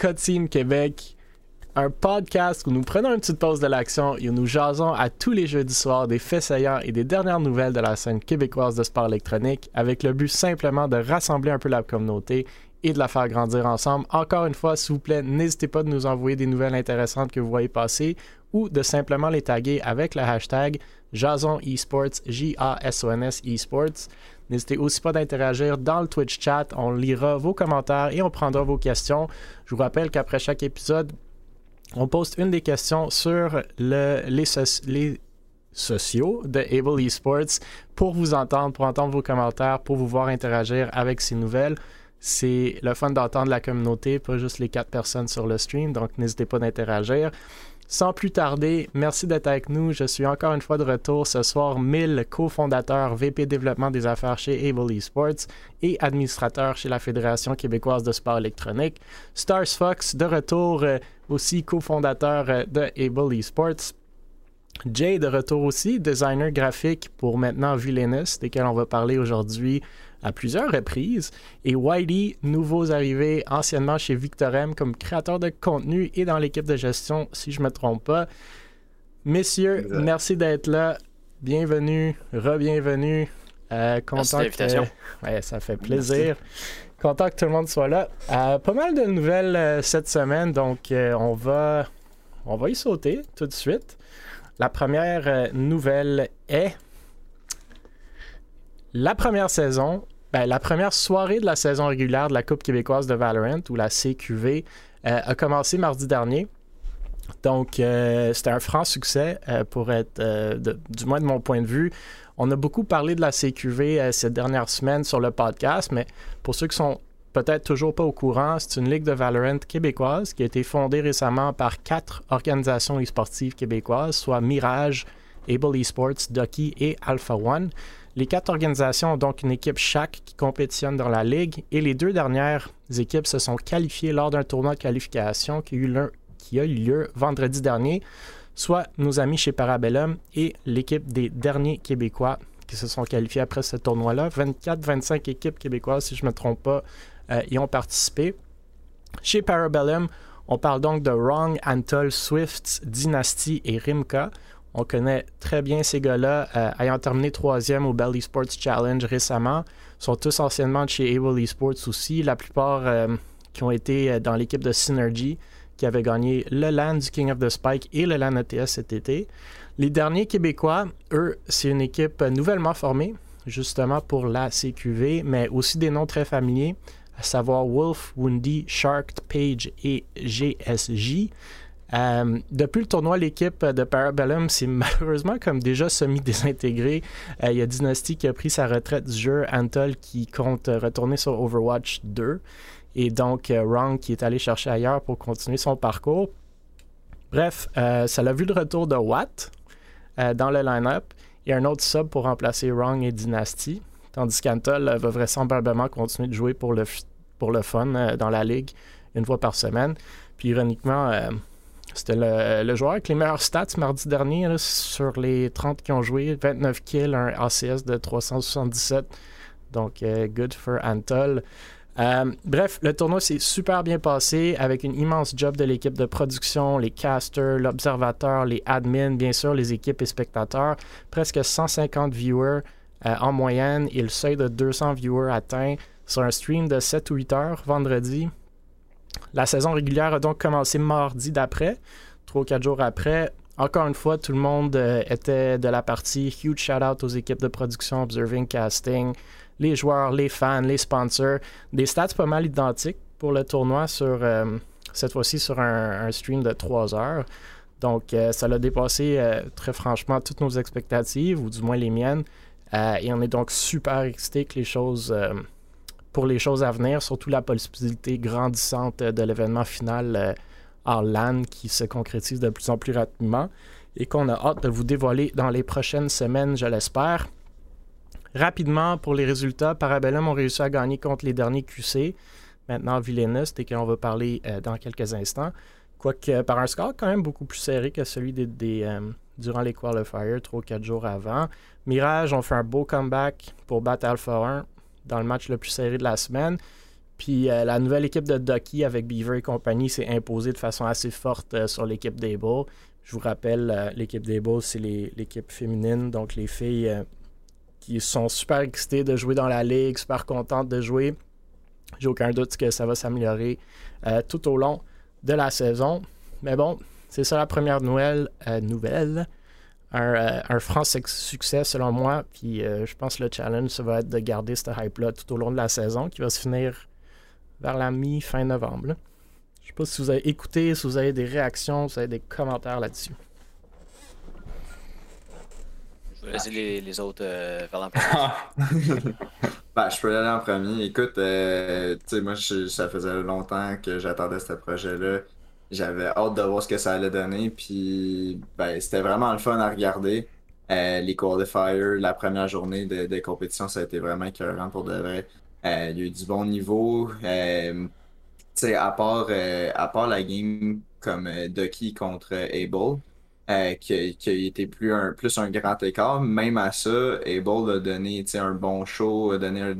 Cotine Québec, un podcast où nous prenons une petite pause de l'action et où nous jasons à tous les jeudis soirs des faits saillants et des dernières nouvelles de la scène québécoise de sport électronique avec le but simplement de rassembler un peu la communauté et de la faire grandir ensemble. Encore une fois, s'il vous plaît, n'hésitez pas de nous envoyer des nouvelles intéressantes que vous voyez passer ou de simplement les taguer avec le hashtag Jason Esports, J-A-S-O-N-S Esports. N'hésitez aussi pas d'interagir dans le Twitch chat. On lira vos commentaires et on prendra vos questions. Je vous rappelle qu'après chaque épisode, on poste une des questions sur le, les, les sociaux de Able Esports pour vous entendre, pour entendre vos commentaires, pour vous voir interagir avec ces nouvelles. C'est le fun d'entendre la communauté, pas juste les quatre personnes sur le stream, donc n'hésitez pas d'interagir. Sans plus tarder, merci d'être avec nous. Je suis encore une fois de retour ce soir. Mille cofondateur VP développement des affaires chez Able Esports et administrateur chez la Fédération québécoise de sport électronique. Stars Fox de retour euh, aussi cofondateur euh, de Able Esports. Jay de retour aussi, designer graphique pour maintenant Villainous, desquels on va parler aujourd'hui à plusieurs reprises. Et Whitey, nouveaux arrivés anciennement chez Victorem comme créateur de contenu et dans l'équipe de gestion, si je ne me trompe pas. Messieurs, merci d'être là. Bienvenue, re-bienvenue. Euh, content que... ouais, ça fait plaisir. Content que tout le monde soit là. Euh, pas mal de nouvelles euh, cette semaine, donc euh, on, va, on va y sauter tout de suite. La première nouvelle est la première saison ben, la première soirée de la saison régulière de la Coupe québécoise de Valorant, ou la CQV, euh, a commencé mardi dernier. Donc, euh, c'était un franc succès euh, pour être, du moins de mon point de vue. On a beaucoup parlé de la CQV ces dernières semaines sur le podcast, mais pour ceux qui sont peut-être toujours pas au courant, c'est une ligue de Valorant québécoise qui a été fondée récemment par quatre organisations e-sportives québécoises, soit Mirage, Able Esports, Ducky et Alpha One. Les quatre organisations ont donc une équipe chaque qui compétitionne dans la ligue et les deux dernières équipes se sont qualifiées lors d'un tournoi de qualification qui a, eu lieu, vendredi dernier, soit nos amis chez Parabellum et l'équipe des derniers Québécois qui se sont qualifiés après ce tournoi-là. 24-25 équipes québécoises, si je ne me trompe pas, euh, y ont participé. Chez Parabellum, on parle donc de Wrong, Antol, Swift, Dynasty et Rimka. On connaît très bien ces gars-là, euh, ayant terminé troisième au Bell Sports Challenge récemment. sont tous anciennement de chez Able Esports aussi. La plupart euh, qui ont été euh, dans l'équipe de Synergy, qui avait gagné le LAN du King of the Spike et le LAN ETS cet été. Les derniers Québécois, eux, c'est une équipe nouvellement formée, justement pour la CQV, mais aussi des noms très familiers, à savoir Wolf, Woundy, Shark, Page et GSJ. Euh, depuis le tournoi, l'équipe de Parabellum s'est malheureusement comme déjà semi-désintégrée. Euh, il y a Dynasty qui a pris sa retraite du jeu, Antol qui compte retourner sur Overwatch 2 et donc euh, Wrong qui est allé chercher ailleurs pour continuer son parcours. Bref, ça l'a vu le retour de Watt dans le line-up et un autre sub pour remplacer Wrong et Dynasty, tandis qu'Antol va vraisemblablement continuer de jouer pour le, pour le fun dans la ligue une fois par semaine. Puis ironiquement, c'était le, joueur avec les meilleurs stats mardi dernier sur les 30 qui ont joué. 29 kills, un ACS de 377. Donc, euh, good for Antol. Euh, bref, le tournoi s'est super bien passé avec une immense job de l'équipe de production, les casters, l'observateur, les admins, bien sûr, les équipes et spectateurs. Presque 150 viewers euh, en moyenne et le seuil de 200 viewers atteint sur un stream de 7 ou 8 heures vendredi. La saison régulière a donc commencé mardi d'après, trois ou quatre jours après. Encore une fois, tout le monde euh, était de la partie. Huge shout out aux équipes de production, Observing Casting, les joueurs, les fans, les sponsors. Des stats pas mal identiques pour le tournoi sur euh, cette fois-ci sur un, stream de trois heures. Donc, euh, ça l'a dépassé très franchement toutes nos expectatives, ou du moins les miennes. et on est donc super excités que les choses pour les choses à venir, surtout la possibilité grandissante de l'événement final euh, en LAN qui se concrétise de plus en plus rapidement et qu'on a hâte de vous dévoiler dans les prochaines semaines, je l'espère. Rapidement, pour les résultats, Parabellum ont réussi à gagner contre les derniers QC. Maintenant, Villainous, et qu'on va parler euh, dans quelques instants. Quoique par un score quand même beaucoup plus serré que celui des, euh, durant les qualifiers, 3 ou 4 jours avant. Mirage ont fait un beau comeback pour battre Alpha 1 dans le match le plus serré de la semaine. Puis la nouvelle équipe de Ducky avec Beaver et compagnie s'est imposée de façon assez forte sur l'équipe des Bulls. Je vous rappelle, l'équipe des Bulls, c'est l'équipe féminine, donc les filles qui sont super excitées de jouer dans la ligue, super contentes de jouer. J'ai aucun doute que ça va s'améliorer tout au long de la saison. Mais bon, c'est ça la première euh, nouvelle. Un, euh, un, franc succès selon moi. Puis euh, je pense que le challenge, ça va être de garder cette hype-là tout au long de la saison qui va se finir vers la mi-fin novembre. Je sais pas si vous avez écouté, si vous avez des réactions, si vous avez des commentaires là-dessus. Je vais laisser les, les autres euh, vers ben, je peux y aller en premier. Écoute, tu sais, moi, ça faisait longtemps que j'attendais ce projet-là. J'avais hâte de voir ce que ça allait donner. Puis ben, c'était vraiment le fun à regarder. Euh, les qualifiers, la première journée de, compétition, ça a été vraiment écœurant pour de vrai. Euh, il y a eu du bon niveau. Euh, à part, euh, à part la game comme Ducky contre Able, qui, qui, a été plus un, plus un grand écart, même à ça, Able a donné un bon show, a donné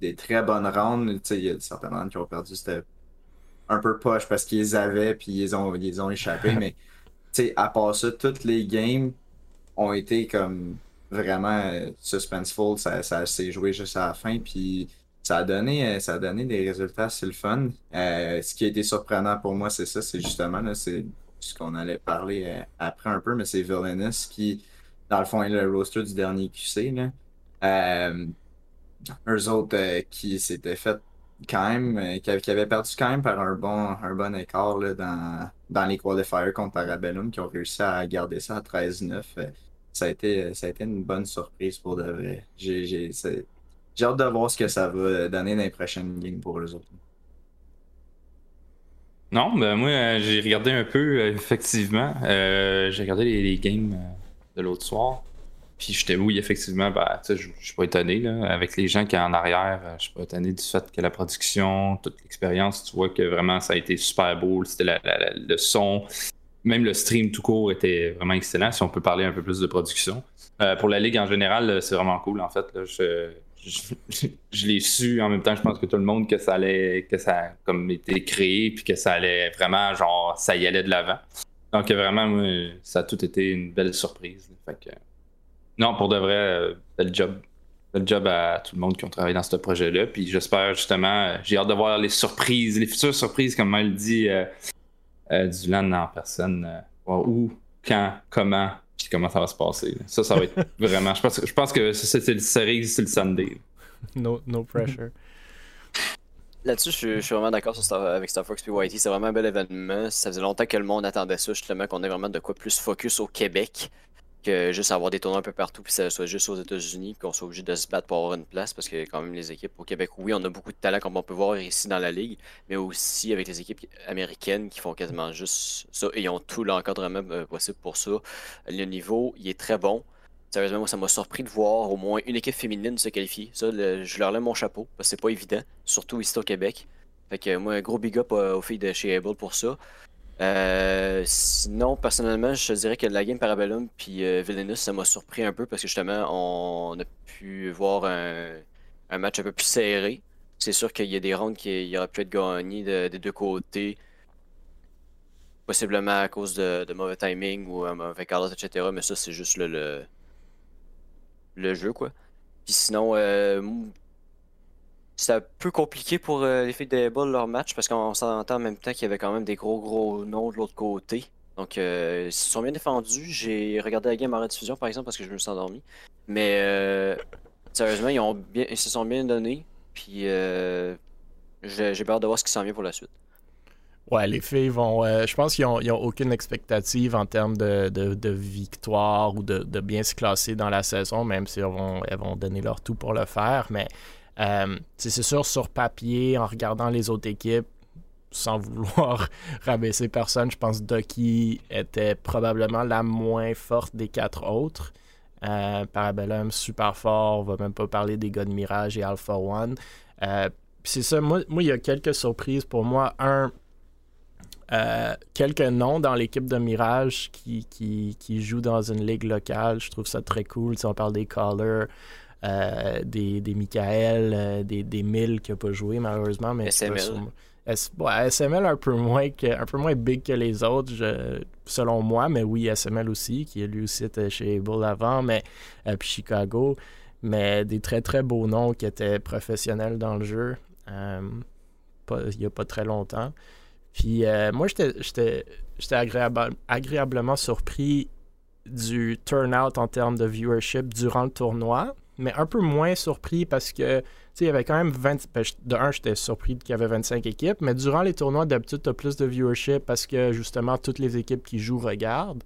des très bonnes rounds. Il y a certaines rounds qui ont perdu, c'était un peu poche parce qu'ils avaient puis ils ont, ils ont échappé. mais à part ça, toutes les games ont été comme vraiment euh, suspenseful. Ça, ça s'est joué juste à la fin. Puis ça a donné, euh, ça a donné des résultats, c'est le fun. Euh, ce qui a été surprenant pour moi, c'est ça, c'est justement c'est ce qu'on allait parler après un peu, mais c'est Villainous qui, dans le fond, est le roster du dernier QC. Là. eux autres qui s'étaient fait quand même, euh, qui, avait perdu quand même par un bon, un bon écart là, dans, dans les qualifiers contre Parabellum, qui ont réussi à garder ça à 13-9. Euh, ça, a été, ça a été une bonne surprise pour de vrai. J'ai hâte de voir ce que ça va donner dans les prochaines games pour eux autres. Non, ben moi, euh, j'ai regardé un peu, effectivement. j'ai regardé les games de l'autre soir. Puis j'étais oui, effectivement, ben, je suis pas étonné. Là, avec les gens qui sont en arrière, euh, je suis pas étonné du fait que la production, toute l'expérience, tu vois que vraiment ça a été super beau. C'était le son, même le stream tout court était vraiment excellent. Si on peut parler un peu plus de production. Euh, pour la ligue en général, c'est vraiment cool en fait. je, je, l'ai su en même temps, je pense que tout le monde que ça allait, que ça a comme été créé, puis que ça allait vraiment, genre, ça y allait de l'avant. Donc vraiment, ça a tout été une belle surprise. Fait que, non, pour de vrai, euh, bel job. Bel job à tout le monde qui ont travaillé dans ce projet-là. Puis j'espère justement, euh, j'ai hâte de voir les surprises, les futures surprises, comme elle dit, euh, du land en personne. où, quand, comment, puis comment ça va se passer. Ça, ça va être vraiment. Je pense, je pense que c'est le série, c'est le Sunday. No, no pressure. Là-dessus, je, suis vraiment d'accord avec Star Fox PYT. C'est vraiment un bel événement. Ça faisait longtemps que le monde attendait ça, justement, qu'on ait vraiment de quoi plus focus au Québec que juste avoir des tournois un peu partout, puis ça soit juste aux États-Unis, qu'on soit obligé de se battre pour avoir une place, parce que quand même les équipes au Québec, oui, on a beaucoup de talent comme on peut voir ici dans la ligue, mais aussi avec les équipes américaines qui font quasiment juste ça, et ils ont tout l'encadrement euh, possible pour ça. Le niveau, il est très bon. Sérieusement, moi, ça m'a surpris de voir au moins une équipe féminine se qualifier. Ça, je leur lève mon chapeau, parce que c'est pas évident, surtout ici au Québec. Fait que moi, un gros big up euh, aux filles de chez Able pour ça. Euh, sinon, personnellement, je dirais que la game Parabellum puis euh, ça m'a surpris un peu parce que justement, on a pu voir un, match un peu plus serré. C'est sûr qu'il y a des rounds qui auraient pu être gagnés des deux côtés, possiblement à cause de, mauvais timing ou un mauvais etc. Mais ça, c'est juste le, le, jeu, quoi. Puis sinon, euh, c'est un peu compliqué pour euh, les filles de Ball leur match parce qu'on s'entend en même temps qu'il y avait quand même des gros gros noms de l'autre côté. Donc euh, ils se sont bien défendus. J'ai regardé la game en rediffusion par exemple parce que je me suis endormi. Mais euh, sérieusement, ils, ont bien, ils se sont bien donnés. Puis j'ai peur de voir ce qui s'en vient pour la suite. Ouais, les filles vont. je pense qu'ils n'ont aucune expectative en termes de, victoire ou de, bien se classer dans la saison, même si vont, elles vont donner leur tout pour le faire. Mais euh, c'est sûr, sur papier, en regardant les autres équipes, sans vouloir rabaisser personne, je pense que Ducky était probablement la moins forte des quatre autres. Euh, Parabellum, super fort. On va même pas parler des gars de Mirage et Alpha One. Euh, c'est ça, moi, il y a quelques surprises pour moi. Un, euh, quelques noms dans l'équipe de Mirage qui, qui, qui, jouent dans une ligue locale. Je trouve ça très cool. Si on parle des Callers, euh, des, des Michael, euh, des, des Mille qui n'a pas joué malheureusement. Mais SML. sûrement- S- ouais, SML un peu moins que, un peu moins big que les autres, je- selon moi, mais oui, SML aussi, qui lui aussi était chez Bull avant, mais euh, puis Chicago, mais des très très beaux noms qui étaient professionnels dans le jeu, euh, pas- il n'y a pas très longtemps. Puis moi, j'étais- j'étais j'étais agréable- agréablement surpris du turnout en termes de viewership durant le tournoi, mais un peu moins surpris parce que, tu sais, il y avait quand même 20... ben, de un, j'étais surpris qu'il y avait 25 équipes, mais durant les tournois, d'habitude, tu as plus de viewership parce que, justement, toutes les équipes qui jouent regardent.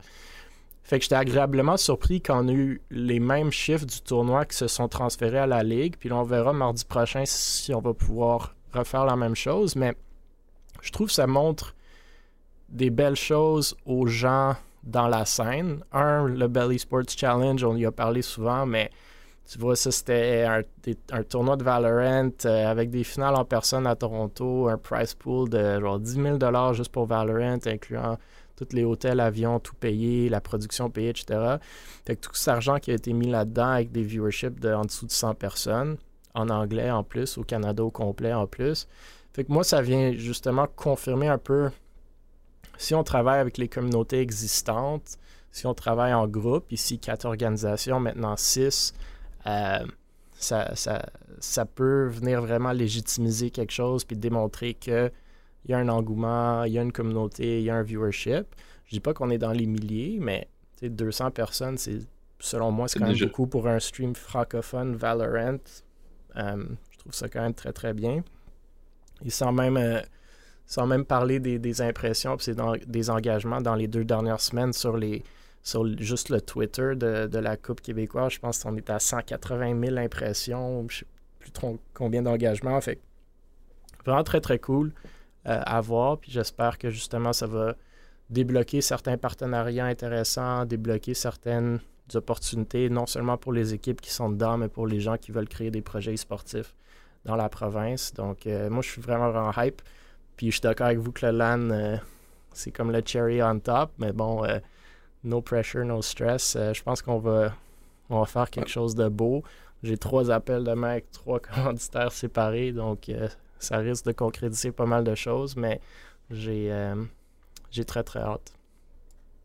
Fait que j'étais agréablement surpris qu'on a eu les mêmes chiffres du tournoi qui se sont transférés à la Ligue. Puis là, on verra mardi prochain si on va pouvoir refaire la même chose. Mais je trouve que ça montre des belles choses aux gens dans la scène. Un, le Belly Sports Challenge, on y a parlé souvent, mais tu vois, ça c'était un, un tournoi de Valorant euh, avec des finales en personne à Toronto, un prize pool de genre 10 000 juste pour Valorant, incluant tous les hôtels, avions, tout payé, la production payée, etc. Fait que tout cet argent qui a été mis là-dedans avec des viewerships de en dessous de 100 personnes, en anglais en plus, au Canada au complet en plus. Fait que moi, ça vient justement confirmer un peu si on travaille avec les communautés existantes, si on travaille en groupe, ici quatre organisations, maintenant six, euh, ça, ça, ça peut venir vraiment légitimiser quelque chose puis démontrer que il y a un engouement, il y a une communauté, il y a un viewership. Je dis pas qu'on est dans les milliers, mais tu sais, 200 personnes, c'est selon moi, c'est quand même beaucoup pour un stream francophone Valorant. Euh, je trouve ça quand même très très bien. Et sans même, euh, sans même parler des, des impressions puis c'est des engagements dans les deux dernières semaines sur les sur juste le Twitter de, de la Coupe québécoise, je pense qu'on est à 180 000 impressions, je sais plus trop combien d'engagements. Fait vraiment très très cool euh, à voir. Puis j'espère que justement ça va débloquer certains partenariats intéressants, débloquer certaines opportunités, non seulement pour les équipes qui sont dedans, mais pour les gens qui veulent créer des projets sportifs dans la province. Donc euh, moi je suis vraiment vraiment hype. Puis je suis d'accord avec vous que le LAN, euh, c'est comme le cherry on top, mais bon, no pressure, no stress. Euh, je pense qu'on va, on va faire quelque chose de beau. J'ai trois appels demain avec trois commanditaires séparés, donc euh, ça risque de concrétiser pas mal de choses, mais j'ai euh, j'ai très très hâte.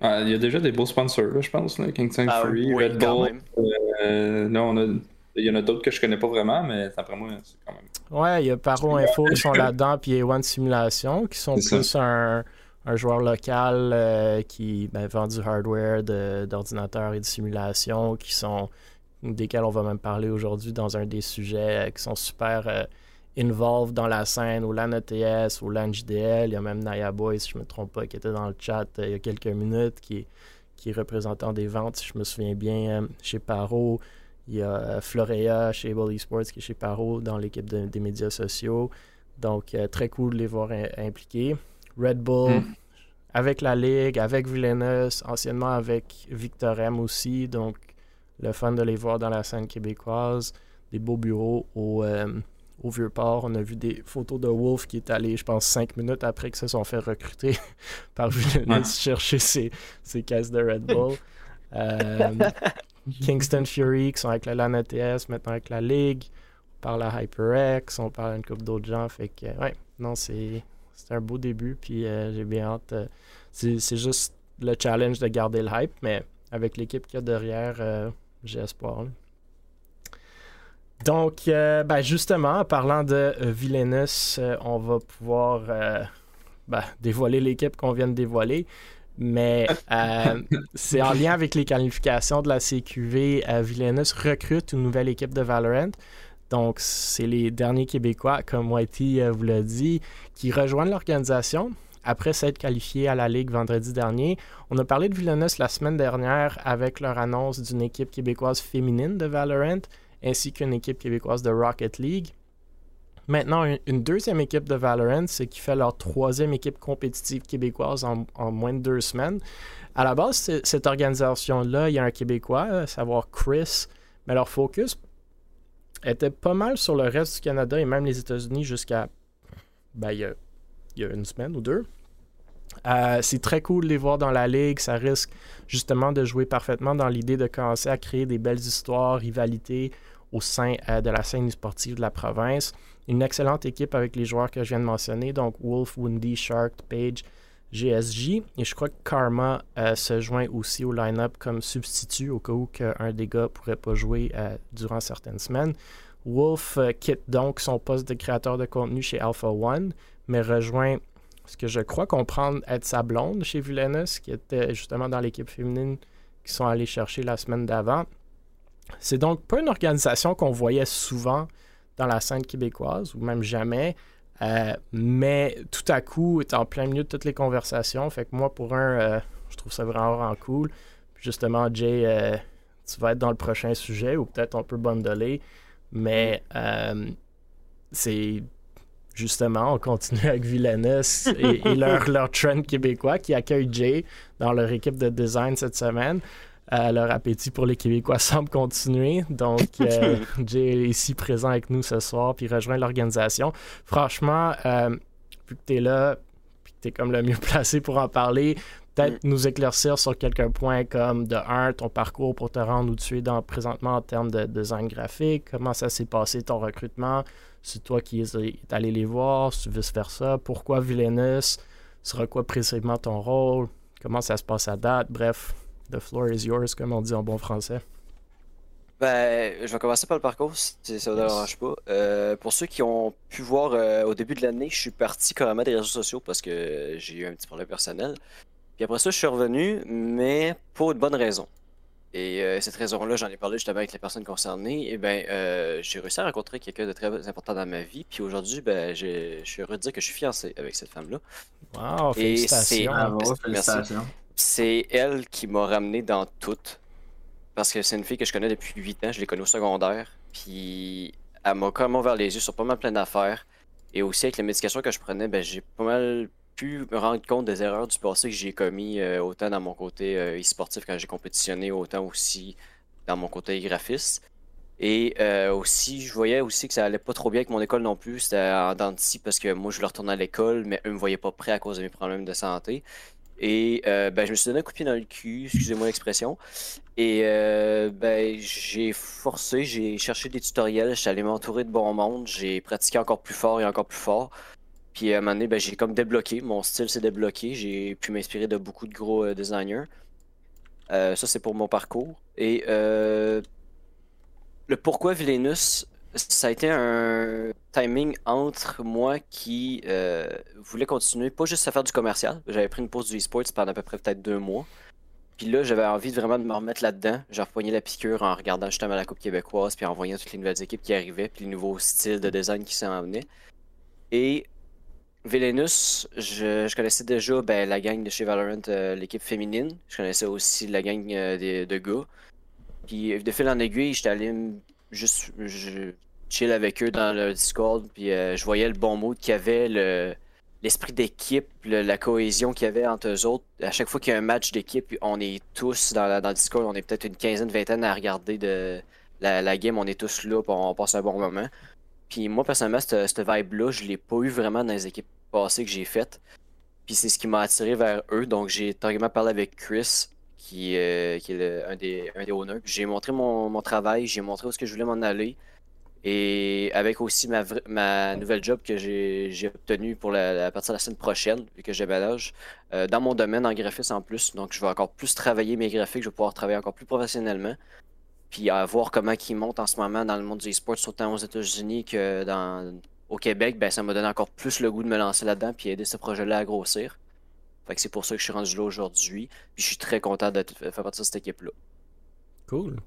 Ah, Il y a déjà des beaux sponsors, là, je pense. Là. Kingston Ah, Fury, oui, Red Bull. même. Euh, là, on a... Il y en a d'autres que je connais pas vraiment, mais après moi, c'est quand même. Ouais, il y a Paro Info qui sont là-dedans, puis A1 Simulation, qui sont plus un, un joueur local euh, qui ben, vend du hardware de- d'ordinateur et de simulation, qui sont desquels on va même parler aujourd'hui dans un des sujets euh, qui sont super euh, involved dans la scène, au LAN ETS, au LAN JDL. Il y a même Naya Boy, si je ne me trompe pas, qui était dans le chat euh, il y a quelques minutes, qui est, qui est représentant des ventes, si je me souviens bien, chez Paro. Il y a Florea chez Able Esports qui est chez Paro dans l'équipe de- des médias sociaux. Donc, très cool de les voir im- impliqués. Red Bull, Mm. Avec la Ligue, avec Villeneuve, anciennement avec Victor M aussi. Donc, le fun de les voir dans la scène québécoise. Des beaux bureaux au, euh, au Vieux-Port. On a vu des photos de Wolf qui est allé, je pense, cinq minutes après que se sont fait recruter par Villeneuve chercher ses, ses caisses de Red Bull. Euh, Kingston Fury qui sont avec la LAN ETS, maintenant avec la Ligue. On parle à HyperX, on parle à une couple d'autres gens. Fait que, ouais, non, c'est c'est un beau début. Puis euh, j'ai bien hâte. euh, c'est juste le challenge de garder le hype, mais avec l'équipe qu'il y a derrière, euh, j'ai espoir. là. Donc, ben, justement, en parlant de Villeneuve, on va pouvoir ben, dévoiler l'équipe qu'on vient de dévoiler. Mais euh, c'est en lien avec les qualifications de la CQV. Euh, Villeneuve recrute une nouvelle équipe de Valorant. Donc, c'est les derniers Québécois, comme Whitey euh, vous l'a dit, qui rejoignent l'organisation après s'être qualifiés à la Ligue vendredi dernier. On a parlé de Villeneuve la semaine dernière avec leur annonce d'une équipe québécoise féminine de Valorant ainsi qu'une équipe québécoise de Rocket League. Maintenant, une, deuxième équipe de Valorant, c'est qui fait leur troisième équipe compétitive québécoise en, en moins de deux semaines. À la base, cette organisation-là, il y a un Québécois, à savoir Chris, mais leur focus était pas mal sur le reste du Canada et même les États-Unis jusqu'à ben, il y, y a une semaine ou deux. Euh, c'est très cool de les voir dans la ligue. Ça risque justement de jouer parfaitement dans l'idée de commencer à créer des belles histoires, rivalités au sein de la scène sportive de la province. Une excellente équipe avec les joueurs que je viens de mentionner, donc Wolf, Windy, Shark, Page, GSJ. Et je crois que Karma se joint aussi au line-up comme substitut au cas où un des gars pourrait pas jouer durant certaines semaines. Wolf quitte donc son poste de créateur de contenu chez Alpha One, mais rejoint ce que je crois comprendre être sa blonde chez Villainous, qui était justement dans l'équipe féminine qui sont allés chercher la semaine d'avant. C'est donc pas une organisation qu'on voyait souvent dans la scène québécoise, ou même jamais, euh, mais tout à coup, est en plein milieu de toutes les conversations. Fait que moi, pour un, euh, je trouve ça vraiment, cool. justement, Jay, euh, tu vas être dans le prochain sujet, ou peut-être on peut bundler, mais c'est justement, on continue avec Villainous et, leur, leur trend québécois qui accueille Jay dans leur équipe de design cette semaine. Euh, leur appétit pour les Québécois semble continuer. Donc, euh, Jay est ici présent avec nous ce soir puis rejoint l'organisation. Franchement, euh, vu que tu es là, puis que tu es comme le mieux placé pour en parler, peut-être mm. nous éclaircir sur quelques points comme de un, ton parcours pour te rendre où tu es dans, présentement en termes de design graphique, comment ça s'est passé ton recrutement, c'est toi qui es allé les voir, si vice-versa, pourquoi Villainous, sera quoi précisément ton rôle, comment ça se passe à date, bref, the floor is yours, comme on dit en bon français. Ben, je vais commencer par le parcours, si ça ne dérange pas. Euh, pour ceux qui ont pu voir euh, au début de l'année, je suis parti carrément des réseaux sociaux parce que j'ai eu un petit problème personnel. Puis après ça, je suis revenu, mais pour une bonne raison. Et euh, cette raison-là, j'en ai parlé justement avec les personnes concernées. Et ben, euh, j'ai réussi à rencontrer quelqu'un de très important dans ma vie. Puis aujourd'hui, ben, je suis heureux de dire que je suis fiancé avec cette femme-là. Wow, félicitations. félicitations. C'est elle qui m'a ramené dans tout. Parce que c'est une fille que je connais depuis 8 ans. Je l'ai connue au secondaire. Puis elle m'a carrément ouvert les yeux sur pas mal plein d'affaires. Et aussi avec les médications que je prenais, ben, j'ai pas mal pu me rendre compte des erreurs du passé que j'ai commis euh, autant dans mon côté euh, e-sportif quand j'ai compétitionné, autant aussi dans mon côté graphiste. Et euh, aussi, je voyais aussi que ça allait pas trop bien avec mon école non plus. C'était en dents parce que moi, je voulais retourner à l'école, mais eux me voyaient pas prêt à cause de mes problèmes de santé. Et ben, je me suis donné un coup de pied dans le cul, excusez-moi l'expression. Et ben, j'ai forcé, j'ai cherché des tutoriels, j'étais allé m'entourer de bon monde, j'ai pratiqué encore plus fort et encore plus fort. Puis à un moment donné, ben, j'ai comme débloqué. Mon style s'est débloqué. J'ai pu m'inspirer de beaucoup de gros euh, designers. Euh, ça, c'est pour mon parcours. Et euh, le pourquoi Villainous, ça a été un timing entre moi qui voulais continuer, pas juste à faire du commercial. J'avais pris une pause du e-sports pendant à peu près peut-être deux mois. Puis là, j'avais envie vraiment de me remettre là-dedans. J'ai repoigné la piqûre en regardant justement la Coupe québécoise, puis en voyant toutes les nouvelles équipes qui arrivaient, puis les nouveaux styles de design qui s'en venaient. Et Villainous, je, connaissais déjà ben, la gang de chez Valorant, euh, l'équipe féminine. Je connaissais aussi la gang euh, de, gars. Puis de fil en aiguille, j'étais allé juste chill avec eux dans le Discord. Puis euh, je voyais le bon mood qu'il y avait, l'esprit d'équipe, la cohésion qu'il y avait entre eux autres. À chaque fois qu'il y a un match d'équipe, on est tous dans, dans le Discord, on est peut-être une quinzaine, vingtaine à regarder de la, game. On est tous là, pour on passe un bon moment. Puis moi, personnellement, cette, vibe-là, je l'ai pas eu vraiment dans les équipes passées que j'ai faites. Puis c'est ce qui m'a attiré vers eux. Donc j'ai carrément parlé avec Chris, qui, euh, qui est un, des, un des. J'ai montré mon, travail, j'ai montré où est-ce que je voulais m'en aller. Et avec aussi ma, ma nouvelle job que j'ai obtenue pour la, partir de la semaine prochaine, vu que j'ai déménage, euh, dans mon domaine en graphisme en plus. Donc je vais encore plus travailler mes graphiques, je vais pouvoir travailler encore plus professionnellement. Puis à voir comment ils montent en ce moment dans le monde du e-sport, autant aux États-Unis que au Québec, ben, ça m'a donné encore plus le goût de me lancer là-dedans puis aider ce projet-là à grossir. Fait que c'est pour ça que je suis rendu là aujourd'hui. Puis je suis très content de faire partie de cette équipe-là. Cool.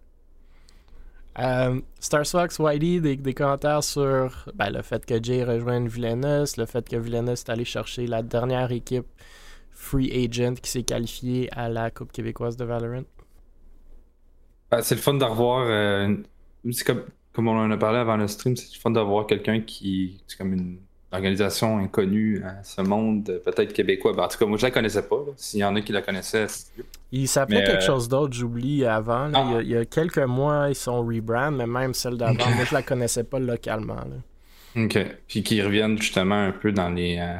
Euh, Starsfox, Whitey, des, commentaires sur ben, le fait que Jay rejoigne Villainous, le fait que Villainous est allé chercher la dernière équipe free agent qui s'est qualifiée à la Coupe québécoise de Valorant. Ah, c'est le fun de revoir. Euh, c'est comme, comme on en a parlé avant le stream, c'est le fun d'avoir quelqu'un qui. C'est comme une organisation inconnue à ce monde, peut-être québécois. Ben, en tout cas, moi, je la connaissais pas. S'il y en a qui la connaissaient, Il s'appelait quelque euh, chose d'autre, j'oublie avant. Ah. il, y a, quelques mois, ils sont rebrand, mais même celle d'avant, moi, je la connaissais pas localement. Ok. Puis qu'ils reviennent justement un peu dans les. Euh,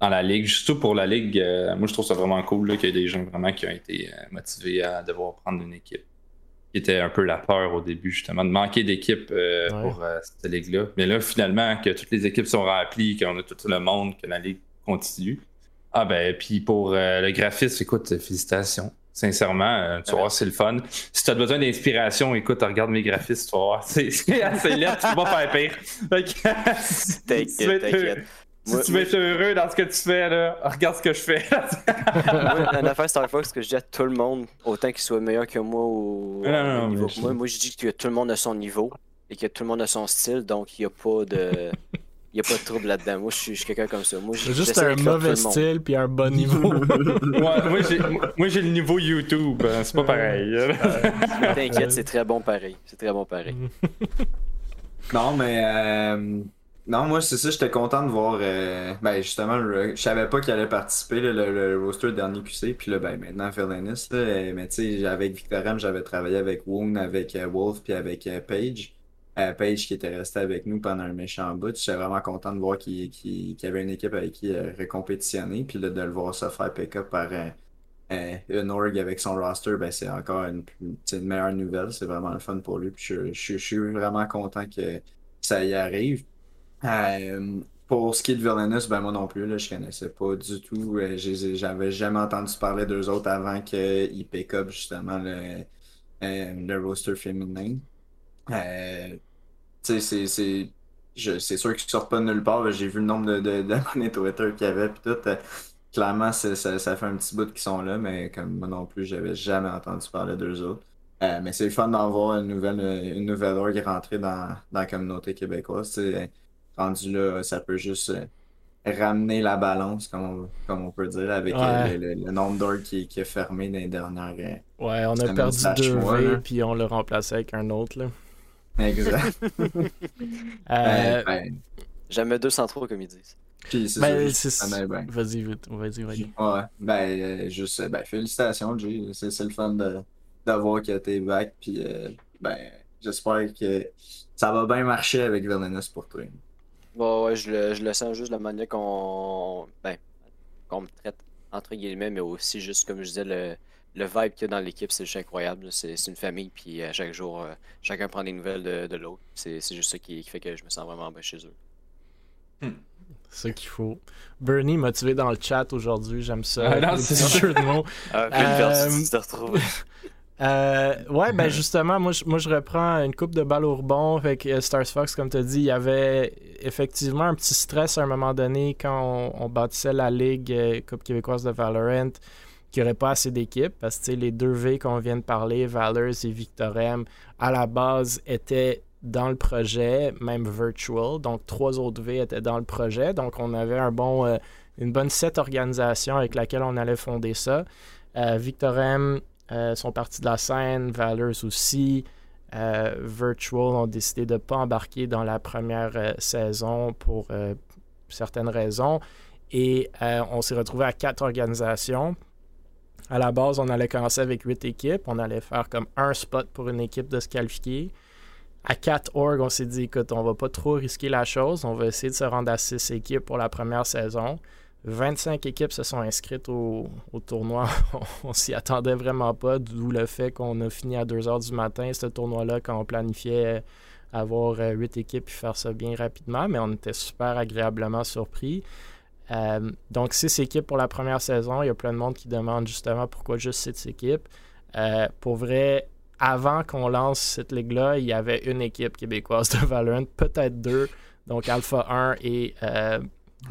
dans la ligue, surtout pour la ligue, moi je trouve ça vraiment cool qu'il y ait des gens vraiment qui ont été motivés à devoir prendre une équipe. Qui était un peu la peur au début, justement, de manquer d'équipe euh, Ouais. pour euh, cette ligue-là. Mais là, finalement, que toutes les équipes sont remplies, qu'on a tout le monde, que la ligue continue. Ah ben, puis pour euh, le graphisme, écoute, félicitations. Sincèrement, euh, tu vas voir, c'est le fun. Si tu as besoin d'inspiration, écoute, regarde mes graphismes, tu vas voir. C'est c'est assez laid, tu peux pas faire pire. T'inquiète, t'inquiète. Si Moi- tu veux être heureux dans ce que tu fais, là, regarde ce que je fais. Moi, une affaire Star Fox que je dis à tout le monde, autant qu'il soit meilleur que moi ou Non, non, au non, niveau que moi, moi je dis que tout le monde a son niveau et que tout le monde a son style, donc il n'y a pas de. Il y a pas de trouble là-dedans. Moi, je suis, quelqu'un comme ça. Moi, C'est juste un mauvais style puis un bon niveau. moi, moi, j'ai, j'ai le niveau YouTube, hein, c'est pas pareil. T'inquiète, c'est très bon pareil. C'est très bon pareil. Non, mais. euh, Non, moi, c'est ça, j'étais content de voir. euh, Ben, justement, le- je savais pas qu'il allait participer, le, le roster dernier QC. Puis là, ben, maintenant, Villainous. Là, euh, mais tu sais, avec Victorem, j'avais travaillé avec Woon, avec euh, Wolf, puis avec euh, Paige. Euh, Paige qui était resté avec nous pendant un méchant bout. J'étais vraiment content de voir qu'il qu'il y avait une équipe avec qui récompétitionner. Puis là, de le voir se faire pick-up par une org avec son roster, ben, c'est encore une, une meilleure nouvelle. C'est vraiment le fun pour lui. Puis je, je- je suis vraiment content que ça y arrive. Euh, pour ce qui est de Villainous, ben moi non plus, là, je connaissais pas du tout. Euh, J'avais jamais entendu parler d'eux autres avant qu'ils pick up justement le, euh, le roster féminin. C'est- c'est. sûr qu'ils sortent pas de nulle part. J'ai vu le nombre de, de, d'abonnés Twitter qu'il y avait, puis tout. clairement, ça, ça fait un petit bout qu'ils sont là, mais comme moi non plus, j'avais jamais entendu parler d'eux autres. Mais c'est fun d'en voir une nouvelle, une nouvelle orgue rentrer dans, dans la communauté québécoise. Rendu là, ça peut juste euh, ramener la balance, comme on, comme on peut dire, avec euh, Ouais. le, le- le nombre d'orgues qui, qui est fermé dans les dernières. euh, Ouais, on a perdu deux V puis on l'a remplacé avec un autre. Là. Exact. Euh, Ben, ben, Jamais 203 comme ils disent. puis c'est ben, ça, m'aide bien. Vas-y, vite, vas-y, vas-y. Ouais, ben, euh, juste, ben, félicitations, Jay. C'est le fun de, de voir que t'es back, puis euh, ben, j'espère que ça va bien marcher avec Villainous pour toi. Ouais, ouais, je le, je le sens juste de la manière qu'on ben, qu'on me traite, entre guillemets, mais aussi juste, comme je disais, le, le vibe qu'il y a dans l'équipe, c'est juste incroyable. C'est c'est une famille, puis à chaque jour, euh, chacun prend des nouvelles de, de l'autre. C'est c'est juste ça qui, qui fait que je me sens vraiment bien chez eux. C'est ça qu'il faut. Bernie, motivé dans le chat aujourd'hui, j'aime ça. Ah, non, c'est jeux de mots. Ah, puis Euh, ouais, ben justement, moi je, moi je reprends une coupe de balles au rebond. Euh, Stars Fox, comme tu as dit, il y avait effectivement un petit stress à un moment donné quand on, bâtissait la Ligue euh, Coupe québécoise de Valorant, qu'il n'y aurait pas assez d'équipes. Parce que les deux V qu'on vient de parler, Valors et Victorem, à la base étaient dans le projet, même virtual. Donc trois autres V étaient dans le projet. Donc on avait un bon, euh, une bonne set organisation avec laquelle on allait fonder ça. Euh, Victorem euh, sont partis de la scène, Valors aussi. Euh, Virtual ont décidé de ne pas embarquer dans la première euh, saison pour certaines raisons. Et on s'est retrouvé à quatre organisations. À la base, on allait commencer avec huit équipes. On allait faire comme un spot pour une équipe de se qualifier. À 4 org, on s'est dit, écoute, on va pas trop risquer la chose. On va essayer de se rendre à 6 équipes pour la première saison. 25 équipes se sont inscrites au, tournoi. on s'y attendait vraiment pas, d'où le fait qu'on a fini à 2 h du matin, ce tournoi-là, quand on planifiait avoir 8 équipes et faire ça bien rapidement, mais on était super agréablement surpris. Euh, donc, 6 équipes pour la première saison. Il y a plein de monde qui demande justement pourquoi juste 6 équipes. Euh, pour vrai, avant qu'on lance cette ligue-là, il y avait une équipe québécoise de Valorant, peut-être deux. Donc, Alpha 1 et euh,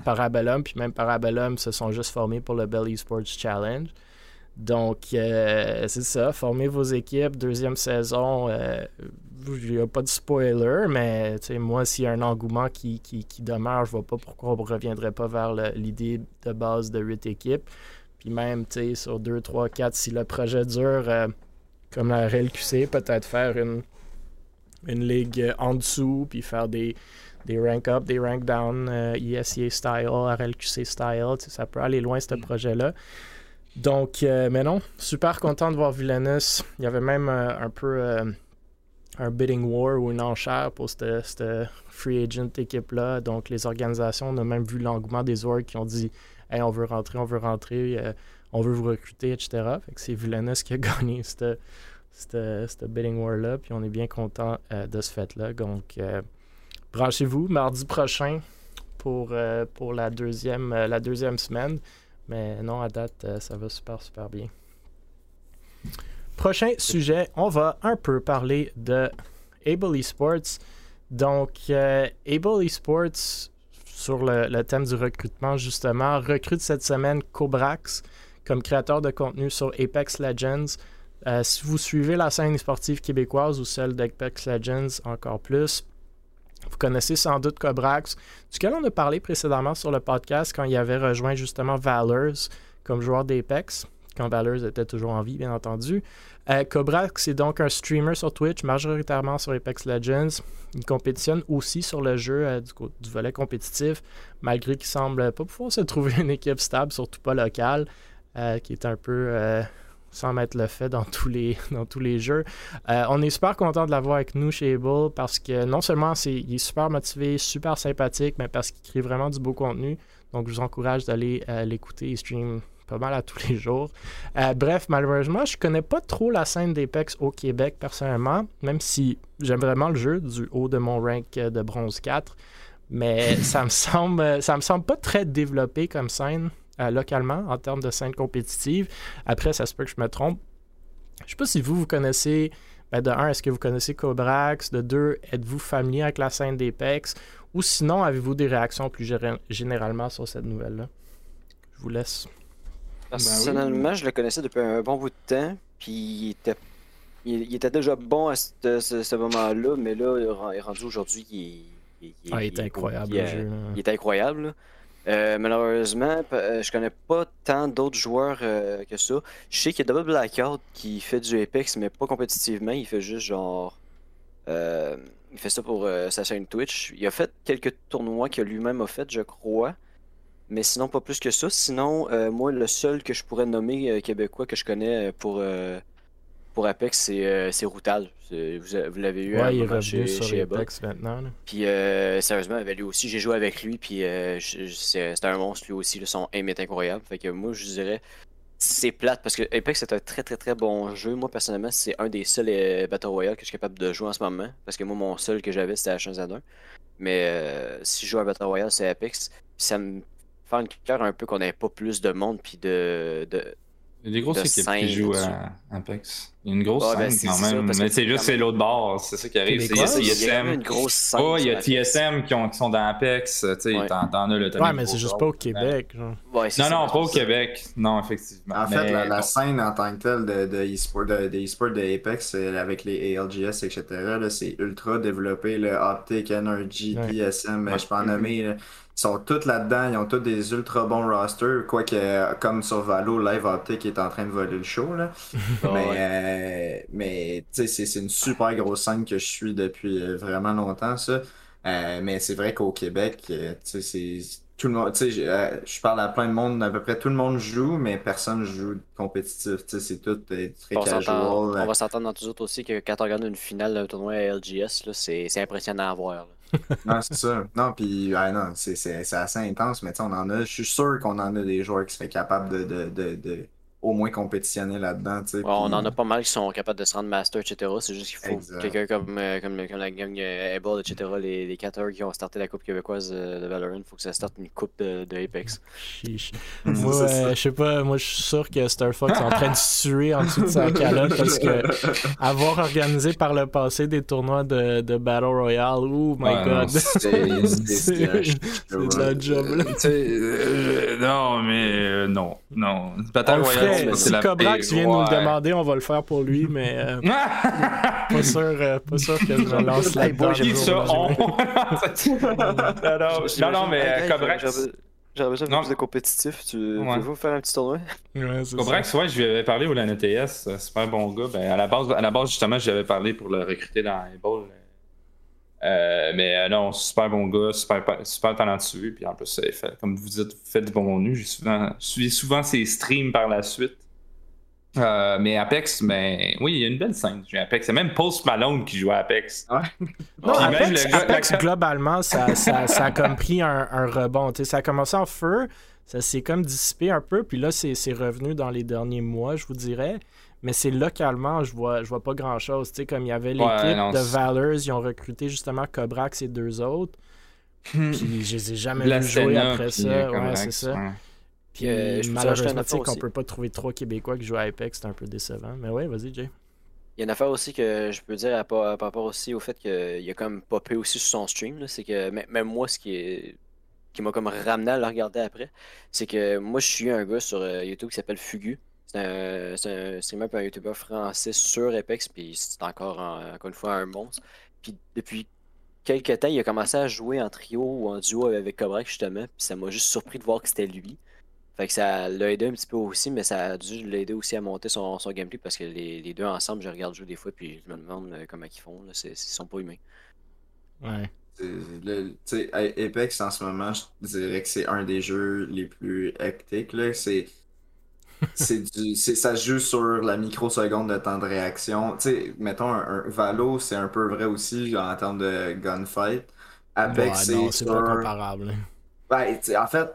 Parabellum, puis même Parabellum se sont juste formés pour le Belly Sports Challenge. Donc, euh, c'est ça, formez vos équipes, deuxième saison, euh, il n'y a pas de spoiler, mais moi, s'il y a un engouement qui, qui, qui, demeure, je ne vois pas pourquoi on ne reviendrait pas vers l'idée de base de 8 équipes. Puis même, sur 2, 3, 4, si le projet dure, euh, comme la RLQC, peut-être faire une, une ligue en dessous, puis faire des, des rank up, des rank down, euh, ISIA style, RLQC style, ça peut aller loin, ce mm. projet-là. Donc, euh, mais non, super content de voir Villainous. Il y avait même euh, un peu euh, un bidding war ou une enchère pour cette, cette free agent équipe-là. Donc, les organisations, on a même vu l'engouement des orgs qui ont dit Hey, on veut rentrer, on veut rentrer, on veut vous recruter, etc. Fait que c'est Villainous qui a gagné cette, cette bidding war-là. Puis on est bien content de ce fait-là. Donc, branchez-vous mardi prochain pour, la, deuxième, la deuxième semaine. Mais non, à date, ça va super, super bien. Prochain sujet, on va un peu parler de Able Esports. Donc, euh, Able Esports, sur le, thème du recrutement, justement, recrute cette semaine Cobrax comme créateur de contenu sur Apex Legends. Euh, si vous suivez la scène sportive québécoise ou celle d'Apex Legends encore plus, vous connaissez sans doute Cobrax, duquel on a parlé précédemment sur le podcast quand il avait rejoint justement Valors comme joueur d'Apex quand Valors était toujours en vie, bien entendu. Euh, Cobrax est donc un streamer sur Twitch, majoritairement sur Apex Legends. Il compétitionne aussi sur le jeu euh, du, volet compétitif, malgré qu'il semble pas pouvoir se trouver une équipe stable, surtout pas locale, euh, qui est un peu sans mettre le fait dans tous les, jeux. on est super content de l'avoir avec nous chez Able parce que non seulement c'est, il est super motivé, super sympathique, mais parce qu'il crée vraiment du beau contenu. Donc je vous encourage d'aller l'écouter. Il stream pas mal à tous les jours. Euh, bref, malheureusement, je connais pas trop la scène d'Apex au Québec personnellement, même si j'aime vraiment le jeu du haut de mon rank de bronze 4. Mais ça me semble ça me semble pas très développé comme scène euh, localement en termes de scène compétitive. Après, ça se peut que je me trompe. Je sais pas si vous, vous connaissez. Ben de un, est-ce que vous connaissez Cobrax? De deux, êtes-vous familier avec la scène d'Apex? Ou sinon, avez-vous des réactions plus généralement sur cette nouvelle-là? Je vous laisse. Ben Personnellement, je le connaissais depuis un bon bout de temps, puis il était, il, était déjà bon à ce, moment-là, mais là, il est rendu aujourd'hui, il, ah, il, est incroyable. Il, le jeu, il est incroyable. Euh, malheureusement, euh, je connais pas tant d'autres joueurs euh, que ça. Je sais qu'il y a Double Blackout qui fait du Apex, mais pas compétitivement. Il fait juste genre. il fait ça pour sa chaîne Twitch. Il a fait quelques tournois que lui-même a fait, je crois. Mais sinon, pas plus que ça. Sinon, euh, moi, le seul que je pourrais nommer euh, québécois que je connais euh, pour, pour Apex, c'est Routal. Vous, l'avez eu ouais, il est revenu sur Apex maintenant. Puis, sérieusement, avec lui aussi, j'ai joué avec lui. Puis, c'est un monstre lui aussi. son aim est incroyable. Fait que moi, je dirais, c'est plate parce que Apex c'est un très très très bon jeu. Moi personnellement, c'est un des seuls Battle Royale que je suis capable de jouer en ce moment. Parce que moi, mon seul que j'avais c'était H1Z1. Mais si je joue à Battle Royale, c'est Apex. Puis ça me faire une cœur un peu qu'on n'ait pas plus de monde puis de, de il y a des grosses équipes qui jouent à Apex. Il y a une grosse scène ben, quand même. mais c'est juste c'est l'autre bord, c'est ça qui arrive. C'est TSM. Il y Oh, il y a TSM qui, sont dans Apex. Tu sais, t'en as le Ouais, mais c'est juste pas au Québec. non, non, pas au Québec. Non, effectivement. En fait, la, scène en tant que telle de, de e-sport de, de, Apex avec les ALGS, etc., c'est ultra développé. Le Optic, Energy, TSM, je peux en nommer. Ils sont tous là-dedans, ils ont tous des ultra bons rosters, quoique comme sur Valo, Live Optic est en train de voler le show. Là. mais euh, mais c'est, c'est une super grosse scène que je suis depuis euh, vraiment longtemps, ça. Euh, mais c'est vrai qu'au Québec, c'est tout le monde, tu sais, je, parle à plein de monde, à peu près tout le monde joue, mais personne joue compétitif, tu sais, c'est tout très on casual. On va s'entendre dans tous autres aussi que quand on regarde une finale d'un tournoi à LGS, c'est impressionnant à voir non, c'est ça. Non, puis, non, c'est assez intense, mais tu on en a, je suis sûr qu'on en a des joueurs qui seraient capables de, de au moins compétitionner là-dedans. On en a pas mal qui sont capables de se rendre master, etc. C'est juste qu'il faut quelqu'un comme, euh, comme, comme, la gang euh, Able, etc. Les, les 4 qui ont starté la Coupe québécoise euh, de Valorant, il faut que ça starte une Coupe de, de Apex. moi, je sais pas, moi je suis sûr que Star Fox est en train de suer en dessous de sa calotte parce que avoir organisé par le passé des tournois de, de Battle Royale, oh my god. C'est de la job non, mais non, non. Battle Royale si Cobrax vient nous le demander, on va le faire pour lui, mais euh, pas, sûr, euh, pas sûr que je lance la ça, non, non, mais Cobrax... J'aurais besoin de plus de compétitif. Tu ouais. veux faire un petit tournoi? Ouais, Cobrax, ouais, je lui avais parlé au LAN ETS. Super bon gars. Ben, à, la base, à la base, justement, j'avais parlé pour le recruter dans les balls. Euh, mais euh, non, super bon gars, super, super talentueux. Puis en plus, comme vous dites, vous faites du bon contenu. J'ai souvent, suivi souvent ses streams par la suite. Euh, mais Apex, ben oui, il y a une belle scène. Apex. C'est même Post Malone qui joue à Apex. Non, Apex, globalement, ça, ça, ça, a comme pris un, un rebond. ça a commencé en feu, ça s'est comme dissipé un peu, puis là, c'est revenu dans les derniers mois, je vous dirais. Mais c'est localement, je vois, je vois pas grand chose. Tu sais, comme il y avait l'équipe Ouais, de Valors, ils ont recruté justement Cobrax et deux autres. Puis je les ai jamais vus Blasphena, jouer après puis, ça. Ouais, c'est ça. ouais. Puis Euh, je malheureusement, tu sais qu'on peut pas trouver trois Québécois qui jouent à Apex, c'est un peu décevant. Mais ouais, vas-y, Jay. Il y a une affaire aussi que je peux dire à- par, par rapport aussi au fait qu'il a comme popé aussi sur son stream. là, C'est que même même moi, ce qui est qui m'a comme ramené à le regarder après, c'est que moi, je suis un gars sur euh, YouTube qui s'appelle Fugu. C'est un, c'est un streamer et un YouTuber français sur Apex, puis c'est encore, un- encore une fois un monstre. Puis depuis quelques temps, il a commencé à jouer en trio ou en duo avec Cobra justement, puis ça m'a juste surpris de voir que c'était lui. Fait que ça l'a aidé un petit peu aussi, mais ça a dû l'aider aussi à monter son, son gameplay parce que les, les deux ensemble, je regarde jouer des fois, puis je me demande euh, comment ils font. Là, c'est, ils sont pas humains. Ouais. C'est le- tu sais, A- Apex en ce moment, je dirais que c'est un des jeux les plus hectiques. Là. C'est du, c'est, ça se joue sur la microseconde de temps de réaction. Tu sais, mettons, un, un Valo, c'est un peu vrai aussi en termes de gunfight. Apex, Ouais, non, c'est c'est sur... pas comparable. Ben, en fait,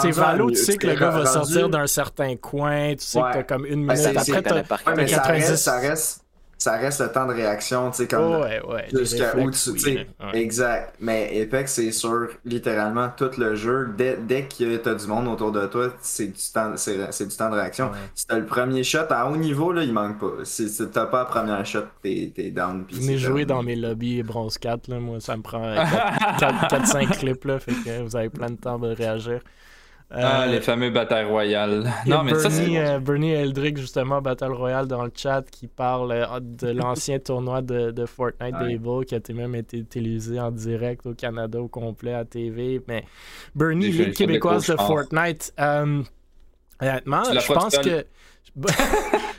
sais, Valo, tu sais que le gars va rendu- sortir d'un certain coin, tu sais Ouais. que t'as comme une Ben, minute. c'est- Après, c'est- t'as. Ouais, cœur. mais ça 90. reste, ça reste, ça reste le temps de réaction, tu sais, comme Oh, ouais, ouais. les jusqu'à où tu sais. Ouais. Exact. Mais Apex, c'est sur littéralement tout le jeu. Dès, dès que t'as du monde autour de toi, c'est du temps, c'est, du temps de réaction. Si t'as le premier shot à haut niveau, là, il manque pas. Si, t'as pas la première shot, t'es, t'es down. Venez jouer dans mes lobbies bronze 4, là, moi ça me prend 4-5 clips, là, fait que vous avez plein de temps de réagir. Ah, Euh, les fameux y a Non, mais ça, c'est. Bernie, euh, Bernie Eldrick, justement, Battle Royale dans le chat, qui parle euh, de l'ancien tournoi de, de Fortnite Ouais. Qui a été même été télévisé en direct au Canada au complet à TV. Mais Bernie, Ligue québécoise de. Fortnite, euh, honnêtement, je pense que.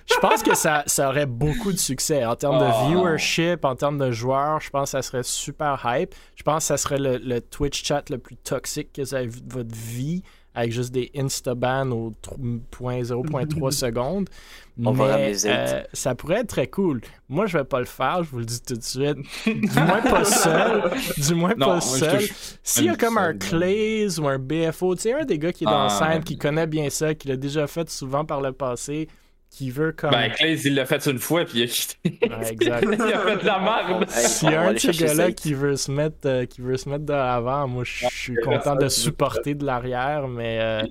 je pense que ça, ça aurait beaucoup de succès en termes Oh. de viewership, en termes de joueurs. Je pense que ça serait super hype. Je pense que ça serait le, le Twitch chat le plus toxique que vous avez vu de votre vie, avec juste des insta-bans au tr- point 0.3 secondes. On Mais euh, ça pourrait être très cool. Moi, je vais pas le faire, je vous le dis tout de suite. Du moins pas seul. Du moins Non, pas seul. S'il y a comme un Clays ou un BFO, tu sais, un des gars qui est dans Ah, la scène, ouais. qui connaît bien ça, qui l'a déjà fait souvent par le passé, qui veut comme. Ben, Clays, il l'a fait une fois, puis il a quitté. Ouais, exact. il a fait de la merde. S'il y a un de ces gars-là qui veut se mettre euh, qui veut se mettre de l'avant, moi je suis Ouais, content de supporter de l'arrière, mais euh,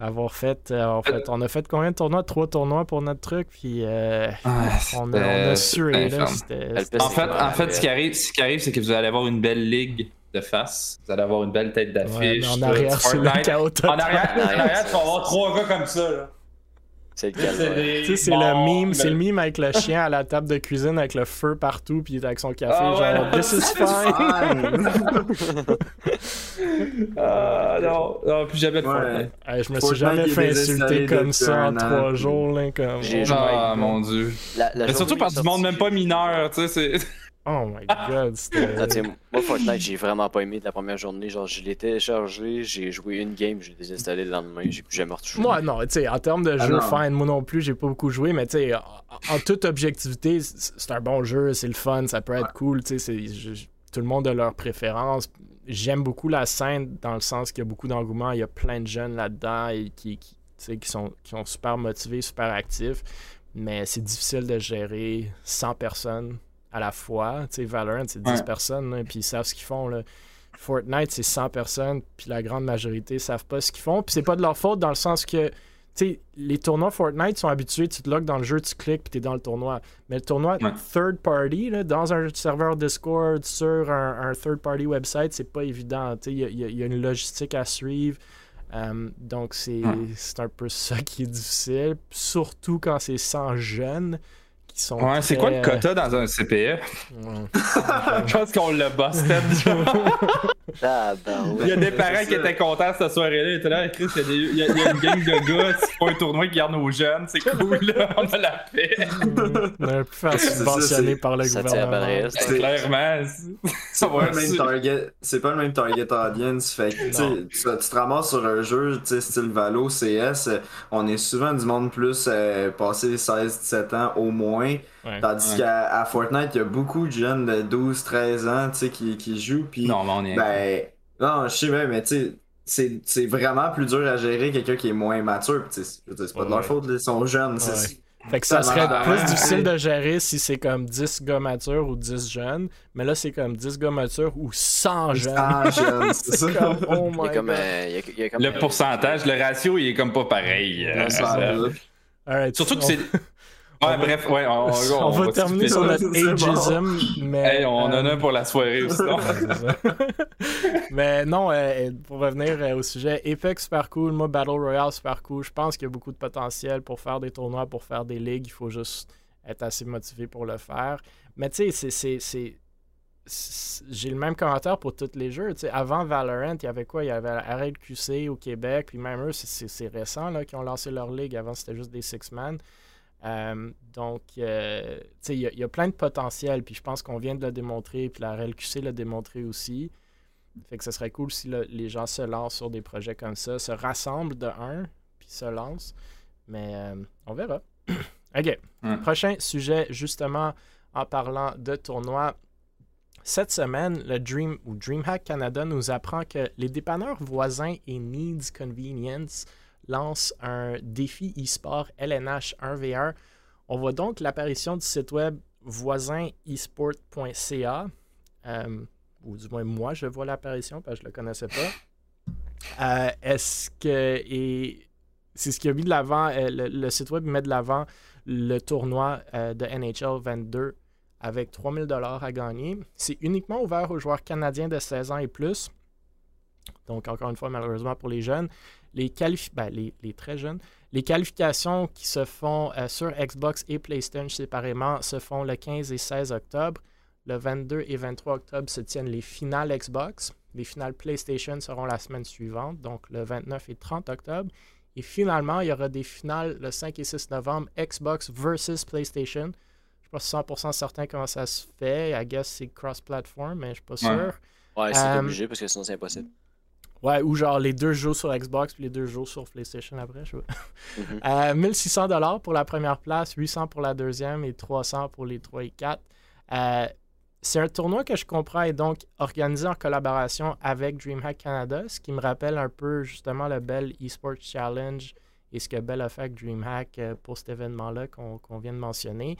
avoir fait, euh, en fait, on a fait combien de tournois? Trois tournois pour notre truc, puis euh, Ah, on, a, on a c'était sué là. En fait, Ouais, en fait ouais. ce, qui arrive, ce qui arrive, c'est que vous allez avoir une belle ligue de face. Vous allez avoir une belle tête Ouais, d'affiche. en tout, arrière, c'est le chaos En total. arrière, en arrière, tu vas avoir trois gars comme ça. Là. C'est le calvaire. C'est le meme, c'est le meme avec le chien à la table de cuisine avec le feu partout, puis avec son café, Ah genre This is fine. Ah non, non, plus jamais de Ouais. Je me suis jamais fait insulter comme ça en trois jours. Là, comme... J'ai- Ah mon dieu. La- la Mais surtout par du monde même pas mineur, tu sais. c'est- Oh my god, c'était. Ah, moi, Fortnite, j'ai vraiment pas aimé de la première journée. Genre, je l'ai téléchargé, j'ai joué une game, j'ai désinstallé le lendemain, j'ai plus jamais retouché. Moi, non, tu sais, en termes de Ah jeu, non. moi non plus, j'ai pas beaucoup joué, mais tu sais, en, en toute objectivité, c'est un bon jeu, c'est le fun, ça peut être cool, tu sais, tout le monde a leur préférence. J'aime beaucoup la scène dans le sens qu'il y a beaucoup d'engouement, il y a plein de jeunes là-dedans et qui, qui, sont, qui sont super motivés, super actifs, mais c'est difficile de gérer 100 personnes à la fois. Tu sais, Valorant, c'est 10 Ouais. personnes, là, puis ils savent ce qu'ils font. Là. Fortnite, c'est 100 personnes, puis la grande majorité savent pas ce qu'ils font. Puis c'est pas de leur faute dans le sens que, tu sais, les tournois Fortnite sont habitués, tu te logs dans le jeu, tu cliques, puis t'es dans le tournoi. Mais le tournoi Ouais. third party, là, dans un serveur Discord, sur un, un third party website, c'est pas évident. Tu sais, il y a- y, y une logistique à suivre. Donc c'est Ouais. un peu ça qui est difficile, surtout quand c'est 100 jeunes qui sont. Ouais, c'est quoi le euh, quota dans un CPF? ouais. Je pense qu'on l'a busted. Ah, ben Il y a des parents c'est qui étaient contents cette soirée-là. Ils étaient là, Chris, il y, a des- il y a- il y a une gang de gars qui font un tournoi qui garde nos jeunes. C'est cool, là. On a la paix. On aurait pu faire C'est subventionner c'est- par le ça tient à gouvernement. C'est- Clairement. C'est pas, le même c'est- target, c'est pas le même target audience. Fait que, tu te ramasses sur un jeu, tu sais, style Valo, CS, on est souvent du monde plus euh, passé 16-17 ans au moins. Ouais. Tandis Ouais. qu'à Fortnite, il y a beaucoup de jeunes de 12-13 ans, qui, qui jouent. Puis, Non, mais on est. ben, non, je sais bien, mais tu sais, c'est- c'est vraiment plus dur à gérer quelqu'un qui est moins mature. C'est pas de Ouais. leur faute, ils sont jeunes. Ouais. Fait que ça serait plus difficile de gérer si c'est comme 10 gars matures ou 10 jeunes. Mais là, c'est comme 10 gars matures ou 100 jeunes. Ah, jeune, c'est ça. comme, oh my a comme, god. euh, il y a- il y a comme, Le pourcentage, le ratio, il est comme pas pareil. euh. Alright, Surtout que c'est. Ouais, bref, ouais, on, On, va terminer sur notre bon. ageism, mais... Hey, on en euh, a pour la soirée aussi. non? Mais non, euh, pour revenir euh, au sujet, Apex super cool, moi Battle Royale super cool. Je pense qu'il y a beaucoup de potentiel pour faire des tournois, pour faire des ligues. Il faut juste être assez motivé pour le faire. Mais tu sais, c'est- J'ai le même commentaire pour tous les jeux. Tu sais, avant Valorant, il y avait quoi? Il y avait RLQC au Québec, puis même eux, c'est- récent là, qui ont lancé leur ligue. Avant, c'était juste des six-man. Euh, donc, euh, il y, a- il y a plein de potentiel, puis je pense qu'on vient de le démontrer, puis la RLQC l'a démontré aussi. Fait que ce serait cool si les gens se lancent sur des projets comme ça, se rassemblent de un, puis se lancent. Mais euh, on verra. OK. Prochain sujet, justement, en parlant de tournois. Cette semaine, le Dream ou DreamHack Canada nous apprend que les dépanneurs voisins et Needs Convenience lancent un défi e-sport LNH 1v1. On voit donc l'apparition du site web voisineesport.ca. Euh, ou du moins moi, je vois l'apparition parce que je ne le connaissais pas. Euh, Est-ce que. Et c'est ce qui a mis de l'avant. euh, le, le site web met de l'avant le tournoi de NHL 22 avec 3000 dollars à gagner. C'est uniquement ouvert aux joueurs canadiens de 16 ans et plus. Donc, encore une fois, malheureusement pour les jeunes, les, qualifi- ben, les, les très jeunes, les qualifications qui se font euh, sur Xbox et PlayStation séparément se font le 15 et 16 octobre. Le 22 et 23 octobre se tiennent les finales Xbox. Les finales PlayStation seront la semaine suivante, donc le 29 et 30 octobre. Et finalement, il y aura des finales le 5 et 6 novembre, Xbox versus PlayStation. Je ne suis pas 100% certain comment ça se fait. I guess c'est cross-platform, mais je ne suis pas sûr. Ouais, c'est Euh, obligé parce que sinon c'est impossible. Ouais, ou genre les deux jouent sur Xbox puis les deux jouent sur PlayStation après, je sais pas. Mhm. Euh, 1600 dollars pour la première place, 800 pour la deuxième et 300 pour les 3 et 4. Euh, c'est un tournoi que je comprends est donc organisé en collaboration avec DreamHack Canada, ce qui me rappelle un peu justement le Bell Esports Challenge et ce que Bell a fait avec DreamHack euh, pour cet événement-là qu'on qu'on vient de mentionner.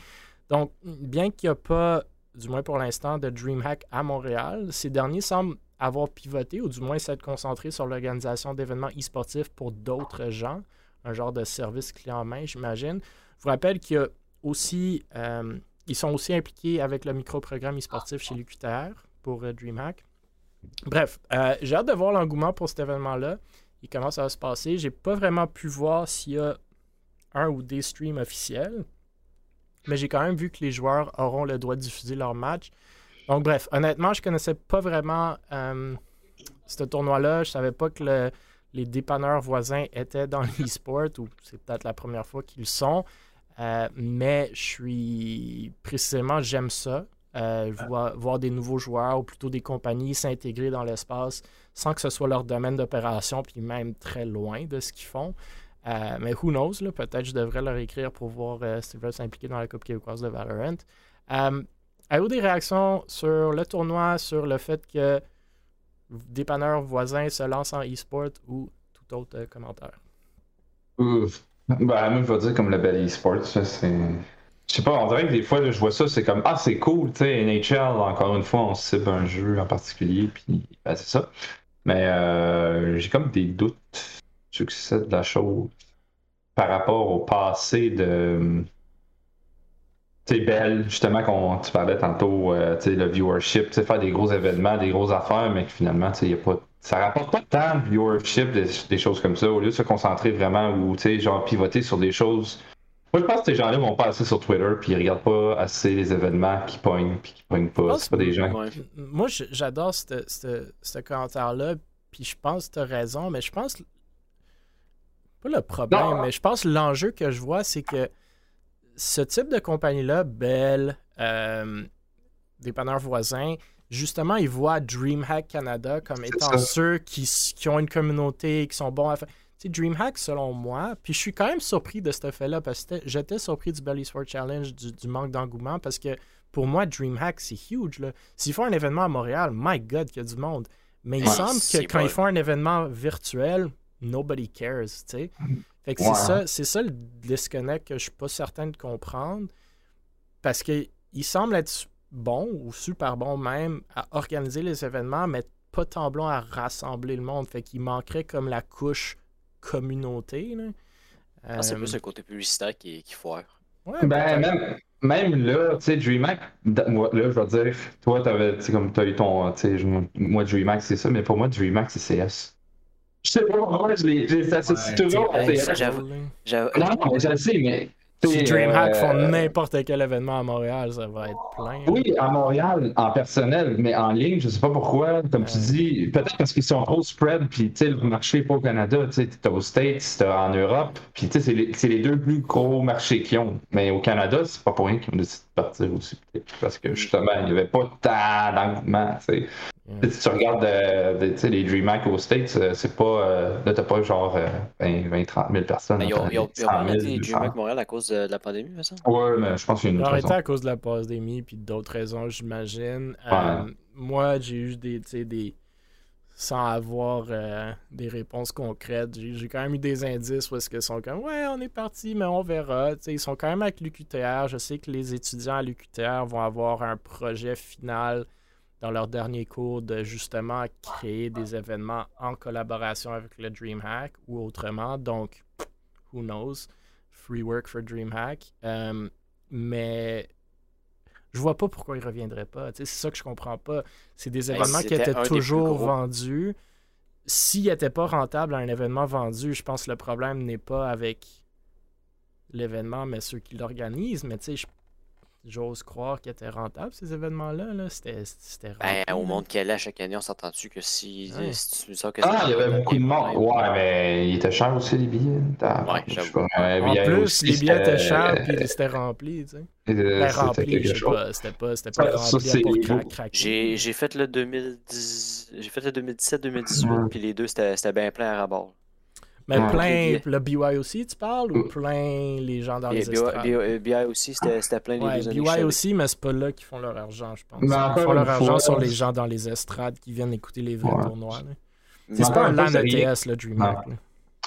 Donc, bien qu'il n'y a pas, du moins pour l'instant, de DreamHack à Montréal, ces derniers semblent avoir pivoté ou du moins s'être concentrés sur l'organisation d'événements e-sportifs pour d'autres gens, un genre de service clé en main, j'imagine. Je vous rappelle qu'il y a aussi, euh, ils sont aussi impliqués avec le micro-programme e-sportif chez l'UQTR pour euh, DreamHack. Bref, euh, j'ai hâte de voir l'engouement pour cet événement-là. Il commence à se passer. J'ai pas vraiment pu voir s'il y a un ou des streams officiels, mais j'ai quand même vu que les joueurs auront le droit de diffuser leur match. Donc, bref, honnêtement, je connaissais pas vraiment euh, ce tournoi-là. Je savais pas que le- les dépanneurs voisins étaient dans l'e-sport, ou c'est peut-être la première fois qu'ils le sont. Euh, mais je suis précisément, j'aime ça. Euh, voir, voir des nouveaux joueurs ou plutôt des compagnies s'intégrer dans l'espace sans que ce soit leur domaine d'opération, puis même très loin de ce qu'ils font. Euh, mais who knows, peut-être je devrais leur écrire pour voir s'ils veulent s'impliquer dans la Coupe québécoise de Valorant. Avez-vous des réactions sur le tournoi, sur le fait que dépanneurs voisins se lancent en e-sport ou tout autre euh, commentaire? Ouf. Ben, moi, je vais dire comme le bel e-sport, ça, c'est. Je sais pas, on dirait que des fois, je vois ça, c'est comme, ah, c'est cool, tu sais, NHL, encore une fois, on cible un jeu en particulier, puis ben, c'est ça. Mais euh, j'ai comme des doutes sur le succès de la chose par rapport au passé de. Sais, Belle, justement, qu'on tu parlais tantôt, euh, tu sais, le viewership, tu sais, faire des gros événements, des grosses affaires, mais que finalement, tu sais, y a pas. Ça rapporte pas tant de viewership, des, des choses comme ça, au lieu de se concentrer vraiment ou, tu sais, genre, pivoter sur des choses. Moi, je pense que ces gens-là vont pas assez sur Twitter, puis ils regardent pas assez les événements qui pognent, puis qui pognent pas. C'est pas des gens. Ouais. Moi, j'adore ce- commentaire-là, puis je pense que tu as raison, mais je pense. Pas le problème, Non. mais je pense que l'enjeu que je vois, c'est que ce type de compagnie-là, Bell, euh, dépanneurs voisins, justement, ils voient DreamHack Canada comme étant ça. ceux qui, ont une communauté, qui sont bons à faire. Tu sais, DreamHack, selon moi, puis je suis quand même surpris de cet fait-là, parce que j'étais surpris du Bell Esports Challenge, du, du manque d'engouement, parce que pour moi, DreamHack, c'est huge. là. S'ils font un événement à Montréal, my God, qu'il y a du monde. Mais il Ouais, semble que quand ils font un événement virtuel, nobody cares, tu sais. Fait que Ouais. c'est ça, c'est ça le disconnect que je suis pas certain de comprendre. Parce que il semble être bon ou super bon même à organiser les événements, mais pas tant bon à rassembler le monde. Fait qu'il manquerait comme la couche communauté. Là. Ah, c'est Euh, plus le côté publicitaire qui, qui foire. ouais, Ben, même, même là, tu sais, DreamHack, là, je vais dire, toi, t'avais, tu sais, comme t'as eu ton, tu sais, moi, DreamHack, c'est ça, mais pour moi, DreamHack, c'est CS. Je sais pas, moi, Ouais, toujours Non, mais je le sais, mais. tu Si DreamHack euh, font n'importe quel événement à Montréal, ça va être plein. là. Oui, à Montréal, en personnel, mais en ligne, je sais pas pourquoi, comme tu dis, peut-être parce qu'ils sont trop spread, puis tu sais, le marché n'est pas au Canada, tu sais, t'as aux States, t'as en Europe, puis tu sais, c'est les, les deux plus gros marchés qu'ils ont. Mais au Canada, c'est pas pour rien qu'ils ont décidé de partir aussi, parce que justement, il n'y avait pas tant d'engouement, Si tu regardes euh, des- tu sais, les DreamHack aux States, euh, c'est pas, euh, là, t'as pas genre euh, 20, 20, 30 000 personnes. Ben, ils ont, ils ont, ils ont 100 pas 000, arrêté 200. DreamHack Montréal à cause de, la pandémie, mais ça? Ouais, mais je pense qu'il y a une Ils ont autre arrêté raison. à cause de la pandémie puis d'autres raisons, j'imagine. Ouais. Euh, moi, j'ai eu des, tu sais, des. Sans avoir euh, des réponses concrètes, j'ai quand même eu des indices où est-ce qu'ils sont comme Ouais, on est parti, mais on verra. Ils sont quand même avec l'UQTR. Je sais que les étudiants à l'UQTR vont avoir un projet final dans leur dernier cours de justement créer des événements en collaboration avec le DreamHack ou autrement. Donc, who knows? Free work for DreamHack. Euh, mais je vois pas pourquoi ils reviendraient pas. C'est ça que je comprends pas. C'est des Ben, événements qui étaient toujours vendus. S'ils n'étaient pas rentables à un événement vendu, je pense que le problème n'est pas avec l'événement, mais ceux qui l'organisent. Mais tu sais, je- j'ose croire qu'ils étaient rentables, ces événements-là. Là. C'était, c'était Ben, rempli, au monde qu'elle est à chaque année, on s'entend-tu que si, Ouais. si tu sens que Ah, ça- il y avait beaucoup de monde. Ouais, mais il était cher aussi, les billets. T'as- Ouais, je sais j'avoue. En plus, aussi, les billets étaient c'était- chers puis c'était rempli. Tu sais. euh, Ben, c'était rempli, quelque je sais chose. pas. C'était pas, c'était pas Ça, ça, rempli c'est- pour craquer. J'ai j'ai fait le 2010, j'ai fait le 2017-2018, Ouais. puis les deux c'était c'était bien plein à rabord. Mais Ouais. plein, Les le BY aussi, tu parles, ou plein les gens dans Et les estrades? BI- BI aussi, c'était c'était plein les Ouais, BY aussi, mais c'est pas là qu'ils font leur argent, je pense. Mais Ils font leur argent fois- sur les gens dans les estrades qui viennent écouter les vrais Ouais. tournois. C'est pas un LAN. ETS, le DreamHack.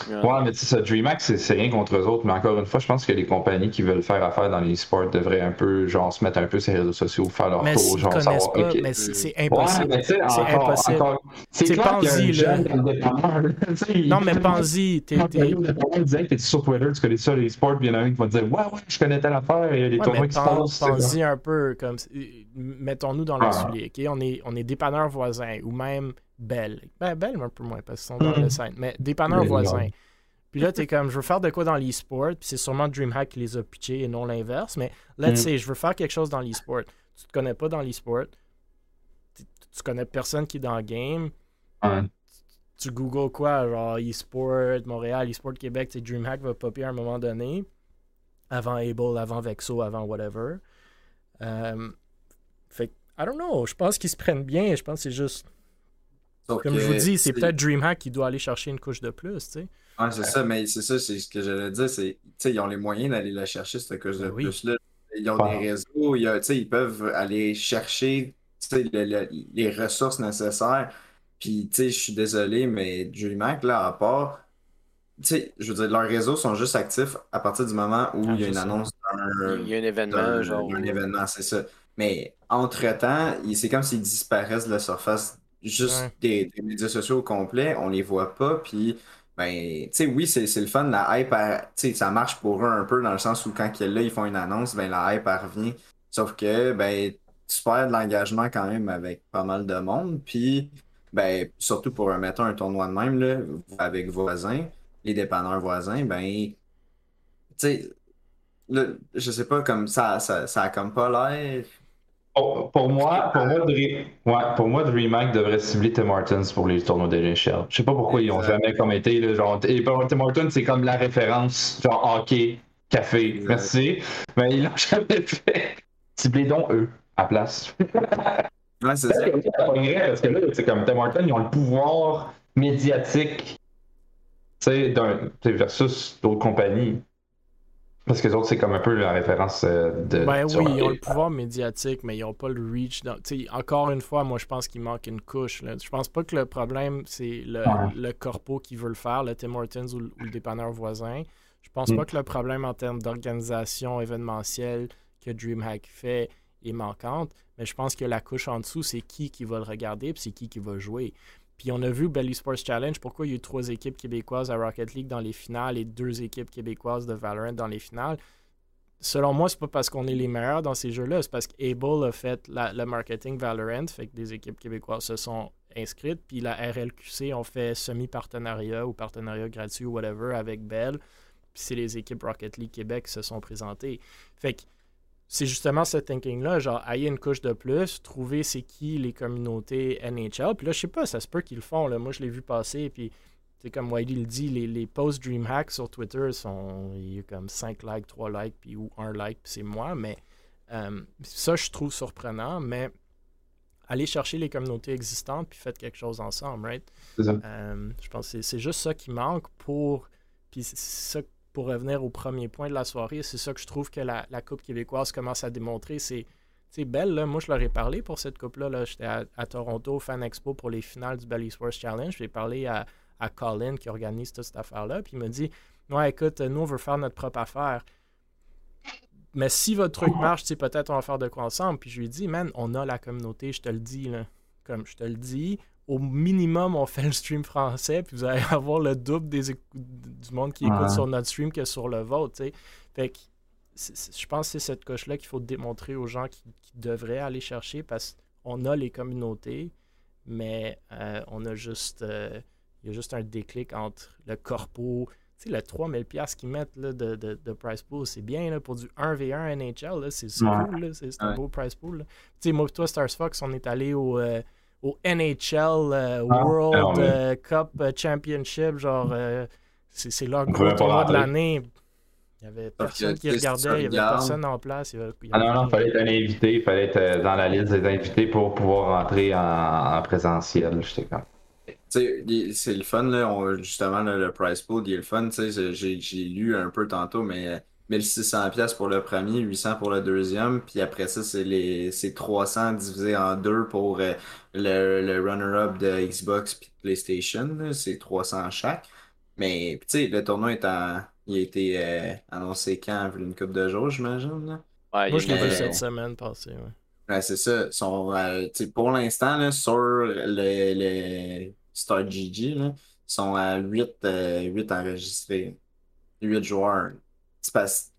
Ouais, mais tu sais, ça, DreamHack, c'est c'est rien contre eux autres, mais encore une fois, je pense que les compagnies qui veulent faire affaire dans les sports devraient un peu, genre, se mettre un peu sur les réseaux sociaux, faire leur Mais tour, genre, connaissent savoir, pas, mais c'est Ouais, impossible. C'est encore- impossible. encore- C'est C'est clair qu'il y a un le Non, mais pense-y, t'es- sur Twitter, tu connais ça, les sports, puis il y en a un qui va te dire Ouais, ouais, je connais telle affaire, il y a des Ouais, tournois mais qui se pen- passent. c'est pense-y un peu, comme mettons-nous dans leur Ah. soulier, ok? On est, on est dépanneurs voisins, ou même Belle. Ben, Belle, un peu moins, parce qu'ils sont dans Mhm. le centre, mais voisins. ouais. Puis là, t'es comme, je veux faire de quoi dans l'e-sport, puis c'est sûrement DreamHack qui les a pitchés et non l'inverse, mais let's Mhm. say, je veux faire quelque chose dans l'e-sport. Tu te connais pas dans l'e-sport, tu connais personne qui est dans le game, tu googles quoi, genre e-sport Montréal, e-sport Québec, tu DreamHack va popper à un moment donné, avant Able, avant Vexo, avant whatever. Euh, I don't know, je pense qu'ils se prennent bien, je pense que c'est juste, Sauf comme que je vous dis, c'est peut-être DreamHack qui doit aller chercher une couche de plus, tu sais. Ouais, c'est ça, mais c'est ça, c'est ce que j'allais dire, c'est, tu sais, ils ont les moyens d'aller la chercher, cette cause de Ben oui. plus-là. Ils ont des réseaux, il y a- tu sais, ils peuvent aller chercher, tu sais, le- le- les ressources nécessaires. Puis, tu sais, je suis désolé, mais DreamHack, là, à part, tu sais, je veux dire, leurs réseaux sont juste actifs à partir du moment où Ah, il y a une annonce d'un Il y a un événement, genre. d'un événement, c'est ça. Mais entre-temps, c'est comme s'ils disparaissent de la surface juste Ouais. des, des médias sociaux au complet, on les voit pas, puis ben, tu sais, oui, c'est le fun, la hype, tu sais, ça marche pour eux un peu dans le sens où quand ils- là, ils font une annonce, ben la hype, elle revient. Sauf que, ben, tu perds de l'engagement quand même avec pas mal de monde, puis, ben, surtout pour, mettons, un tournoi de même, là, avec voisins, les dépanneurs voisins, ben, tu sais, je sais pas, comme ça, ça, ça a comme pas l'air. Pour, pour moi, pour moi, Dre- ouais, pour moi, DreamHack devrait cibler Tim Hortons pour les tournois de l'échelle. Je sais pas pourquoi ils ont jamais comme été, là, genre, et pour Tim Hortons, c'est comme la référence, genre hockey, café, Exact. merci. Mais ils l'ont jamais fait. Ciblez donc eux, à place. Ouais, c'est ça. parce que là, c'est comme Tim Hortons, ils ont le pouvoir médiatique, d'un- versus d'autres compagnies. Parce que les autres, c'est comme un peu la référence euh, de. Ben oui, ils ont le pouvoir médiatique, mais ils n'ont pas le reach. Dans... Encore une fois, moi, je pense qu'il manque une couche. Là. Je pense pas que le problème, c'est le, Ouais. le corpo qui veut le faire, le Tim Hortons ou, le- ou le dépanneur voisin. Je pense Mm. pas que le problème en termes d'organisation événementielle que DreamHack fait est manquante, mais je pense que la couche en dessous, c'est qui qui va le regarder puis c'est qui qui va jouer. Puis on a vu Belly Sports Challenge, pourquoi il y a eu trois équipes québécoises à Rocket League dans les finales et deux équipes québécoises de Valorant dans les finales. Selon moi, c'est pas parce qu'on est les meilleurs dans ces jeux-là, c'est parce qu'Able a fait le marketing Valorant, fait que des équipes québécoises se sont inscrites, puis la RLQC ont fait semi-partenariat ou partenariat gratuit ou whatever avec Bell, puis c'est les équipes Rocket League Québec qui se sont présentées. Fait que c'est justement ce thinking-là, genre, aller une couche de plus, trouver c'est qui les communautés NHL, puis là, je sais pas, ça se peut qu'ils le font, là. moi je l'ai vu passer, puis c'est comme Wiley le dit, les, les posts DreamHack sur Twitter sont. Il y a comme 5 likes, 3 likes, puis ou 1 like, puis c'est moi. Mais euh, ça, je trouve surprenant. Mais allez chercher les communautés existantes, puis faites quelque chose ensemble, right? C'est ça. Euh, je pense que c'est- juste ça qui manque pour. Puis c'est ça, pour revenir au premier point de la soirée, c'est ça que je trouve que la, Coupe québécoise commence à démontrer. C'est. Belle, moi je leur ai parlé pour cette coupe-là. Là. J'étais à, à Toronto, Fan Expo, pour les finales du Belly Sports Challenge. J'ai parlé à, à Colin qui organise toute cette affaire-là. Puis il m'a dit Ouais, écoute, nous, on veut faire notre propre affaire. Mais si votre truc marche, peut-être on va faire de quoi ensemble. Puis je lui ai dit Man, on a la communauté, je te le dis. Là. Comme je te le dis, au minimum, on fait le stream français, puis vous allez avoir le double des du monde qui écoute Ouais. sur notre stream que sur le vôtre. Fait que je pense que c'est cette coche-là qu'il faut démontrer aux gens qui, qui devraient aller chercher parce qu'on a les communautés, mais euh, on a juste. euh, il y a juste un déclic entre le corpo. Tu sais, le 3000$ piastres qu'ils mettent là, de, de, de price pool, c'est bien là, pour du 1v1 NHL. C'est Ouais. cool, là, c'est c'est un Ouais. beau price pool. là. Tu sais, moi et toi, Stars Fox, on est allé au, euh, au NHL euh, Ah, World mais- euh, Cup euh, Championship. Genre, euh, c'est c'est leur gros tournoi de l'année. Il y avait personne qui regardait, il y avait personne en place. il y avait- il y Ah non, non, il fallait être un invité, il fallait être dans la liste des invités pour pouvoir rentrer en, en présentiel. J'étais comme. C'est le fun, là. on- justement, là, le price pool, il est le fun. Tu sais, j'ai j'ai lu un peu tantôt, mais euh, 1600$ piastres pour le premier, 800$ pour le deuxième, puis après ça, c'est les c'est 300 divisé en deux pour euh, le, le runner-up de Xbox puis PlayStation. C'est 300 chaque. Mais, tu sais, le tournoi est en- il a été euh, annoncé quand? Une couple de jours, j'imagine. là? Ouais, Moi, il je l'ai une- vu cette semaine passée. ouais. Ouais, c'est ça. Sont, euh, tu sais, pour l'instant, sur le, le Star GG, là, ils sont à 8, euh, 8 enregistrés. 8 joueurs. Parce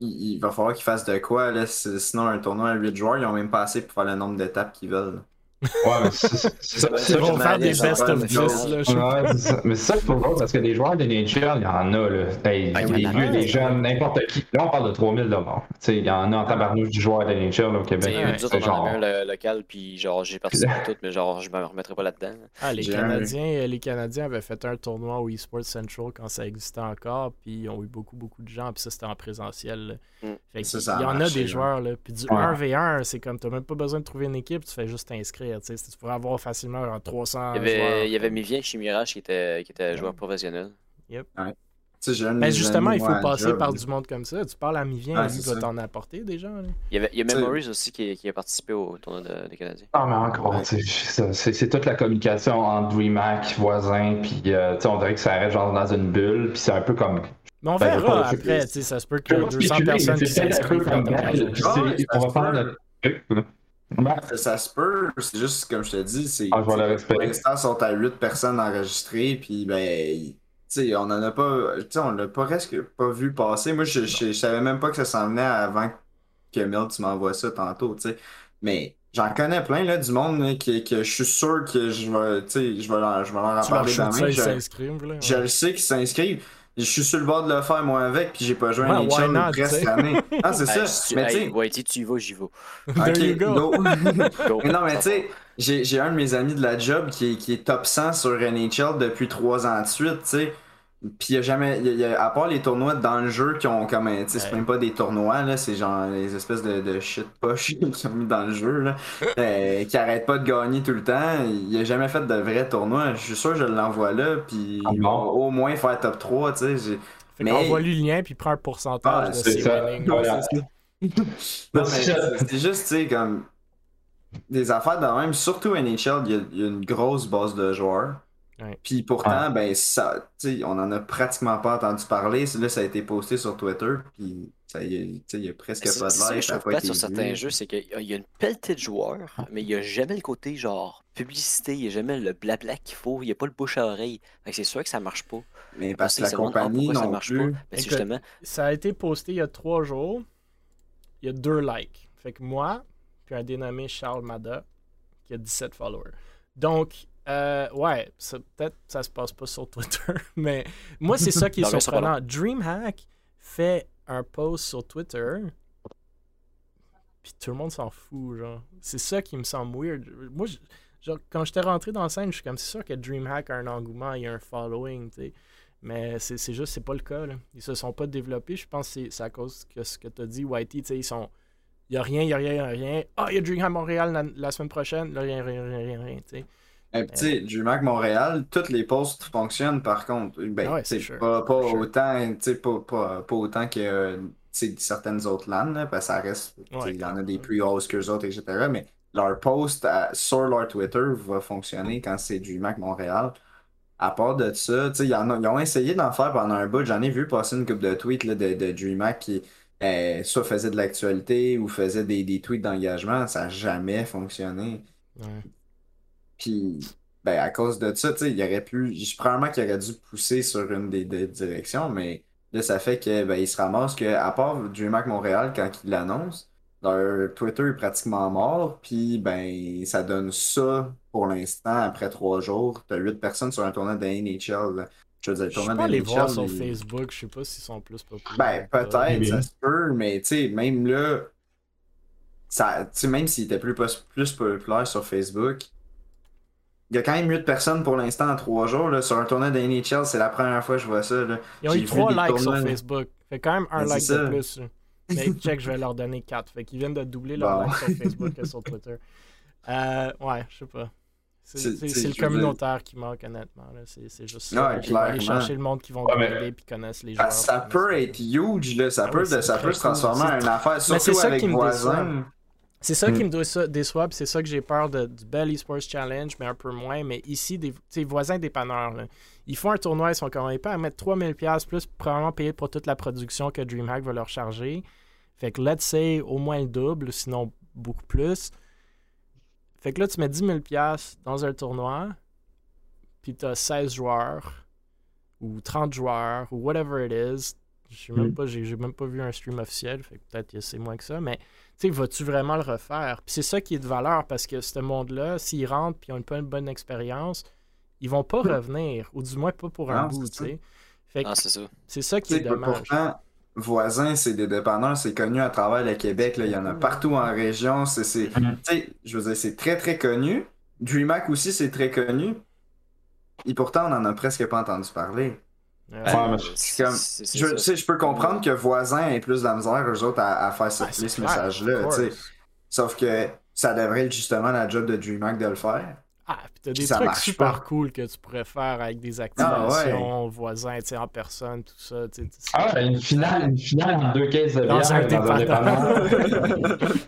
il, va falloir qu'ils fassent de quoi, là. Sinon, un tournoi à 8 joueurs, ils ont même pas assez pour faire le nombre d'étapes qu'ils veulent. Ouais, mais c'est faire des best of va, 10. mais Là, Ouais, c'est ça. Mais c'est ça qu'il faut voir parce que des joueurs de NHL, il y en a. Là. Hey, Ah, a. vieux, les jeunes, n'importe qui. Là, on parle de 3000 dollars. Il y en a en tabarnouche du joueur de NHL au Tu Québec. Ouais, nous C'est autres, on en avait un le- local, puis genre, j'ai participé à tout, mais genre, je me remettrai pas là-dedans. Ah, les Canadiens, euh, les Canadiens avaient fait un tournoi au eSports Central quand ça existait encore, puis ils ont eu beaucoup, beaucoup de gens, puis ça, c'était en présentiel. là. Mm. Fait que Ça, ça a il y en a marché, des là. joueurs, là. Puis du Ouais. 1v1, c'est comme, t'as même pas besoin de trouver une équipe, tu fais juste t'inscrire, tu sais. Tu pourrais avoir facilement genre 300 Il y avait, joueurs. il y avait Mivien chez Mirage qui était, qui était joueur professionnel. Mais mes justement, il faut passer par du monde comme ça. Tu parles à Mivien, c'est va t'en apporter des gens. là. Il y avait, il y a sais- Memories aussi qui, qui a participé au tournoi de- des Canadiens. Ah, mais encore, c'est c'est toute la communication entre DreamHack, voisins, puis euh, on dirait que ça reste genre dans une bulle, puis c'est un peu comme. Mais on Ben, verra après, ça se peut pas 200 spéculer, mais personnes qui ça on va faire notre truc. Ouais. Ça se peut, c'est juste comme je te dis, c'est Ah, pour l'instant, ils sont à 8 personnes enregistrées, puis ben, tu sais, on en a pas, tu sais, on l'a pas presque pas vu passer. Moi, je, je, je savais même pas que ça s'en venait avant que Mel, tu m'envoies ça tantôt, tu sais. Mais j'en connais plein, là, du monde, là, que, que je suis sûr que je vais, tu sais, je vais leur, je vais leur en Tu parler demain. Je, je le sais qu'ils s'inscrivent. Je suis sur le bord de le faire, moi, avec, puis j'ai pas joué Ouais, à why NHL not, presque année. Ah, c'est ça. tu- Mais tu Whitey, tu y vas, j'y vais. There Ok, you go. Mais non, mais tu sais, j'ai j'ai un de mes amis de la job qui est, qui est top 100 sur NHL depuis 3 ans de suite, tu sais. Puis il y a jamais, y a- il y a- à part les tournois dans le jeu qui ont comme, un- tu sais, c'est Ouais. même pas des tournois, là, c'est genre les espèces de, de shit poche qu'ils ont mis dans le jeu, là, euh, qui arrêtent pas de gagner tout le temps. Il a jamais fait de vrai tournoi. Je suis sûr que je l'envoie là, puis Ah ils bon? vont au moins faire top 3, tu sais. Mais- qu'envoie-lui le lien, puis prends un pourcentage Ah, de c'est ses ça. winnings. Voilà. Non, mais c'est juste, tu sais, comme des affaires de même, surtout NHL, il y, a- il y a une grosse base de joueurs. Ouais. Puis pourtant, ben, ça, on en a pratiquement pas entendu parler. Là, ça a été posté sur Twitter, puis ça, y il y a presque pas de c'est ça que live. je pas sur vu. certains jeux, c'est qu'il y a une pelletée de joueurs, mais il n'y a jamais le côté genre publicité, il n'y a jamais le blabla qu'il faut, il n'y a pas le bouche à oreille. C'est sûr que ça marche pas. Mais parce que la compagnie pourquoi ça non marche plus. pas. Ben, Écoute, justement. Ça a été posté il y a trois jours. Il y a deux likes. Fait que moi, puis un dénommé Charles Mada, qui a 17 followers. Donc, euh, ouais, ça- peut-être ça se passe pas sur Twitter, mais moi, c'est ça qui est Non, surprenant. DreamHack fait un post sur Twitter, puis tout le monde s'en fout, genre. C'est ça qui me semble weird. Moi, je- genre, quand j'étais rentré dans la scène, je suis comme, c'est sûr que DreamHack a un engouement, il y a un following, tu sais. Mais c'est c'est juste, c'est pas le cas. Là. Ils se sont pas développés. Je pense que c'est- c'est à cause que ce que tu as dit, Whitey, tu sais, ils sont. Il y a rien, il y a rien, il y a rien. Ah, il y a Dreamhack Montréal la, la semaine prochaine. Là, rien, rien, rien, rien, rien, tu sais. Et puis, tu sais, DreamHack Montréal, toutes les posts fonctionnent par contre. Ben, Ah ouais, c'est sûr. pas, autant, pas, pas, pas autant que euh, certaines autres LAN, là, parce que ça reste, Ouais, il y en a des plus grosses que les autres, etc. Mais leur post à- sur leur Twitter va fonctionner quand c'est DreamHack Montréal. À part de ça, ils, en ont, ils ont essayé d'en faire pendant un bout. J'en ai vu passer une couple de tweets là, de, de DreamHack qui euh, soit faisait de l'actualité ou faisait des, des tweets d'engagement. Ça n'a jamais fonctionné. Ouais. Puis, ben, à cause de ça, tu sais, il aurait pu. je- Probablement qu'il aurait dû pousser sur une des, des directions, mais là, ça fait que ben, il se ramasse que, à part DreamHack Montréal, quand il l'annonce, leur Twitter est pratiquement mort, puis ben, ça donne ça pour l'instant, après trois jours. T'as huit personnes sur un tournoi de NHL. là. Je veux dire, le tournoi pas de allé voir NHL, sur Facebook. Je sais pas s'ils sont plus populaires. ben, peut-être, ça se peut, mais tu sais, même là, ça, tu sais, même s'il était plus, plus populaire sur Facebook, il y a quand même 8 personnes pour l'instant en 3 jours. Là, sur un tournoi de NHL, c'est la première fois que je vois ça. Là. Ils ont eu vu 3 des likes sur Facebook. Fait quand même un Ben, like de plus. Mais check, je vais leur donner 4. Fait qu'ils viennent de doubler leur Bon. like sur Facebook et sur Twitter. Euh, ouais, je sais pas. C'est le veux communicaire qui manque, honnêtement. C'est juste ça. Ouais, aller chercher le monde qui vont Ouais, mais- et connaissent les Ah, joueurs. ça peut être huge, là. ça, Ah peut, ça peut se transformer en une affaire, c'est surtout ça avec voisins. C'est ça qui Hmm. me déçoit, c'est ça que j'ai peur de, du Bell Esports Challenge, mais un peu moins. Mais ici, des voisins dépanneurs, là, ils font un tournoi, ils sont quand même pas à mettre 3000$ plus, probablement payer pour toute la production que DreamHack va leur charger. Fait que, let's say, au moins le double, sinon beaucoup plus. Fait que là, tu mets 10 000$ dans un tournoi, puis tu as 16 joueurs, ou 30 joueurs, ou whatever it is. Je sais même Mm. pas, j'ai même pas vu un stream officiel, fait que peut-être que c'est moins que ça, mais sais, vas-tu vraiment le refaire? Puis c'est ça qui est de valeur, parce que ce monde-là, s'ils rentrent puis ils ont pas une bonne expérience, ils vont pas revenir, ou du moins pas pour un Non, bout, c'est tu sais. Fait que Ah, c'est ça. c'est ça qui est dommage. Pourtant, voisins, c'est des dépanneurs, c'est connu à travers le Québec. là. Il y en a partout en région. C'est, c'est, tu sais, je veux dire, c'est très très connu. DreamHack aussi, c'est très connu. Et pourtant, on en a presque pas entendu parler. Ouais. Ouais, comme- Je, sais, je peux comprendre que voisins aient plus de la misère, eux autres, à, à faire circuler Ouais, ce message-là. Sauf que ça devrait être justement la job de DreamHack de le faire. Ah, puis t'as des ça trucs super pas. cool que tu pourrais faire avec des Ah, activations voisins, tu sais, en personne, tout ça. Ah, une finale, une finale en deux caisses de bière dans un dépanneur.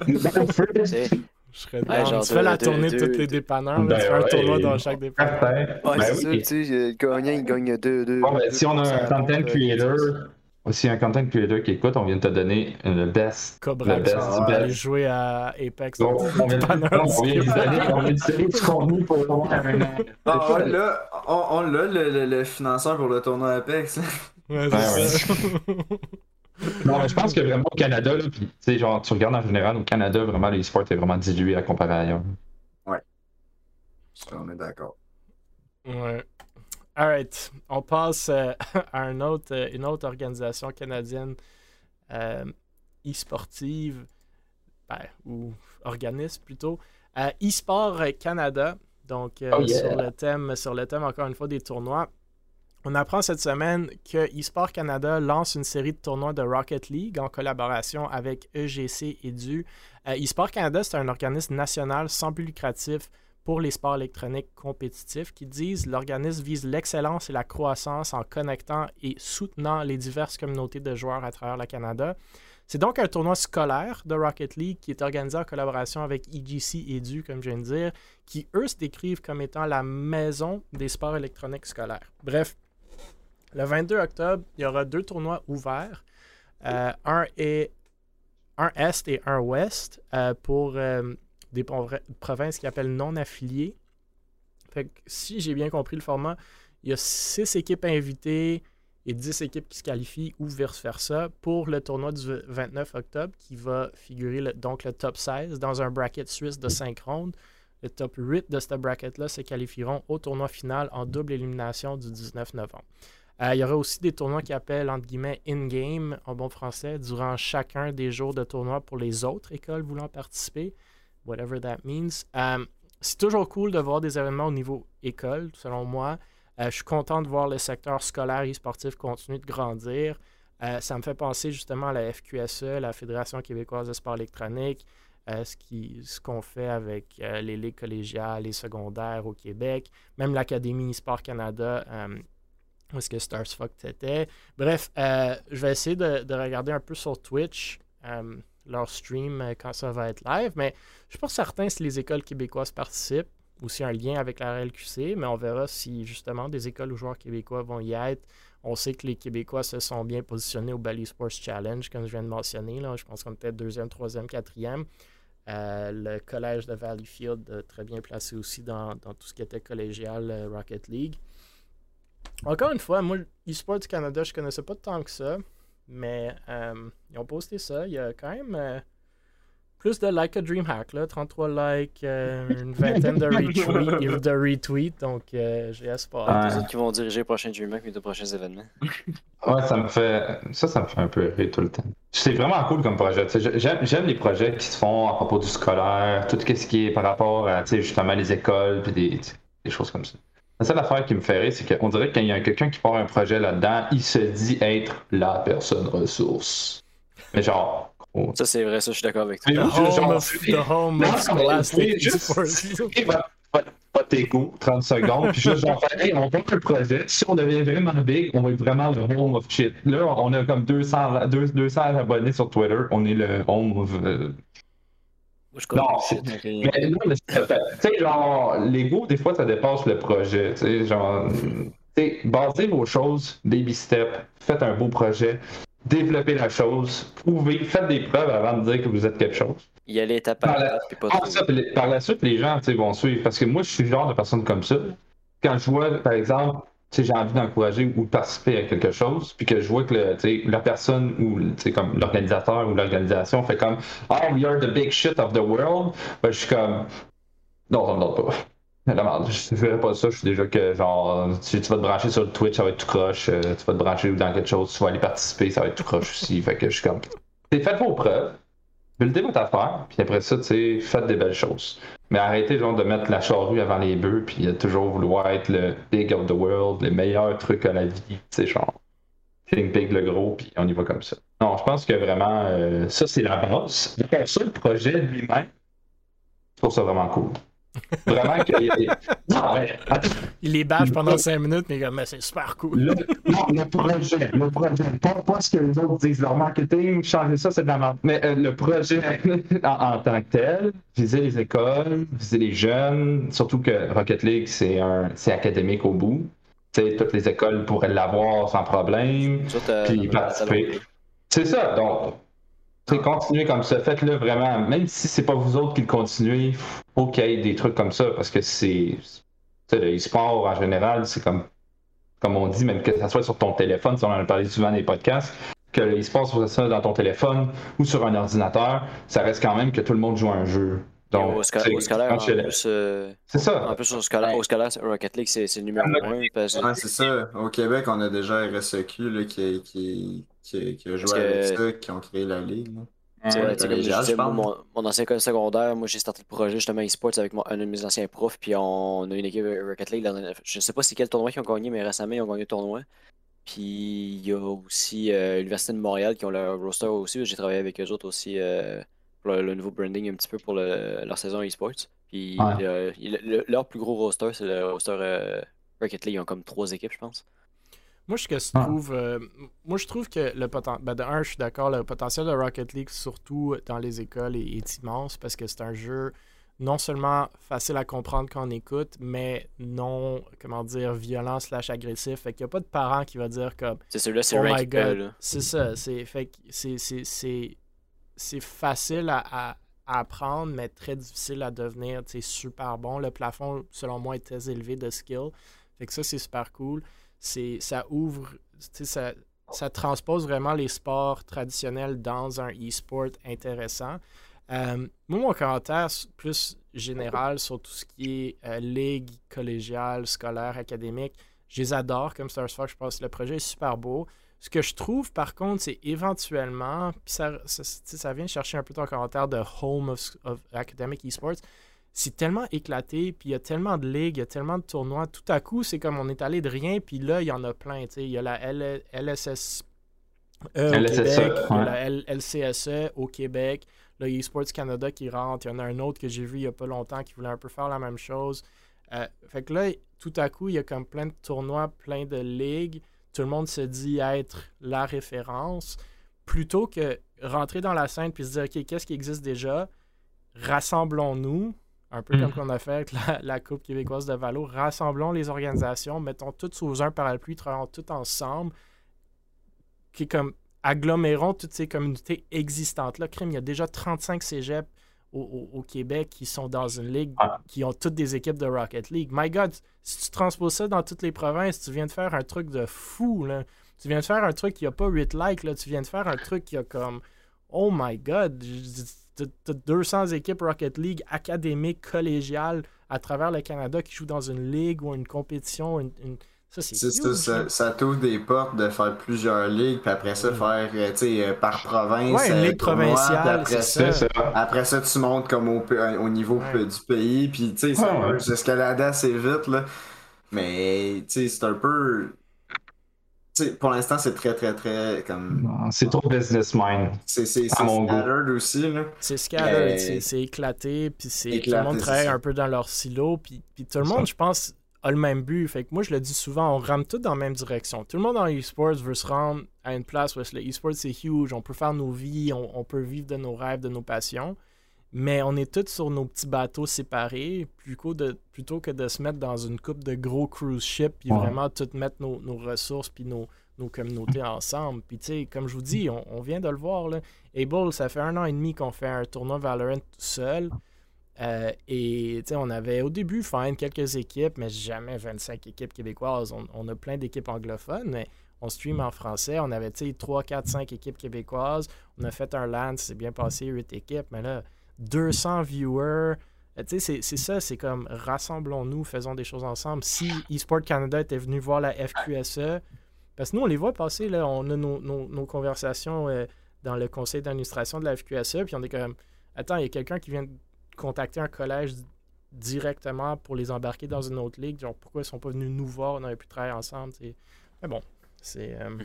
Je serais Ouais, genre tu fais la de- tournée de, de- tous les de- dépanneurs, là, Ben tu fais un ouais. tournoi dans chaque dépanneur. Ouais, Ben c'est ça, oui. tu sais, le gagnant, il gagne 2 deux, Bon, ben, deux si on a un content cent, creator, euh, aussi un content creator qui écoute, on vient de te donner le best. Cobra, Le best best. jouer à Apex. Donc, on vient de de donner on vient de donner du contenu pour avoir un. Ah, on l'a, on, on l'a, le, le- le financeur pour le tournoi Apex. Ouais, Ouais, c'est ça. Non, mais je pense que vraiment au Canada, là, puis, tu sais, genre, tu regardes en général, au Canada, vraiment, l'e-sport est vraiment dilué à comparer à ailleurs. on est d'accord. Ouais. Alright. On passe euh, à un autre, euh, une autre organisation canadienne euh, e-sportive, ben, ou organisme plutôt. Euh, e-sport Canada. Donc, euh, Oh yeah. sur, le thème, sur le thème, encore une fois, des tournois. On apprend cette semaine que eSport Canada lance une série de tournois de Rocket League en collaboration avec EGC et DU. Euh, eSport Canada, c'est un organisme national sans but lucratif pour les sports électroniques compétitifs qui disent l'organisme vise l'excellence et la croissance en connectant et soutenant les diverses communautés de joueurs à travers le Canada. C'est donc un tournoi scolaire de Rocket League qui est organisé en collaboration avec EGC Edu, comme je viens de dire, qui eux se décrivent comme étant la maison des sports électroniques scolaires. Bref, le 22 octobre, il y aura deux tournois ouverts. Euh, un, est, et un Ouest euh, pour euh, des provinces qui appellent non affiliées. Si j'ai bien compris le format, il y a six équipes invitées et 10 équipes qui se qualifient ou vice-versa pour le tournoi du 29 octobre qui va figurer donc le top 16 dans un bracket suisse de 5 rondes. Le top 8 de ce bracket-là se qualifieront au tournoi final en double élimination du 19 novembre. Euh, il y aura aussi des tournois qui appellent entre guillemets in-game en bon français durant chacun des jours de tournoi pour les autres écoles voulant participer, whatever that means. Euh, c'est toujours cool de voir des événements au niveau école, selon moi. Euh, je suis content de voir le secteur scolaire et sportif continuer de grandir. Ça me fait penser justement à la FQSE, la Fédération québécoise de sport électronique, ce qu'on fait avec les ligues collégiales et secondaires au Québec, même l'Académie Sport Canada, où est-ce que Stars était. Bref, je vais essayer de, de, regarder un peu sur Twitch leur stream quand ça va être live, mais je ne suis pas certain si les écoles québécoises participent aussi un lien avec la RLQC, mais on verra si justement des écoles ou joueurs québécois vont y être. On sait que les Québécois se sont bien positionnés au Bally Sports Challenge, comme je viens de mentionner. Là. Je pense qu'on était deuxième, troisième, quatrième. Euh, le collège de Valleyfield, euh, très bien placé aussi dans, tout ce qui était collégial euh, Rocket League. Encore une fois, moi, eSports du Canada, je connaissais pas tant que ça, mais ils ont posté ça. Il y a quand même plus de Like a Dream Hack, là, 33 likes, euh, une vingtaine de retweets, de retweets donc euh, j'ai espoir. Les autres qui vont diriger le prochain DreamHack et de prochains événements. ouais, ça me fait ça, ça me fait un peu rire tout le temps. C'est vraiment cool comme projet. J'aime les projets qui se font à propos du scolaire, tout ce qui est par rapport à justement les écoles puis des, des choses comme ça. La seule affaire qui me fait rire, c'est qu'on dirait que quand il y a quelqu'un qui part un projet là-dedans, il se dit être la personne ressource. Mais genre, ça, c'est vrai, ça, je suis d'accord avec toi. The home of, the home of Scholastic Pas tes goûts, 30 secondes, puis juste genre, hey, on prend un projet, si on devient vraiment big, on va être vraiment le home of shit. Là, on a comme 200, 200 abonnés sur Twitter, on est le home of. Euh... non, mais non, mais tu sais, genre, l'ego, des fois, ça dépasse le projet. Tu sais, genre, tu sais, basez vos choses, baby step, faites un beau projet développer la chose, prouver, faites des preuves avant de dire que vous êtes quelque chose. Y aller étape par étape, pas ah, ça, Par la suite, les gens vont suivre. Parce que moi, je suis le genre de personne comme ça. Quand je vois, par exemple, j'ai envie d'encourager ou de participer à quelque chose, puis que je vois que la personne ou l'organisateur ou l'organisation fait comme Oh, we are the big shit of the world, ben, je suis comme Non, ça me donne pas. Je ferais pas ça, je suis déjà que genre tu, tu, vas te brancher sur le Twitch, ça va être tout croche, euh, tu vas te brancher dans quelque chose, tu vas aller participer, ça va être tout croche aussi. fait que je suis comme. Faites vos preuves, buildez votre affaire, puis après ça, tu sais, faites des belles choses. Mais arrêtez genre de mettre la charrue avant les bœufs, puis toujours vouloir être le big of the world, le meilleur truc à la vie, sais, genre. Think big le gros, puis on y va comme ça. Non, je pense que vraiment, euh, ça c'est la base. Pour ça, le projet lui-même, je trouve ça vraiment cool. Vraiment qu'il non, Il les bâche pendant 5 minutes, mais, mais c'est super cool. Le, non, le projet, le projet. Pas, pas, ce que les autres disent. Leur marketing, changer ça, c'est de la merde. Mais euh, le projet en, tant que tel, viser les écoles, viser les jeunes, surtout que Rocket League, c'est académique au bout. T'sais, toutes les écoles pourraient l'avoir sans problème. Puis participer. C'est ça, donc continuez comme ça, faites-le vraiment. Même si c'est pas vous autres qui le continuez, faut qu'il y ait des trucs comme ça parce que c'est. Le e-sport en général, c'est comme. Comme on dit, même que ça soit sur ton téléphone, si on en a parlé souvent dans les podcasts, que le e-sport soit dans ton téléphone ou sur un ordinateur, ça reste quand même que tout le monde joue à un jeu. Donc, au, scolaire, en plus, euh, c'est ça. En plus, au scolaire, au scolaire Rocket League, c'est le numéro 1. c'est ça. Au Québec, on a déjà RSEQ là, qui, qui, qui, qui a joué avec ça, qui ont créé la ligue. mon, mon, ancien école secondaire, moi j'ai starté le projet justement eSports avec mon, un de mes anciens profs, puis on a une équipe Rocket League. je ne sais pas c'est quel tournoi qu'ils ont gagné, mais récemment ils ont gagné le tournoi. Puis il y a aussi euh, l'Université de Montréal qui ont leur roster aussi, j'ai travaillé avec eux autres aussi. Euh, pour le, le nouveau branding un petit peu pour le- leur saison e-sports. Puis Ouais. le- leur plus gros roster, c'est le roster euh, Rocket League. Ils ont comme trois équipes, je pense. Moi, je, que je Ah. trouve, euh, moi, je trouve que le potentiel. Ben, de un, je suis d'accord, le potentiel de Rocket League, surtout dans les écoles, est, est immense parce que c'est un jeu non seulement facile à comprendre quand on écoute, mais non, comment dire, violent slash agressif. Fait qu'il n'y a pas de parent qui va dire comme C'est celui-là, c'est Oh. C'est ça. C'est fait que c'est c'est- c'est- c'est facile à, à- à apprendre, mais très difficile à devenir sais, super bon. Le plafond, selon moi, est très élevé de skill. Fait que ça, c'est super cool. C'est ça ouvre, ça, ça transpose vraiment les sports traditionnels dans un e-sport intéressant. Euh, moi, mon commentaire plus général sur tout ce qui est euh, ligue collégiale, scolaire, académique, je les adore comme Star Fox. Je pense que le projet est super beau. Ce que je trouve, par contre, c'est éventuellement, puis ça, ça, ça vient chercher un peu ton commentaire de Home of, of Academic Esports, c'est tellement éclaté, puis il y a tellement de ligues, il y a tellement de tournois. Tout à coup, c'est comme on est allé de rien, puis là, il y en a plein. Il y a la L- LSS au LSSE, Québec, il y a ouais. la L- LCSE au Québec, le eSports Canada qui rentre. Il y en a un autre que j'ai vu il n'y a pas longtemps qui voulait un peu faire la même chose. Euh, fait que là, tout à coup, il y a comme plein de tournois, plein de ligues. Tout le monde se dit être la référence. Plutôt que rentrer dans la scène puis se dire, OK, qu'est-ce qui existe déjà? Rassemblons-nous, un peu Mm. comme qu'on a fait avec la, la Coupe québécoise de Valo. Rassemblons les organisations, mettons toutes sous un parapluie, travaillons toutes ensemble, qui comme agglomérons toutes ces communautés existantes-là. Crime, il y a déjà 35 cégeps au, au- au Québec qui sont dans une ligue Ah. qui ont toutes des équipes de Rocket League. My God, si tu transposes ça dans toutes les provinces, tu viens de faire un truc de fou. Là. Tu viens de faire un truc qui a pas 8 likes. Là. Tu viens de faire un truc qui a comme Oh my God, t'as t'as 200 équipes Rocket League académiques, collégiales à travers le Canada qui jouent dans une ligue ou une compétition. une- une- Ça, c'est C'est ça, huge, ça, là. ça t'ouvre des portes de faire plusieurs ligues, puis après ça, faire, euh, tu euh, par province. Ouais, une euh, ligue provinciale, après c'est ça. Après ça, tu montes comme au, au niveau Ouais. du pays, puis tu sais, ça Ouais, peut ouais. s'escalader assez vite, là. Mais, tu sais, c'est un peu. Pour l'instant, c'est très, très, très. comme C'est trop business mind. C'est mon goût. scattered aussi. C'est scattered, Mais- c'est- c'est éclaté, puis c'est tout le monde travaille un peu dans leur silo, puis, puis tout le monde, je pense, a le même but. Fait que moi, je le dis souvent, on rame tout dans la même direction. Tout le monde dans l'e-sports veut se rendre à une place où est-ce que le e-sport c'est huge, on peut faire nos vies, on, on peut vivre de nos rêves, de nos passions, mais on est tous sur nos petits bateaux séparés, plutôt, de, plutôt que de se mettre dans une coupe de gros cruise ship, puis Ouais. vraiment tout mettre nos, nos ressources, puis nos, nos communautés ensemble. Puis tu sais, comme je vous dis, on, on vient de le voir, là. Able, ça fait un an et demi qu'on fait un tournoi Valorant tout seul. Euh, et tu sais, on avait au début fine quelques équipes, mais jamais 25 équipes québécoises. On, on a plein d'équipes anglophones, mais on stream en français. On avait tu sais, 3, 4, 5 équipes québécoises. On a fait un LAN, c'est bien passé, 8 équipes, mais là, 200 viewers. Euh, Tu sais, c'est- ça, c'est comme rassemblons-nous, faisons des choses ensemble. Si eSport Canada était venu voir la FQSE, parce que nous, on les voit passer, là, on a nos, nos- conversations euh, dans le conseil d'administration de la FQSE, puis on est comme, attends, il y a quelqu'un qui vient de contacter un collège di- directement pour les embarquer dans une autre ligue. Genre, pourquoi ils sont pas venus nous voir, on aurait pu travailler ensemble. Mais bon, c'est... euh,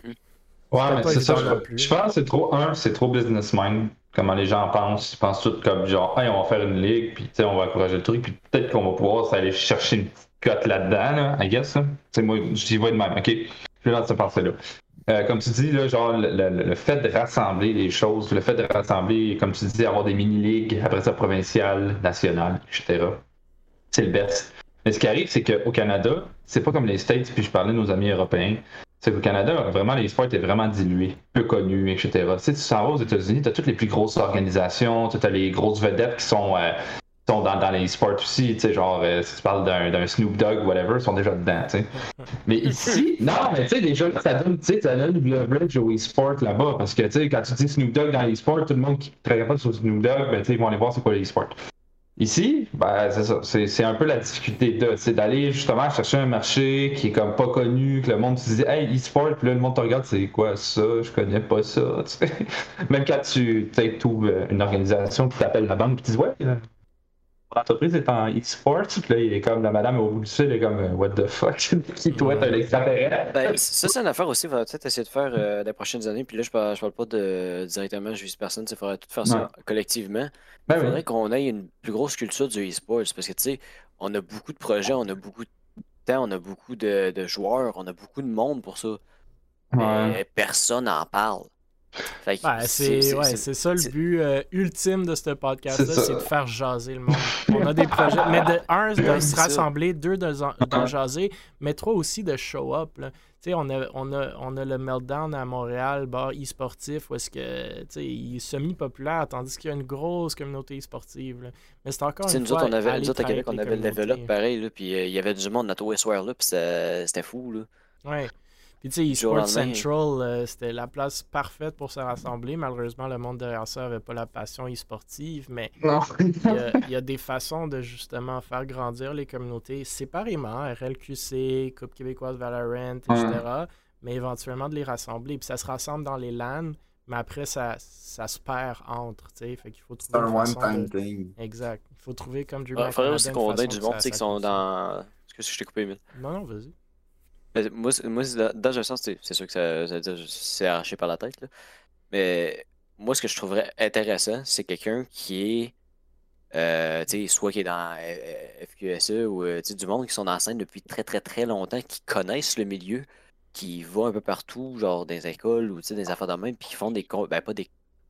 Ouais, mais c'est ça. Je, pense que c'est trop, un, c'est trop business mind. Comment les gens pensent. Ils pensent tout comme genre, hey, on va faire une ligue, puis tu sais, on va encourager le truc, puis peut-être qu'on va pouvoir aller chercher une petite cote là-dedans, là, I guess. sais, moi, j'y vois de même, ok? Je vais dans cette pensée-là. Euh, comme tu dis, là, genre, le, le- le fait de rassembler les choses, le fait de rassembler, comme tu dis, avoir des mini-ligues, après ça, provinciales, nationales, etc. C'est le best. Mais ce qui arrive, c'est qu'au Canada, c'est pas comme les States, puis je parlais de nos amis européens. C'est Canada, vraiment, les sports étaient vraiment dilués, peu connus, etc. Tu sais, tu s'en vas aux États-Unis, tu as toutes les plus grosses organisations, tu as les grosses vedettes qui sont, euh, sont dans, dans les sports aussi, tu sais, genre, euh, si tu parles d'un d'un Snoop Dogg, whatever, ils sont déjà dedans, tu sais. Mais ici, non, mais tu sais, déjà, ça donne, tu sais, ça donne du leverage au e-sport là-bas, parce que, tu sais, quand tu dis Snoop Dogg dans l'e-sport, tout le monde qui ne travaille pas sur Snoop Dogg, ben, tu sais, ils vont aller voir c'est quoi l'e-sport. Ici, ben, c'est ça. C'est, un peu la difficulté de, c'est d'aller justement chercher un marché qui est comme pas connu, que le monde se dit, hey, e-sport, puis là, le monde te regarde, c'est quoi ça? Je connais pas ça, tu. Même quand tu, tu trouves une organisation qui t'appelle la banque, qui te dit, ouais, l'entreprise est en e-sport, puis là, il est comme, la madame au bout du fil, elle est comme, euh, what the fuck, qui toi, t'es un extraterrestre? Ben, ça, c'est une affaire aussi. Il faudrait peut-être essayer de faire euh, les prochaines années. Puis là, je parle, je parle pas de directement, je vise personne. Il faudrait tout faire ça collectivement. Ben Il faudrait oui. qu'on ait une plus grosse culture du e-sport. Parce que, tu sais, on a beaucoup de projets, on a beaucoup de temps, on a beaucoup de, de joueurs, on a beaucoup de monde pour ça. Mais personne n'en parle. Ben, c'est ouais, c'est ça le but euh, ultime de ce podcast-là, C'est de faire jaser le monde. On a des projets, mais de un, de Ouais, se ça. rassembler, deux, de d'en jaser, mais trois aussi de show up. là. Tu sais, on a, on, a, on a le Meltdown à Montréal, bar e-sportif, où est-ce que, tu sais, il est semi-populaire, tandis qu'il y a une grosse communauté e-sportive. Mais c'est encore une nous fois, autres, on avait, aller nous autres, à Québec, on les avait le level up pareil, puis euh, il y avait du monde notre soir là, puis c'était c'était fou, là. Ouais. Puis tu sais, eSports. Central, euh, c'était la place parfaite pour se rassembler. Malheureusement, le monde derrière ça n'avait pas la passion e-sportive, mais il y, a, il y a des façons de justement faire grandir les communautés séparément, RLQC, Coupe québécoise Valorant, etc. Mais éventuellement de les rassembler. Puis ça se rassemble dans les LAN, mais après ça, ça se perd entre, tu sais. Fait qu'il faut C'est trouver un one-time de- thing. Exact. Il faut trouver comme Dream Il faudrait aussi qu'on ait du monde, tu sais, qui sont dans. Excuse, je t'ai coupé, Emile. Non, non, vas-y. Mais moi, dans un sens, c'est sûr que ça, ça- c'est arraché par la tête. Là. Mais moi, ce que je trouverais intéressant, c'est quelqu'un qui est. euh, soit qui est dans euh, FQSE ou euh, du monde qui sont dans la scène depuis très très très longtemps, qui connaissent le milieu, qui vont un peu partout, genre dans les écoles ou des affaires de même, puis qui font des. Ben, pas des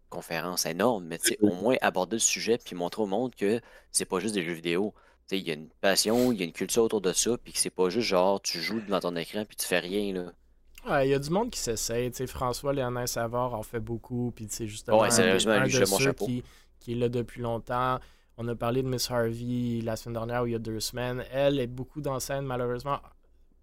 conférences énormes, mais au moins aborder le sujet puis montrer au monde que c'est pas juste des jeux vidéo. Il y a une passion, il y a une culture autour de ça, puis que c'est pas juste genre tu joues devant ton écran puis tu fais rien. là. Ouais, il y a du monde qui sais, François Léonard Savard en fait beaucoup. Puis, tu sais, justement, Ouais, un, sérieusement, un je de ceux qui, qui est là depuis longtemps. On a parlé de Miss Harvey la semaine dernière ou il y a deux semaines. Elle est beaucoup dans scène, malheureusement.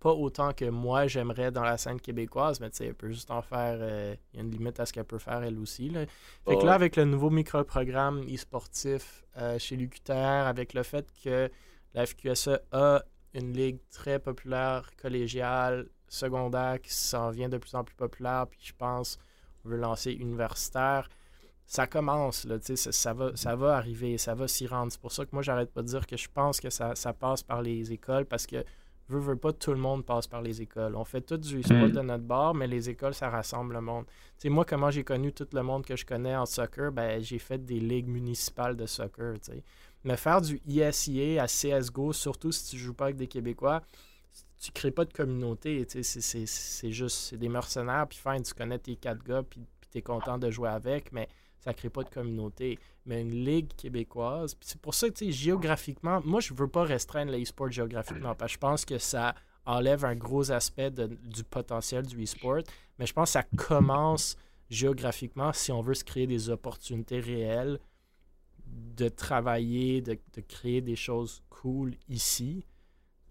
Pas autant que moi j'aimerais dans la scène québécoise, mais tu sais, elle peut juste en faire. euh, Il y a une limite à ce qu'elle peut faire elle aussi. Là. Fait que là, avec le nouveau micro-programme e-sportif euh, chez l'UQTR, avec le fait que la FQSE a une ligue très populaire, collégiale, secondaire, qui s'en vient de plus en plus populaire, puis je pense on veut lancer universitaire, ça commence, là, tu sais, ça, ça va, ça va arriver, ça va s'y rendre. C'est pour ça que moi, j'arrête pas de dire que je pense que ça, ça passe par les écoles, parce que veux, veux pas, tout le monde passe par les écoles. On fait tout du e-sport Mm. de notre bord, mais les écoles, ça rassemble le monde. Tu sais, moi, comment j'ai connu tout le monde que je connais en soccer, ben, j'ai fait des ligues municipales de soccer, tu sais. Mais faire du ISIA à CSGO, surtout si tu joues pas avec des Québécois, tu crées pas de communauté, c'est- juste, c'est des mercenaires, puis fine, tu connais tes quatre gars, puis tu es content de jouer avec, mais ça crée pas de communauté. Mais une ligue québécoise, c'est pour ça que, géographiquement, moi, je veux pas restreindre l'e-sport géographiquement, parce que je pense que ça enlève un gros aspect du potentiel du e-sport, mais je pense que ça commence géographiquement si on veut se créer des opportunités réelles de travailler, de, créer des choses cool ici.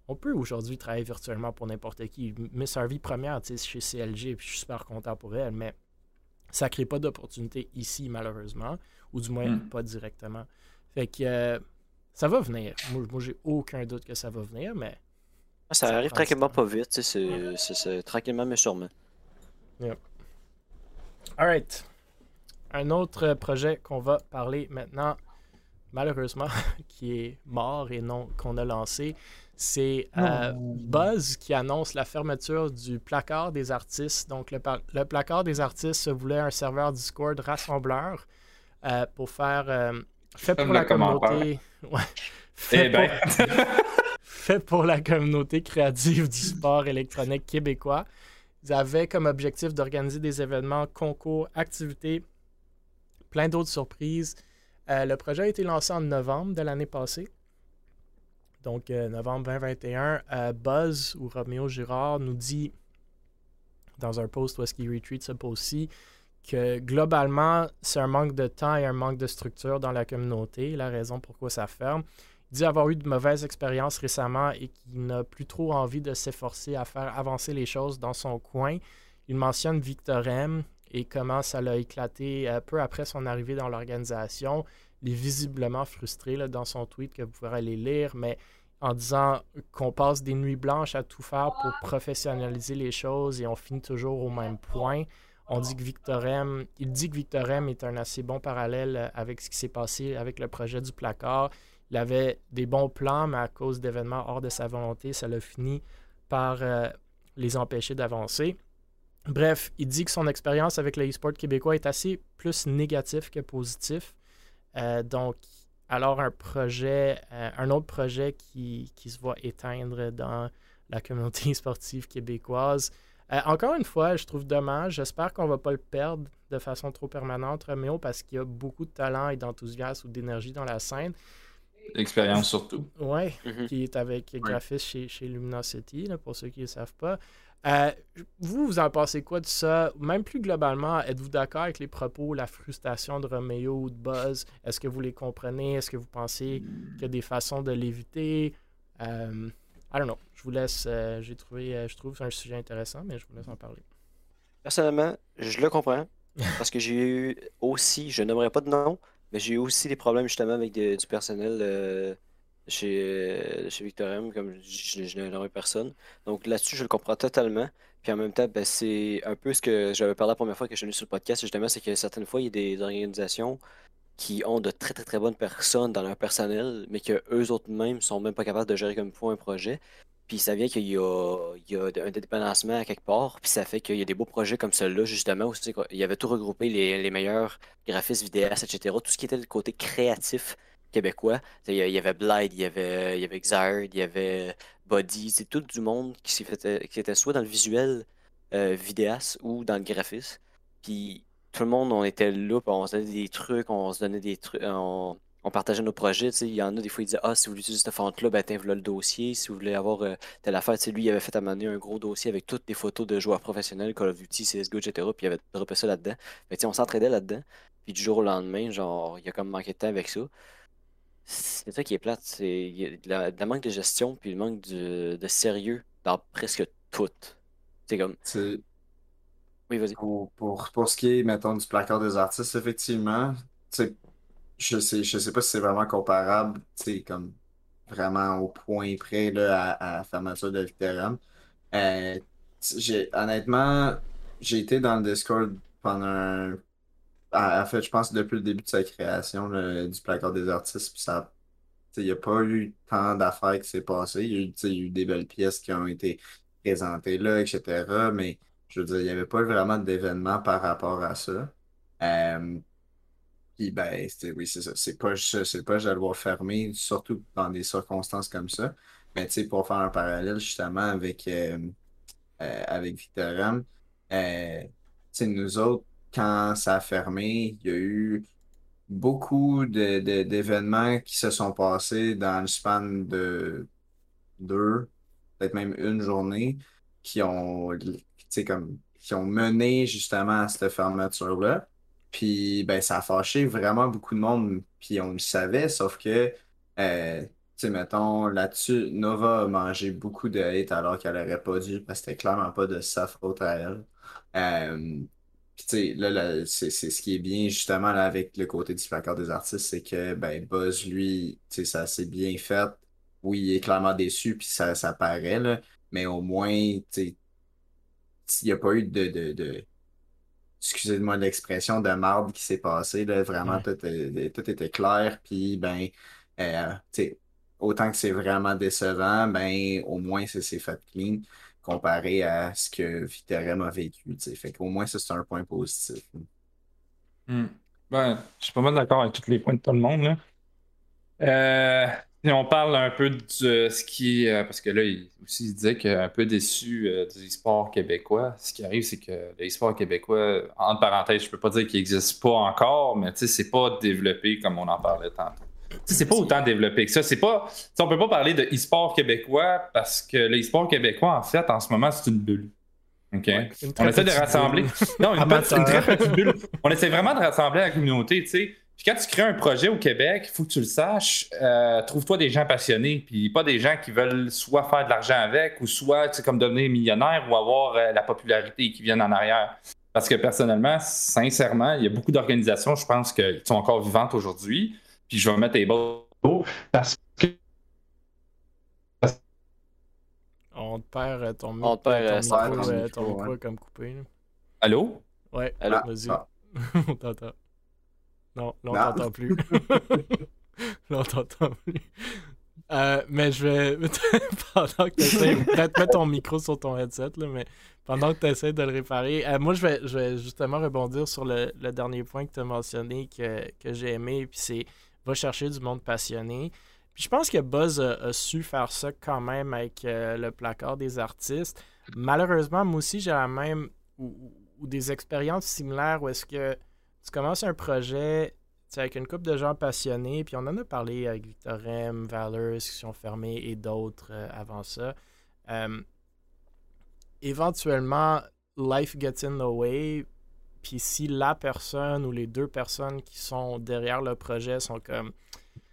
On peut aujourd'hui travailler virtuellement pour n'importe qui. Miss Harvey première, chez CLG, puis je suis super content pour elle, mais ça crée pas d'opportunités ici, malheureusement, ou du moins Mm. pas directement. Fait que euh, ça va venir. Moi, moi j'ai aucun doute que ça va venir, mais Ça, Ça arrive tranquillement pas vite, c'est- c'est c'est tranquillement mais sûrement. Alright. Un autre projet qu'on va parler maintenant, malheureusement, qui est mort et non qu'on a lancé, c'est euh, Buzz qui annonce la fermeture du placard des artistes. Donc, le, placard des artistes se voulait un serveur Discord rassembleur euh, pour faire. euh, fait pour la communauté. Ouais. Fait Eh ben. pour- fait pour la communauté créative du sport électronique québécois. Ils avaient comme objectif d'organiser des événements, concours, activités, plein d'autres surprises. Euh, le projet a été lancé en novembre de l'année passée. Donc, euh, novembre 2021, euh, Buzz ou Roméo Girard nous dit dans un post où est-ce qu'il retweet ce post-ci que globalement, c'est un manque de temps et un manque de structure dans la communauté, la raison pourquoi ça ferme. Il dit avoir eu de mauvaises expériences récemment et qu'il n'a plus trop envie de s'efforcer à faire avancer les choses dans son coin. Il mentionne Victor M et comment ça l'a éclaté euh, peu après son arrivée dans l'organisation. Il est visiblement frustré dans son tweet que vous pourrez aller lire, mais en disant qu'on passe des nuits blanches à tout faire pour professionnaliser les choses et on finit toujours au même point. On dit que Victor M, il dit que Victor M est un assez bon parallèle avec ce qui s'est passé avec le projet du placard. il avait des bons plans, mais à cause d'événements hors de sa volonté, ça l'a fini par euh, les empêcher d'avancer. Bref, il dit que son expérience avec le e-sport québécois est assez plus négatif que positif. Euh, donc, alors un projet, euh, un autre projet qui, qui, se voit éteindre dans la communauté sportive québécoise. Euh, encore une fois, je trouve dommage. J'espère qu'on ne va pas le perdre de façon trop permanente, Romeo, parce qu'il y a beaucoup de talent et d'enthousiasme ou d'énergie dans la scène. L'expérience surtout. Oui, Mhm. qui est avec graphiste chez, chez Luminosity, là, pour ceux qui ne le savent pas. Euh, vous, vous en pensez quoi de ça? Même plus globalement, êtes-vous d'accord avec les propos, la frustration de Romeo ou de Buzz? Est-ce que vous les comprenez? Est-ce que vous pensez qu'il y a des façons de l'éviter? Euh, I don't know. Je vous laisse. euh, J'ai trouvé, euh, je trouve c'est un sujet intéressant, mais je vous laisse en parler. Personnellement, je le comprends. Parce que j'ai eu aussi, je n'aimerais pas de nom, mais j'ai eu aussi des problèmes justement avec du personnel euh, chez, euh, chez Victorium, comme je, je, je n'aimerais personne. Donc là-dessus, je le comprends totalement. Puis en même temps, ben, c'est un peu ce que j'avais parlé la première fois que je suis venu sur le podcast, justement, c'est que certaines fois, il y a des organisations qui ont de très très très bonnes personnes dans leur personnel, mais que eux autres mêmes sont même pas capables de gérer comme il un projet. Puis ça vient qu'il y a, un dédépendance à quelque part, puis ça fait qu'il y a des beaux projets comme celui-là, justement, où il y avait tout regroupé, les, les meilleurs graphistes, vidéastes, etc. Tout ce qui était le côté créatif québécois. Il y avait Blade, il y avait, il y avait Xard, il y avait Body, c'est tout du monde qui, fait, qui était soit dans le visuel euh, vidéaste ou dans le graphisme. Puis tout le monde, on était là, puis on se donnait des trucs, on se donnait des trucs, on, partageait nos projets. Il y en a des fois, ils disaient Ah, si vous voulez utiliser cette fente-là, ben, voilà le dossier. Si vous voulez avoir euh, telle affaire, lui, il avait fait amener un gros dossier avec toutes les photos de joueurs professionnels, Call of Duty, CSGO, etc. Puis il avait droppé ça là-dedans. Sais, on s'entraidait là-dedans. Puis du jour au lendemain, genre, il a comme manqué de temps avec ça. C'est ça qui est plate. C'est il y a de la, de la manque de gestion, puis le manque de, de sérieux dans presque tout. C'est comme. C'est- Oui, vas-y. Pour, pour, pour ce qui est, mettons, du placard des artistes, effectivement, tu sais, je sais, je sais pas si c'est vraiment comparable, tu sais, comme vraiment au point près là, à, à la fermeture de Victorium. Euh, t- j'ai, honnêtement, j'ai été dans le Discord pendant un... En en fait, je pense depuis le début de sa création du placard des artistes, puis ça, il n'y a pas eu tant d'affaires qui s'est passé. Il y a eu, des belles pièces qui ont été présentées là, etc. Mais je veux dire, il n'y avait pas vraiment d'événement par rapport à ça. Euh, puis ben, oui, c'est ça. C'est pas c'est pas de le fermer, surtout dans des circonstances comme ça. Mais pour faire un parallèle justement avec, euh, euh, avec euh, nous autres, quand ça a fermé, il y a eu beaucoup d'événements qui se sont passés dans le span de deux, peut-être même une journée, qui ont, comme, qui ont mené justement à cette fermeture-là. Puis, ben, ça a fâché vraiment beaucoup de monde, puis on le savait, sauf que, euh, mettons, là-dessus, Nova a mangé beaucoup de hate alors qu'elle aurait pas dû, parce que c'était clairement pas de sa faute à elle. Euh, puis, tu sais, là, là, c'est c'est ce qui est bien, justement, là, avec le côté du placard des artistes, c'est que, ben, Buzz, lui, tu sais, ça s'est bien fait. Oui, il est clairement déçu, puis ça, ça paraît, là, mais au moins, tu sais, il n'y a pas eu de, de, de excusez-moi l'expression, de marde qui s'est passée, là, vraiment, Ouais. tout, est- tout était clair, puis, ben, euh, tu sais, autant que c'est vraiment décevant, ben, au moins, ça s'est fait clean, comparé à ce que Victorium a vécu, tu sais, fait qu'au moins, ça, c'est un point positif. Hmm. Ben, je suis pas mal d'accord avec tous les points de tout le monde. Là. Euh, on parle un peu de ce qui. parce que là, il, aussi, il disait qu'il est un peu déçu euh, du e-sport québécois. Ce qui arrive, c'est que le e-sport québécois, entre parenthèses, je peux pas dire qu'il n'existe pas encore, mais c'est pas développé comme on en parlait tantôt. C'est pas autant développé que ça. C'est pas, on peut pas parler de e-sport québécois parce que le e-sport québécois, en fait, en ce moment, c'est une bulle. OK? Une On essaie de rassembler. Non, une, Amateur. petite- une très petite bulle. On essaie vraiment de rassembler la communauté, tu sais. Puis quand tu crées un projet au Québec, il faut que tu le saches, euh, trouve-toi des gens passionnés, puis pas des gens qui veulent soit faire de l'argent avec, ou soit, tu sais, comme devenir millionnaire ou avoir euh, la popularité qui viennent en arrière. Parce que personnellement, sincèrement, il y a beaucoup d'organisations, je pense, qui sont encore vivantes aujourd'hui. Puis je vais mettre les balles. Parce que On te perd euh, ton, On te perd, ton euh, micro, ton euh, micro, ton micro ouais. est comme coupé. là. Allô? Ouais, Allô? Vas-y. ah. on t'entend. Non, là, on Non. t'entend plus. Là, on t'entend plus. Euh, mais je vais. pendant que tu. Peut-être mettre ton micro sur ton headset, là, mais pendant que tu essaies de le réparer. euh, moi, je vais, je vais justement rebondir sur le, le dernier point que tu as mentionné que, que j'ai aimé. Puis c'est va chercher du monde passionné. Puis je pense que Buzz a, su faire ça quand même avec euh, le placard des artistes. Malheureusement, moi aussi, j'ai la même. Ou, des expériences similaires où est-ce que tu commences un projet avec une couple de gens passionnés, puis on en a parlé avec Victor M, Valors, qui sont fermés et d'autres euh, avant ça. Euh, éventuellement, life gets in the way, puis si la personne ou les deux personnes qui sont derrière le projet sont comme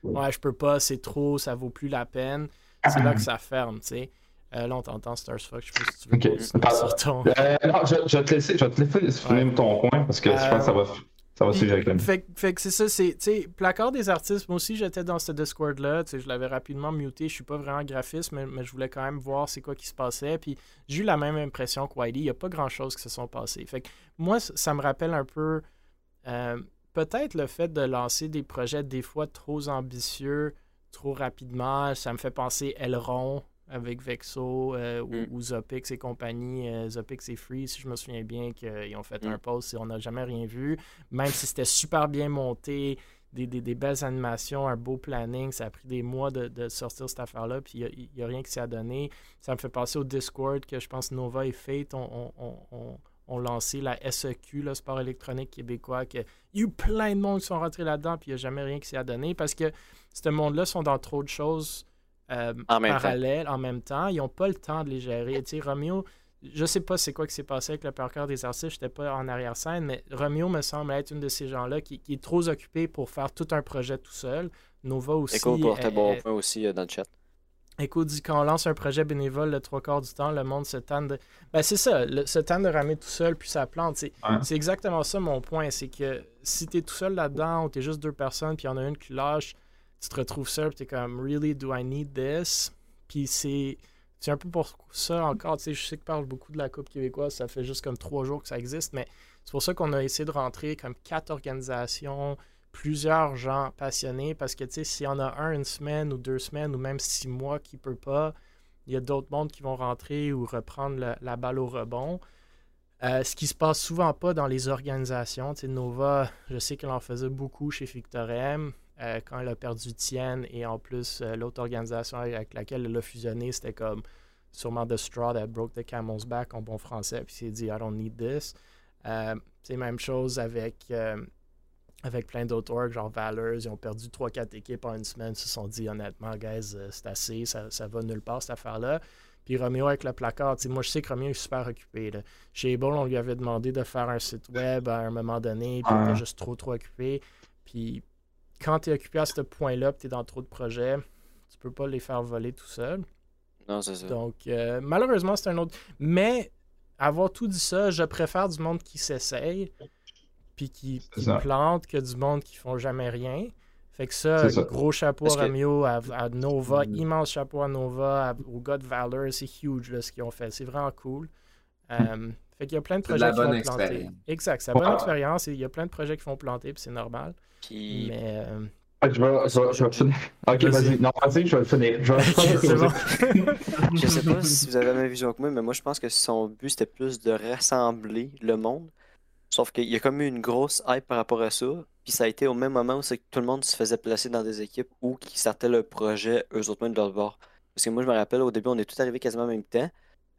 Ouais, je peux pas, c'est trop, ça vaut plus la peine, c'est là que ça ferme, tu sais. Euh, là, on t'entend, Starsfuck, je sais pas si tu veux Ok. continuer Pardon. sur ton... Euh, non, je, je vais te laisser, je vais te laisser finir ton point parce que je pense que ça va, ça va suivre avec la Fait, fait que c'est ça, c'est, placard des artistes, moi aussi j'étais dans ce Discord-là, je l'avais rapidement muté, je suis pas vraiment graphiste, mais, mais je voulais quand même voir c'est quoi qui se passait, puis j'ai eu la même impression que Wiley, il y a pas grand-chose qui se sont passés. Fait que moi, ça me rappelle un peu, euh, peut-être le fait de lancer des projets des fois trop ambitieux, trop rapidement, ça me fait penser Elrond avec Vexo euh, ou, Mm. ou Zopix et compagnie. Euh, Zopix et Free, si je me souviens bien, qu'ils ont fait Mm. un post et on n'a jamais rien vu. Même si c'était super bien monté, des, des- des belles animations, un beau planning, ça a pris des mois de, de sortir cette affaire-là, puis il n'y a, rien qui s'est donné. Ça me fait penser au Discord que je pense Nova et Fate ont, ont- ont- ont- lancé la SEQ, le sport électronique québécois, que il y a eu plein de monde qui sont rentrés là-dedans, puis il n'y a jamais rien qui s'est donné parce que ce monde-là sont dans trop de choses euh, En parallèles en même temps. Ils n'ont pas le temps de les gérer. Tu sais, Romeo, je sais pas c'est quoi qui s'est passé avec le parcours des artistes, j'étais pas en arrière-scène, mais Romeo me semble être une de ces gens-là qui, qui est trop occupé pour faire tout un projet tout seul. Nova aussi. Echo portait elle- bon elle- point aussi euh, dans le chat. Écoute, dit quand on lance un projet bénévole le trois quarts du temps, le monde se tanne de. Ben, c'est ça, le- se tanne de ramer tout seul, puis ça plante. C'est, c'est exactement ça mon point. C'est que si t'es tout seul là-dedans, ou t'es juste deux personnes, puis il y en a une qui lâche, tu te retrouves seul, puis t'es comme, really, do I need this? Puis c'est. C'est un peu pour ça encore, tu sais, je sais que parle beaucoup de la Coupe québécoise, ça fait juste comme trois jours que ça existe, mais c'est pour ça qu'on a essayé de rentrer comme quatre organisations, plusieurs gens passionnés, parce que, tu sais, s'il y en a un une semaine ou deux semaines ou même six mois qui peut pas, il y a d'autres mondes qui vont rentrer ou reprendre la, la balle au rebond. Euh, ce qui se passe souvent pas dans les organisations. Tu sais, Nova, je sais qu'elle en faisait beaucoup chez Victorem euh, quand elle a perdu Tienne et en plus euh, l'autre organisation avec laquelle elle a fusionné, c'était comme sûrement The Straw that broke the camel's back en bon français, puis s'est dit I don't need this. C'est même chose avec, avec plein d'autres orgs, genre Valors, ils ont perdu 3-4 équipes en une semaine, ils se sont dit honnêtement, guys, euh, c'est assez, ça, ça va nulle part cette affaire-là. Puis Romeo avec le placard, tu sais, moi je sais que Romeo est super occupé. Là. Chez Able, on lui avait demandé de faire un site web à un moment donné, puis il était juste trop trop occupé. Puis quand tu es occupé à ce point-là, puis tu es dans trop de projets, tu peux pas les faire voler tout seul. Non, c'est ça. Donc, euh, malheureusement, c'est un autre. Mais, avoir tout dit ça, je préfère du monde qui s'essaye, puis qui, qui plante, que du monde qui font jamais rien. Fait que ça, gros chapeau à que- Romeo, à, à Nova, Mm. immense chapeau à Nova, à- au gars de Valor, c'est huge là, ce qu'ils ont fait. C'est vraiment cool. Euh, fait qu'il y a plein de projets la qui bonne vont planter. Exact, c'est la bonne expérience il y a plein de projets qui vont planter, puis c'est normal. Mais. euh, Ouais, je vais, je vais- je vais finir. Ok, Vas-y. Non, vas-y, je vais le finir. Je vais je sais pas si vous avez la même vision que moi, mais moi je pense que son but c'était plus de rassembler le monde. Sauf qu'il y a comme eu une grosse hype par rapport à ça. Puis ça a été au même moment où c'est que tout le monde se faisait placer dans des équipes ou qui sortaient le projet eux autres mêmes de leur bord. Parce que moi je me rappelle au début on est tous arrivés quasiment en même temps.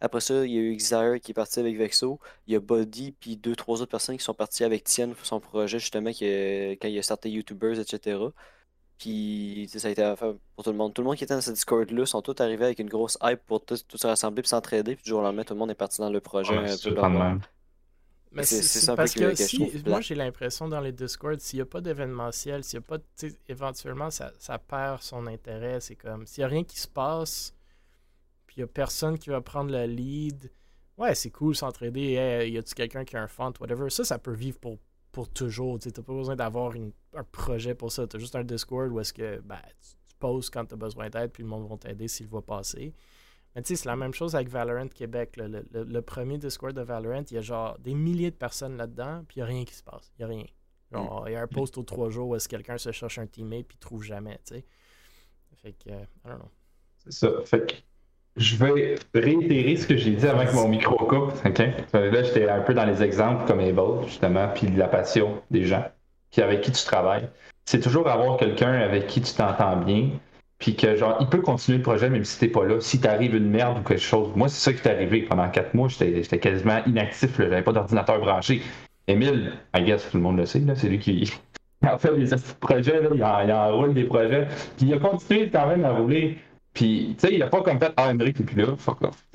Après ça, il y a eu Xire qui est parti avec Vexo. Il y a Buddy puis deux, trois autres personnes qui sont parties avec Tienne pour son projet justement qui, quand il a sorti YouTubers, etc. Puis ça a été affaire pour tout le monde. Tout le monde qui était dans ce Discord-là sont tous arrivés avec une grosse hype pour tous se rassembler puis s'entraider. Puis du jour au lendemain, tout le monde est parti dans le projet un peu Mais C'est- ça parce que- si, moi j'ai l'impression dans les Discord, s'il n'y a pas d'événementiel, s'il y a pas, de- éventuellement ça, ça perd son intérêt. C'est comme s'il n'y a rien qui se passe, puis il n'y a personne qui va prendre le lead. Ouais, c'est cool s'entraider. Hey, y a-tu quelqu'un qui a un font, whatever. Ça, ça peut vivre pour, pour toujours. Tu n'as pas besoin d'avoir un projet pour ça. Tu as juste un Discord où est-ce que ben, tu, tu poses quand tu as besoin d'aide, puis le monde va t'aider s'il va passer. Mais tu sais, c'est la même chose avec Valorant Québec. Le, le- le premier Discord de Valorant, il y a genre des milliers de personnes là-dedans, puis il n'y a rien qui se passe. Il n'y a rien. Genre, il y a un post aux trois jours où est-ce que quelqu'un se cherche un teammate puis trouve jamais, tu sais. Fait que, euh, I don't know. C'est ça. Fait que je vais réitérer ce que j'ai dit que mon micro coupe. ok? Là, j'étais un peu dans les exemples comme Able, justement, puis la passion des gens qui, avec qui tu travailles. C'est toujours avoir quelqu'un avec qui tu t'entends bien, puis que, genre, il peut continuer le projet même si t'es pas là. Si t'arrive une merde ou quelque chose. Moi, c'est ça qui t'est arrivé. Pendant quatre mois, j'étais quasiment inactif, j'avais pas d'ordinateur branché. Émile, I guess tout le monde le sait, c'est lui qui a fait des projets, là, il, en, il enroule des projets. Puis il a continué quand même à rouler. Puis, tu sais, il a pas comme fait Ah, Emmerich, plus là, fuck off.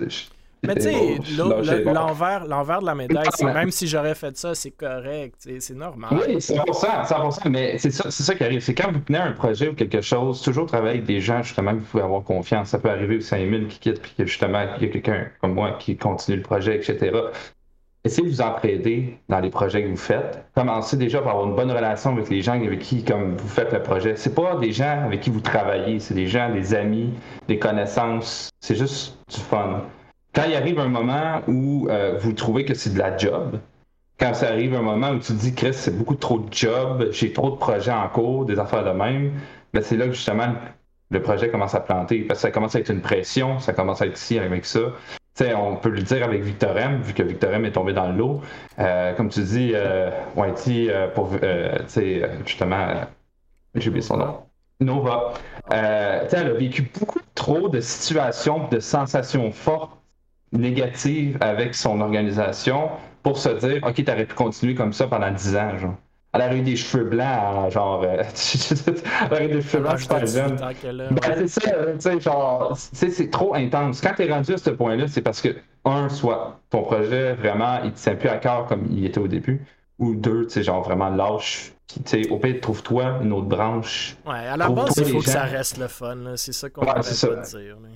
Mais tu sais, bon. l'envers l'envers de la médaille, c'est même si j'aurais fait ça, c'est correct, c'est normal. Oui, 100%, 100%, mais c'est ça, c'est ça qui arrive. C'est quand vous tenez un projet ou quelque chose, toujours travailler avec des gens, justement, que vous pouvez avoir confiance. Ça peut arriver aussi à Emile qui quitte, puis que justement, il y a quelqu'un comme moi qui continue le projet, etc. Essayez de vous entraider dans les projets que vous faites. Commencez déjà par avoir une bonne relation avec les gens avec qui comme vous faites le projet. C'est pas des gens avec qui vous travaillez, c'est des gens, des amis, des connaissances. C'est juste du fun. Quand il arrive un moment où euh, vous trouvez que c'est de la job, quand ça arrive un moment où tu te dis, Chris, c'est beaucoup trop de job, j'ai trop de projets en cours, des affaires de même, ben c'est là que justement le projet commence à planter. Parce que ça commence à être une pression, ça commence à être ici avec ça. On peut le dire avec Victor M, vu que Victor M est tombé dans le lot. Euh, comme tu dis, euh, euh, euh, justement, j'ai oublié son nom. Nova. Elle a vécu beaucoup trop de situations, de sensations fortes, négatives avec son organisation pour se dire, OK, t'aurais pu continuer comme ça pendant 10 ans, genre. Elle aurait eu des cheveux blancs, à, genre. euh, elle aurait eu des cheveux blancs super 18 jeunes. Ben, c'est ça, tu sais, genre, c'est trop intense. Quand t'es rendu à ce point-là, c'est parce que, un, soit ton projet, vraiment, il te tient plus à cœur comme il était au début, ou deux, tu sais, genre, vraiment lâche. Puis, tu sais, au pire, trouve-toi une autre branche. Ouais, à la base, il faut que ça reste le fun. C'est ça qu'on Ouais, de dire. là.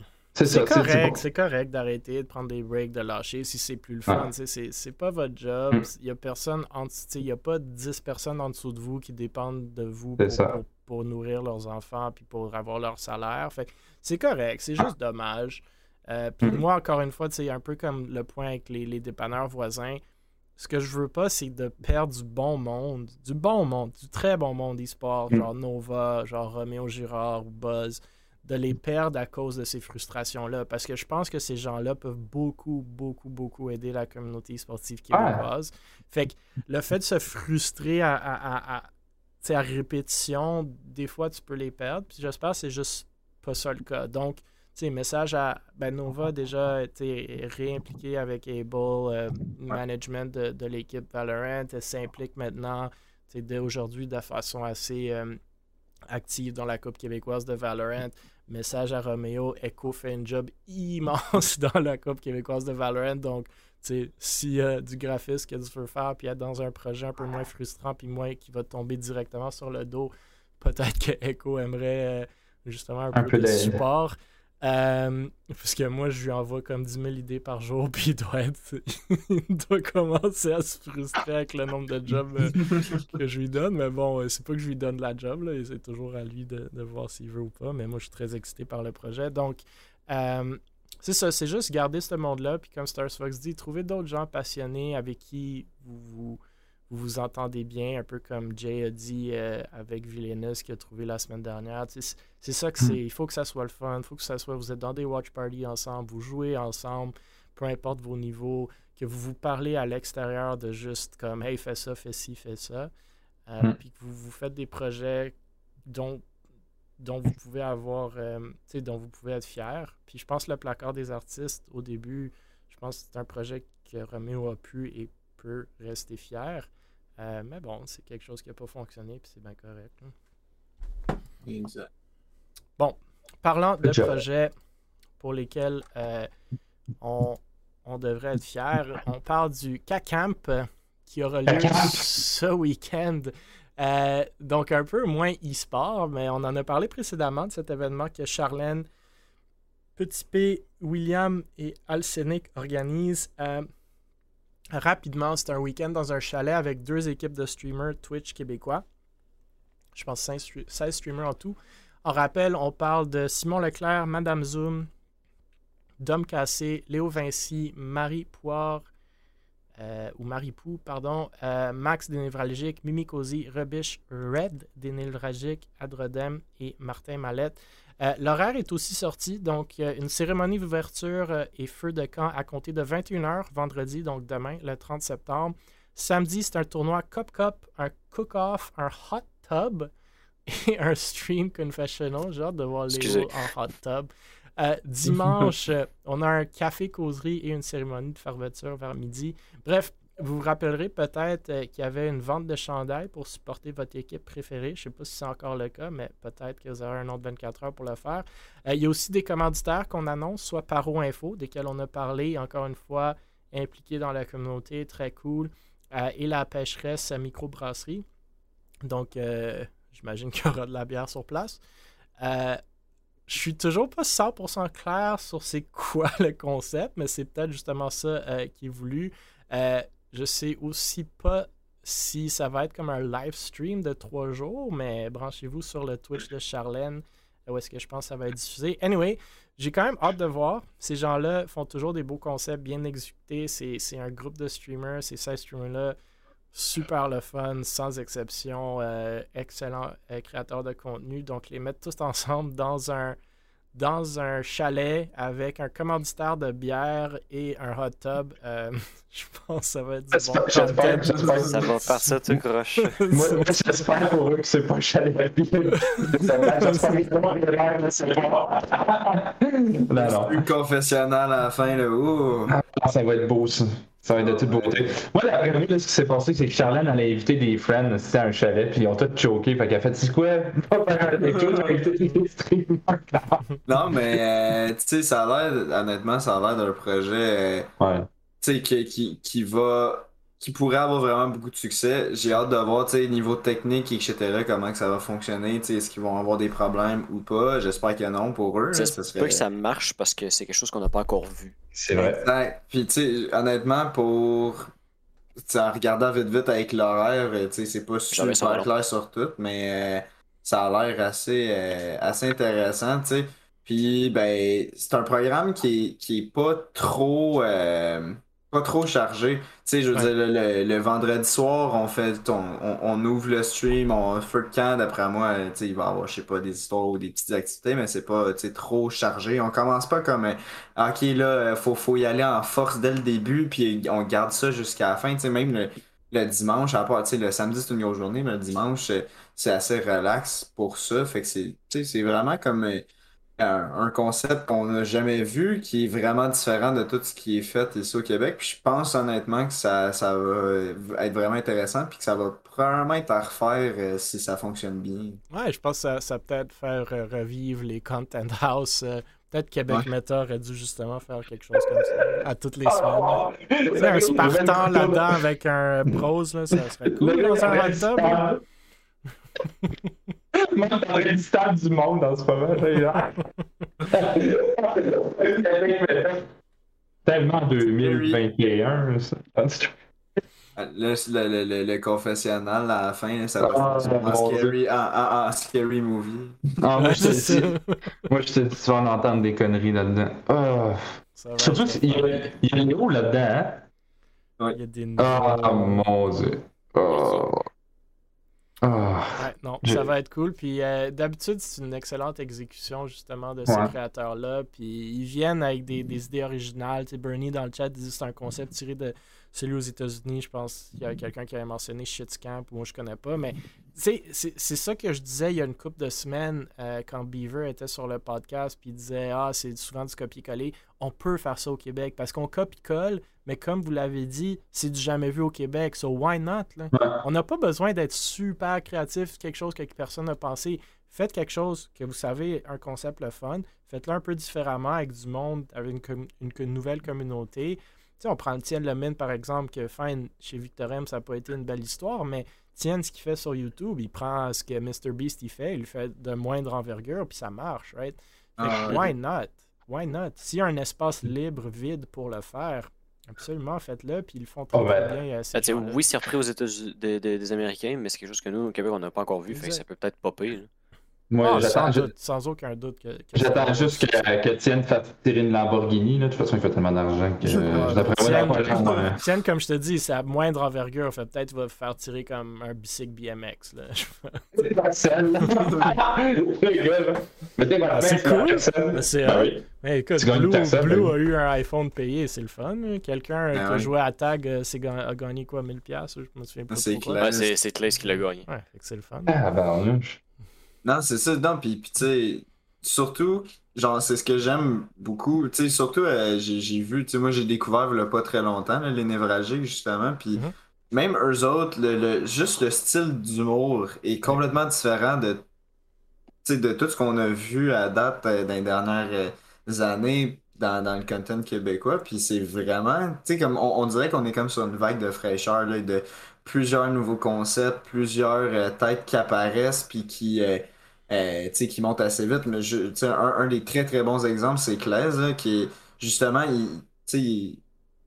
C'est C'est c'est correct, c'est correct d'arrêter, de prendre des breaks, de lâcher si c'est plus le fun. Sais, C'est c'est pas votre job. Mm. Il y a personne en il a pas 10 personnes en dessous de vous qui dépendent de vous C'est pour, ça. pour- pour nourrir leurs enfants puis pour avoir leur salaire. Fait c'est correct, c'est juste dommage. Euh, puis Mm. moi, encore une fois, sais, un peu comme le point avec les, les dépanneurs voisins, ce que je veux pas, c'est de perdre du bon monde, du bon monde, du très bon monde e-sport, Mm. genre Nova, genre Roméo Girard ou Buzz, de les perdre à cause de ces frustrations-là. Parce que je pense que ces gens-là peuvent beaucoup, beaucoup, beaucoup aider la communauté sportive québécoise. Fait que le fait de se frustrer à, à, à- à- répétition, des fois, tu peux les perdre. Puis j'espère que c'est juste pas ça le cas. Donc, tu sais, message à ben, Nova a déjà été réimpliqué avec Able, euh, management de, de l'équipe Valorant. Elle s'implique maintenant, tu sais, dès aujourd'hui, de façon assez euh, active dans la Coupe québécoise de Valorant. Message à Roméo, Echo fait un job immense dans la Coupe québécoise de Valorant. Donc, tu sais, s'il y a du graphisme que tu veux faire, puis être dans un projet un peu moins frustrant, puis moins qui va tomber directement sur le dos, peut-être que Echo aimerait euh, justement un, Un peu, peu de support. Euh, parce que moi, je lui envoie comme 10 000 idées par jour, puis il doit, être, il doit commencer à se frustrer avec le nombre de jobs euh, que je lui donne. Mais bon, euh, c'est pas que je lui donne la job, c'est toujours à lui de, voir s'il veut ou pas. Mais moi, je suis très excité par le projet. Donc, c'est ça, c'est juste garder ce monde-là, puis comme Stars Fox dit, trouver d'autres gens passionnés avec qui vous vous, vous vous entendez bien, un peu comme Jay a dit euh, avec Villeneuve qui a trouvé la semaine dernière. C'est ça que c'est. Il faut que ça soit le fun, il faut que ça soit. Vous êtes dans des watch parties ensemble, vous jouez ensemble, peu importe vos niveaux, que vous vous parlez à l'extérieur de juste comme Hey, fais ça, fais ci, fais ça. Euh, Mm. Puis que vous, vous faites des projets dont dont vous pouvez avoir, euh, dont vous pouvez être fier. Puis je pense que le placard des artistes, au début, je pense que c'est un projet que Roméo a pu et peut rester fier. Euh, mais bon, c'est quelque chose qui n'a pas fonctionné, puis c'est bien correct. là. Exact. Parlant de projets pour lesquels euh, on, on devrait être fier, on parle du CACAMP euh, qui aura lieu ce week-end. Euh, donc un peu moins e-sport, mais on en a parlé précédemment de cet événement que Charlène, Petit P, William et Alcenic organisent. Rapidement, c'est un week-end dans un chalet avec deux équipes de streamers Twitch québécois. Je pense 16 stre- 16 streamers en tout. En rappel, on parle de Simon Leclerc, Madame Zoom, Dom Cassé, Léo Vinci, Marie Poire, euh, ou Maripou, pardon, euh, Max des névralgiques, Mimi Cozy, Red des névralgiques, Adrodem et Martin Mallette. Euh, L'horaire est aussi sorti, donc euh, une cérémonie d'ouverture euh, et feu de camp à compter de 21h vendredi, donc demain, le 30 septembre. Samedi, c'est un tournoi Cup Cup, un cook-off, un hot tub et un stream confessional. J'ai hâte de voir. Léo en hot tub. Dimanche, on a un café causerie et une cérémonie de fermeture vers midi. Bref, vous vous rappellerez peut-être euh, qu'il y avait une vente de chandail pour supporter votre équipe préférée. Je ne sais pas si c'est encore le cas, mais peut-être que vous aurez un autre 24 heures pour le faire. Euh, il y a aussi des commanditaires qu'on annonce, soit Paro Info, desquels on a parlé, encore une fois, impliqués dans la communauté, très cool, euh, et la pêcheresse microbrasserie. Donc, j'imagine qu'il y aura de la bière sur place. Euh, je suis toujours pas 100% clair sur c'est quoi le concept, mais c'est peut-être justement ça qui est voulu. Je sais aussi pas si ça va être comme un live stream de trois jours, mais branchez-vous sur le Twitch de Charlène, où est-ce que je pense que ça va être diffusé. Anyway, j'ai quand même hâte de voir. Ces gens-là font toujours des beaux concepts bien exécutés. C'est un groupe de streamers, ces 16 streamers-là, super le fun, sans exception, euh, excellents euh, créateurs de contenu. Donc, les mettre tous ensemble dans un, dans un chalet avec un commanditaire de bière et un hot tub, euh, je pense que ça va être du bon J'espère- j'espère-. Ça va partir tout croche. Moi, moi, j'espère pour eux que c'est pas chalet la vie. J'espère vraiment que l'air, c'est pas. Confessionnal à la fin, là. Ouh. Ah, ça va être beau, ça. Ça va être de toute beauté. Moi, la première là, ce qui s'est passé, c'est que Charlène, elle a invité des friends, c'était un chalet, puis ils ont tous choqué. Fait qu'elle a fait, c'est quoi? Pas faire avec tout, j'ai invité des streamers. Non, mais euh, tu sais, ça a l'air, honnêtement, ça a l'air d'un projet, euh, Ouais. tu sais, qui, qui, qui va, qui pourrait avoir vraiment beaucoup de succès. J'ai hâte de voir, tu sais, niveau technique, etc., comment que ça va fonctionner, tu sais, est-ce qu'ils vont avoir des problèmes ou pas? J'espère que non pour eux. Ça peut serait... que ça marche parce que c'est quelque chose qu'on n'a pas encore vu. C'est vrai. Exact. Puis, tu sais, honnêtement, pour. tu sais, en regardant vite vite avec l'horaire, tu sais, c'est pas super long. clair sur tout, mais euh, ça a l'air assez, euh, assez intéressant, tu sais. Puis, ben, c'est un programme qui est, qui est pas trop. euh, pas trop chargé. Tu sais, je veux Ouais. dire, le, le- le vendredi soir, on fait, on, on, on ouvre le stream, on fait le camp, d'après moi, euh, tu sais, il va y avoir, je sais pas, des histoires ou des petites activités, mais c'est pas, tu sais, trop chargé. On commence pas comme, euh, ok, là, euh, faut, faut y aller en force dès le début, puis on garde ça jusqu'à la fin, tu sais, même le, le dimanche, à part, tu sais, le samedi, c'est une grosse journée, mais le dimanche, c'est assez relax pour ça, fait que c'est, tu sais, c'est vraiment comme euh, un, un concept qu'on n'a jamais vu, qui est vraiment différent de tout ce qui est fait ici au Québec. Puis je pense honnêtement que ça, ça va être vraiment intéressant, puis que ça va probablement être à refaire euh, si ça fonctionne bien. Ouais, je pense que ça, ça peut-être faire euh, revivre les Content House. euh, peut-être Québec Ouais. Meta aurait dû justement faire quelque chose comme ça à toutes les semaines. Tu sais, un Spartan là-dedans avec un prose, là, ça serait cool dans un. Moi, je parlerais du stade du monde en ce moment. Tellement 2021, ça. Euh, Le, le, le, le- le confessionnal à la fin, ça va Ah, faire en scary, en, en- en scary movie. Ah, moi, Ouais, je te c'est dis, ça. moi, je te dis, tu vas en entendre des conneries là-dedans. Ah. Va Surtout, être- il y a, il y a Léo là-dedans. Hein? Il y a des Ah, mon dieu. Oh. Ah. Ouais, non, ça va être cool. Puis euh, d'habitude, c'est une excellente exécution justement de ces Ouais. créateurs-là. Puis ils viennent avec des, des idées originales. Tu sais, Bernie dans le chat dit que c'est un concept tiré de celui aux États-Unis. Je pense qu'il y a quelqu'un qui avait mentionné Shitscamp, ou moi je connais pas. Mais tu sais, c'est c'est ça que je disais il y a une couple de semaines euh, quand Beaver était sur le podcast. Puis il disait Ah, c'est souvent du copier-coller. On peut faire ça au Québec parce qu'on copie-colle. Mais comme vous l'avez dit, c'est du jamais vu au Québec. So why not? Là? On n'a pas besoin d'être super créatif, quelque chose que personne n'a pensé. Faites quelque chose que vous savez, un concept le fun. Faites-le un peu différemment avec du monde, avec une- une nouvelle communauté. Tu sais, on prend le Tienne Lemine, par exemple, que fine, chez Victorem, ça n'a pas été une belle histoire, mais Tienne, ce qu'il fait sur YouTube, il prend ce que MrBeast il fait, il le fait de moindre envergure, puis ça marche, right? Fait que Ah, why not? Why not? S'il y a un espace libre, vide pour le faire, absolument, faites-le, puis ils le font très, Oh, ben, très bien. euh, ces Ben, oui, c'est repris aux États-Unis des, des- des Américains, mais c'est quelque chose que nous, au Québec, on n'a pas encore vu. Fait ça peut peut-être popper. là. Moi, Ah, j'attends sans, doute, sans aucun doute que. que j'attends juste que, que Tienne fasse tirer une Lamborghini. Là. De toute façon, il fait tellement d'argent que. Ouais, d'après moi, Tienne- euh, comme je te dis, c'est à moindre envergure. Fait peut-être qu'il va faire tirer comme un bicycle BMX. Là. C'est pas Ah, c'est ben, cool. Mais c'est, Ben euh, oui. Mais écoute, Tu gagnes Blue, scène, Blue ben a eu un iPhone payé, c'est le fun. hein. Quelqu'un euh, Ben qui a joué à Tag euh, a gagné quoi, 1000$, piastres, je me souviens pas. C'est Clay qui l'a gagné. Ouais, c'est le fun. Ah, ben, Non, c'est ça. Non, puis, puis tu sais, surtout, genre, c'est ce que j'aime beaucoup. Tu sais, surtout, euh, j'ai j'ai vu, tu sais, moi, j'ai découvert il pas très longtemps, là, les névralgiques, justement. Puis, Mhm. même eux autres, le, le- juste le style d'humour est complètement différent de, tu sais, de tout ce qu'on a vu à date euh, dans les dernières euh, années dans, dans le content québécois. Puis, c'est vraiment, tu sais, comme on, on dirait qu'on est comme sur une vague de fraîcheur, là, de plusieurs nouveaux concepts, plusieurs têtes qui apparaissent, puis qui. Euh, qui monte assez vite. Mais je, un, un des très très bons exemples, c'est Claise, là, qui est justement, il, il,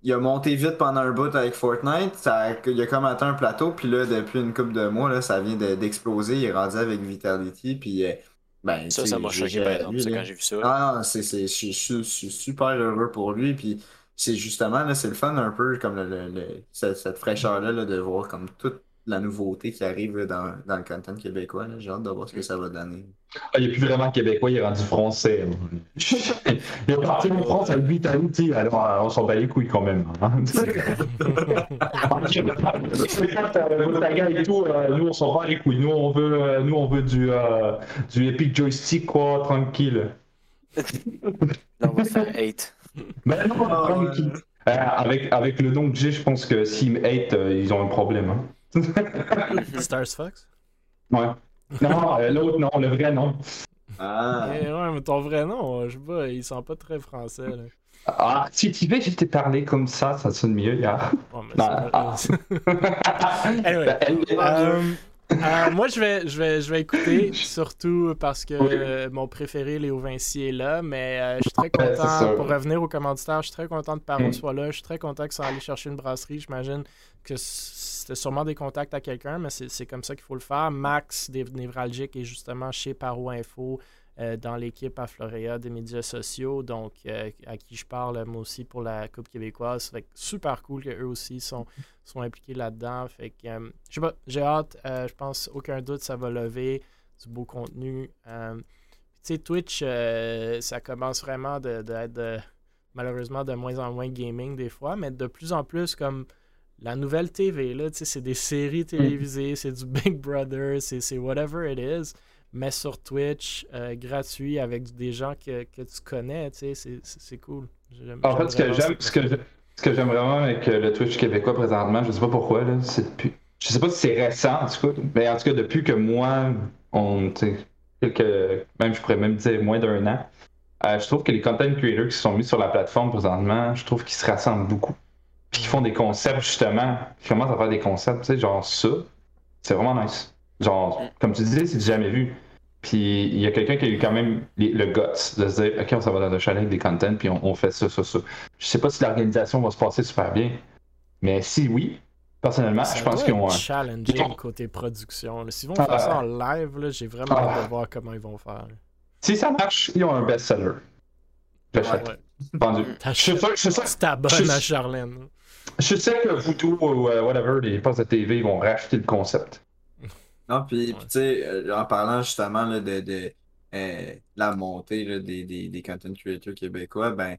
il a monté vite pendant un bout avec Fortnite. Ça, il a comme atteint un plateau, puis là, depuis une couple de mois, là, ça vient de- d'exploser. Il est rendu avec Vitality, puis euh, ben, Ça, ça m'a choqué, par exemple, lui, quand j'ai vu ça. Ah, c'est, je, suis- super heureux pour lui. Puis c'est justement, là, c'est le fun un peu, comme le, le- le- cette, cette fraîcheur-là, là, de voir comme toute la nouveauté qui arrive dans, dans le content québécois. J'ai hâte de voir ce que ça va donner. Ah, il est plus vraiment québécois, il est rendu français. il est parti en France avec Vitality, alors euh, on s'en bat les couilles quand même. Hein. Et tout, euh, nous on s'en bat les couilles. Nous on veut, euh, nous, on veut du, euh, du Epic Joystick, quoi, tranquille. Là, on va faire hate. Mais non, tranquille. Avec, avec le nom que j'ai, je pense que s'ils me hate, euh, ils ont un problème. Hein. Stars Fox? Ouais. Non, euh, l'autre non, le vrai non. Ah, Eh ouais, mais ton vrai nom, euh, je sais pas, il sent pas très français. Là. Ah, si tu veux, je t'ai parlé comme ça, ça sonne mieux, gars. Bon, mais Non, c'est- ah. Anyway. Elle- Euh, euh, moi, je vais, je, vais, je vais écouter, surtout parce que mon préféré, Léo Vinci, est là. Mais euh, je suis très Ouais, c'est content, ça. pour revenir aux commanditaires, je suis très content de Paro Mm. soit là. Je suis très content qu'ils soient allés chercher une brasserie. J'imagine que c'était sûrement des contacts à quelqu'un, mais c'est comme ça qu'il faut le faire. Max, des est justement chez Paro Info. euh, dans l'équipe à Floréa des médias sociaux, donc euh, à qui je parle moi aussi pour la Coupe québécoise. Fait super cool qu'eux aussi sont, sont impliqués là-dedans. Fait que euh, je sais pas, j'ai hâte. euh, je pense aucun doute ça va lever du beau contenu. Euh, tu sais, Twitch, euh, ça commence vraiment de, de être de- malheureusement de moins en moins gaming des fois, mais de plus en plus comme la nouvelle TV, là, tu sais, c'est des séries télévisées, c'est du Big Brother, c'est c'est whatever it is, mais sur Twitch, euh, gratuit, avec des gens que, que tu connais, tu sais, c'est- cool. En fait, ce que j'aime, ce que je- ce que j'aime vraiment avec euh, le Twitch québécois présentement, je sais pas pourquoi, là, c'est depuis. Je sais pas si c'est récent, en tout cas, mais en tout cas, depuis que moi, on, tu sais, quelques, même je pourrais même dire moins d'un an, euh, je trouve que les content creators qui sont mis sur la plateforme présentement, je trouve qu'ils se rassemblent beaucoup. Puis qu'ils font des concepts, justement, qui commencent à faire des concepts, tu sais, genre ça, c'est vraiment nice. Genre, comme tu disais, c'est du jamais vu. Puis il y a quelqu'un qui a eu quand même les- le guts de se dire, OK, on s'en va dans un chalet avec des contents, puis on, on fait ça, ça, ça. Je sais pas si l'organisation va se passer super bien, mais si oui, personnellement, Ça je pense qu'ils ont challenging ils ont- côté production. S'ils vont Ah, faire ça en live, j'ai vraiment Ah. hâte de voir comment ils vont faire. Si ça marche, ils ont un best-seller. J'achète. Ouais. Vendu. Je suis sûr, je suis sûr- Tu t'abonnes à Charlène. Je sais que Voodoo ou euh, whatever, les postes de TV, ils vont racheter le concept. Non, puis, Ouais. tu sais, euh, en parlant justement là, de, de euh, la montée là, des, des, des content creators québécois, ben,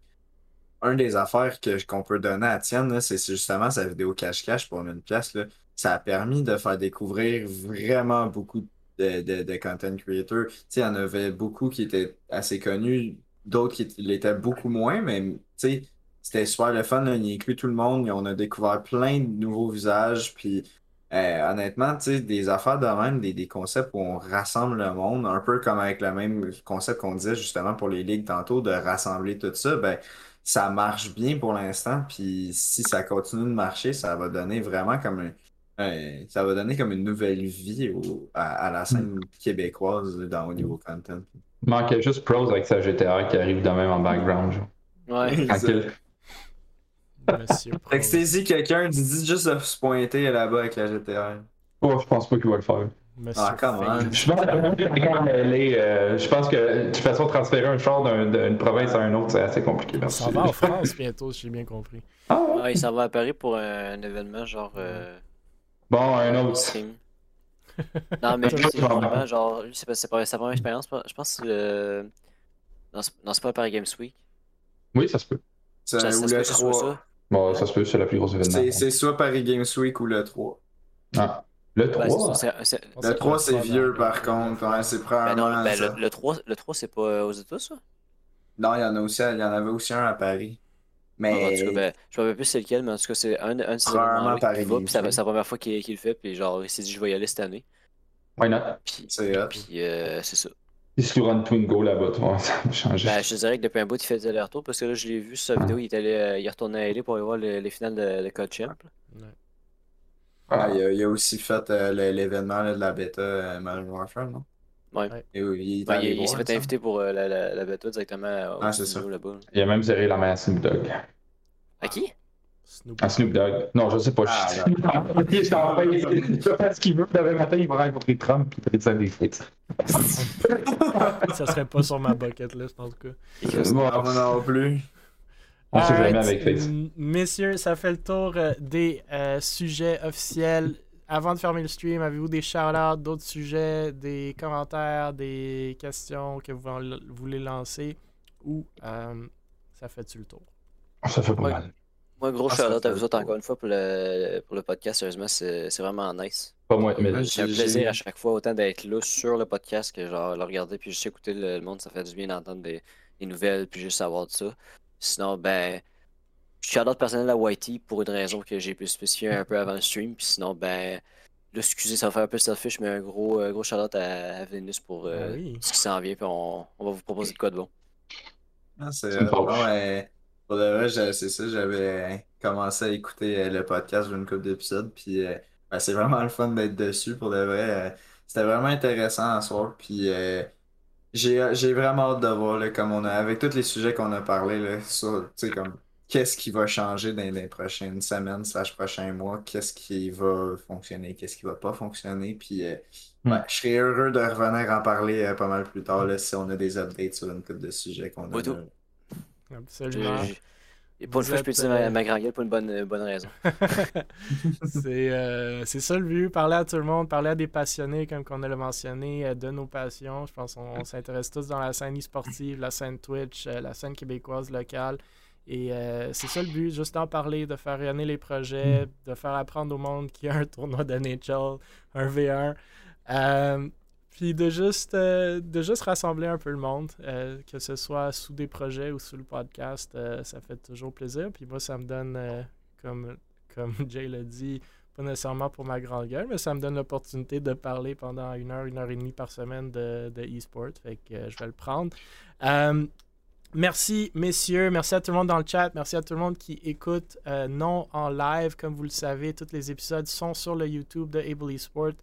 un des affaires que, qu'on peut donner à Tienne, c'est c'est justement sa vidéo cache-cache pour une pièce. Là. Ça a permis de faire découvrir vraiment beaucoup de, de, de content creators. Tu sais, il y en avait beaucoup qui étaient assez connus, d'autres qui l'étaient beaucoup moins, mais tu sais, c'était super le fun. Là. Il inclut tout le monde. et On a découvert plein de nouveaux visages. Puis euh, honnêtement, tu sais, des affaires de même, des, des concepts où on rassemble le monde, un peu comme avec le même concept qu'on disait justement pour les ligues tantôt, de rassembler tout ça, ben ça marche bien pour l'instant. Puis si ça continue de marcher, ça va donner vraiment comme un, ça va donner comme une nouvelle vie au- à, à la scène québécoise là, dans au niveau content. Il manquait juste Pros avec sa GTR qui arrive de même en background. Genre. Ouais. Pro. Fait que si quelqu'un dit, dit juste de se pointer là-bas avec la GTR. Oh, je pense pas qu'il va le faire. Monsieur Ah, comment? Je pense que euh, je pense que de toute façon, transférer un char d'un- d'une province à une autre, c'est assez compliqué. Merci. s'en va en France bientôt, si j'ai bien compris. Ah, ouais. Ah, il s'en va à Paris pour un, événement genre. euh, Bon, un autre. Non, mais lui, c'est vraiment genre. Lui, c'est pas, c'est pas sa première expérience. Je pense que c'est le. Non, c'est pas Paris Games Week. Oui, ça se peut. C'est- Ça, ça ou se le peut que ce soit 3. Bon, ça se peut, c'est le plus gros événement. C'est soit Paris Games Week ou le 3. Ah, le Ouais, c'est 3. ça, c'est- c'est- On Le sait 3, pas c'est vieux par contre. Ouais, c'est Ben non, ben, le, le 3, le 3 c'est pas euh, aux États, ça? Non, il y en a aussi, il y en avait aussi un à Paris. Ah, en tout Mais cas, ben, je me rappelle plus c'est lequel, mais en tout cas, c'est un, un de ces événements-là Paris puis c'est la première fois qu'il le fait, puis genre, il s'est dit, je vais y aller cette année. Why not? Puis, c'est euh, c'est ça. Il se run Twingo là-bas, toi, ça va changer. Ben, je te dirais que depuis un bout, il fait des allers-retours, parce que là, je l'ai vu sur sa vidéo, il est allé, euh, il est retourné à LA pour aller voir le- les finales de, de Code Champ. Ouais. Ah, il, a, il a aussi fait euh, l'événement de la bêta euh, Modern Warfare, non? Ouais. Et oui, il, est Ouais, allé il il voir, s'est fait ça. inviter pour euh, la, la, la bêta directement au Ah, c'est ça. là-bas. Il a même serré la main à Snoop Dogg. À qui? Snoop. À Snoop Dogg. Non, je sais pas. Ah, je s'en va, il ce qu'il veut. Demain matin, il va rencontrer Trump puis il va des frites. ça serait pas sur ma bucket list en tout cas. Bon, Ah, moi non plus. on sait jamais avec Face. Messieurs, ça fait le tour euh, des euh, sujets officiels. Avant de fermer le stream, avez-vous des shout-outs, d'autres sujets, des commentaires, des questions que vous en- voulez lancer? Ou euh, ça fait-tu le tour? Ça fait pas Ouais. mal. Moi, gros Ah, shout-out à vous autres encore une fois pour le, pour le podcast. Sérieusement, c'est c'est vraiment nice. Pas moi, mais C'est un J'ai- plaisir j'ai- à chaque fois autant d'être là sur le podcast que genre le regarder puis juste écouter le, le monde. Ça fait du bien d'entendre des, des nouvelles puis juste savoir de ça. Sinon, ben, shout-out personnel à Whitey pour une raison que j'ai pu spécifier un peu avant le stream. Puis sinon, ben, là, excusez, ça va faire un peu selfish, mais un gros, euh, gros shout-out à, à Vénus pour euh, Ah oui. ce qui s'en vient. Puis on, on va vous proposer de quoi de bon. Ah, c'est C'est pour de vrai, c'est ça, j'avais commencé à écouter euh, le podcast d'une couple d'épisodes, puis euh, ben, c'est vraiment le fun d'être dessus, pour de vrai. euh, C'était vraiment intéressant à soir, puis euh, j'ai j'ai vraiment hâte de voir, là, comme on a, avec tous les sujets qu'on a parlé, là, sur, tu sais, comme, qu'est-ce qui va changer dans les prochaines semaines, slash prochains mois, qu'est-ce qui va fonctionner, qu'est-ce qui va pas fonctionner, puis euh, Hmm. ouais, je serais heureux de revenir en parler euh, pas mal plus tard, là, si on a des updates sur une couple de sujets qu'on a. Absolument. Et pour une fois, je peux utiliser ma, euh, ma grand gueule pour une bonne, une bonne raison. c'est euh, c'est ça le but, parler à tout le monde, parler à des passionnés, comme qu'on a le mentionné, euh, de nos passions. Je pense qu'on on s'intéresse tous dans la scène e-sportive, la scène Twitch, euh, la scène québécoise locale. Et euh, c'est ça le but, juste d'en parler, de faire rayonner les projets, de faire apprendre au monde qu'il y a un tournoi de NHL, un V1. Euh, puis de juste, euh, de juste rassembler un peu le monde, euh, que ce soit sous des projets ou sous le podcast, euh, ça fait toujours plaisir. Puis moi, ça me donne, comme, comme Jay l'a dit, pas nécessairement pour ma grande gueule, mais ça me donne l'opportunité de parler pendant une heure, une heure et demie par semaine de, e-sport. Fait que je vais le prendre. Merci, messieurs. Merci à tout le monde dans le chat. Merci à tout le monde qui écoute non en live. Comme vous le savez, tous les épisodes sont sur le YouTube de Able Esport,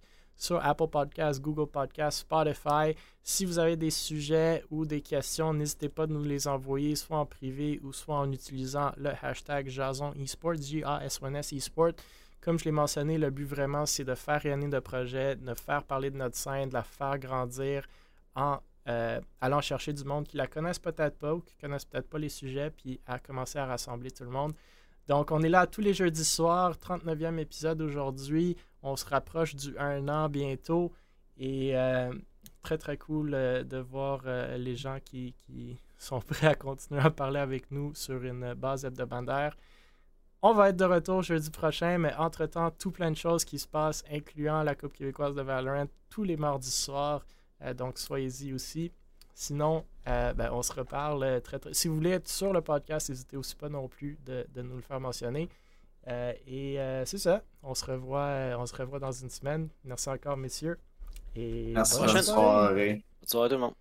sur Apple Podcasts, Google Podcasts, Spotify. Si vous avez des sujets ou des questions, n'hésitez pas de nous les envoyer, soit en privé ou soit en utilisant le hashtag Jason Esport, J-A-S-O-N-S Esport. Comme je l'ai mentionné, le but vraiment, c'est de faire rayonner de projets, de faire parler de notre scène, de la faire grandir en euh, allant chercher du monde qui la connaissent peut-être pas ou qui connaissent peut-être pas les sujets, puis à commencer à rassembler tout le monde. Donc, on est là tous les jeudis soirs, 39e épisode aujourd'hui. On se rapproche du 1 an bientôt. Et euh, très, très cool euh, de voir euh, les gens qui, qui sont prêts à continuer à parler avec nous sur une base hebdomadaire. On va être de retour jeudi prochain, mais entre-temps, tout plein de choses qui se passent, incluant la Coupe québécoise de Valorant tous les mardis soirs. Donc, soyez-y aussi. Sinon, euh, ben, on se reparle euh, très, très. Si vous voulez être sur le podcast, n'hésitez aussi pas non plus de, de nous le faire mentionner. Euh, et euh, c'est ça. On se, revoit, on se revoit dans une semaine. Merci encore, messieurs. Et Merci, bonne soirée. Bonne soirée tout le monde.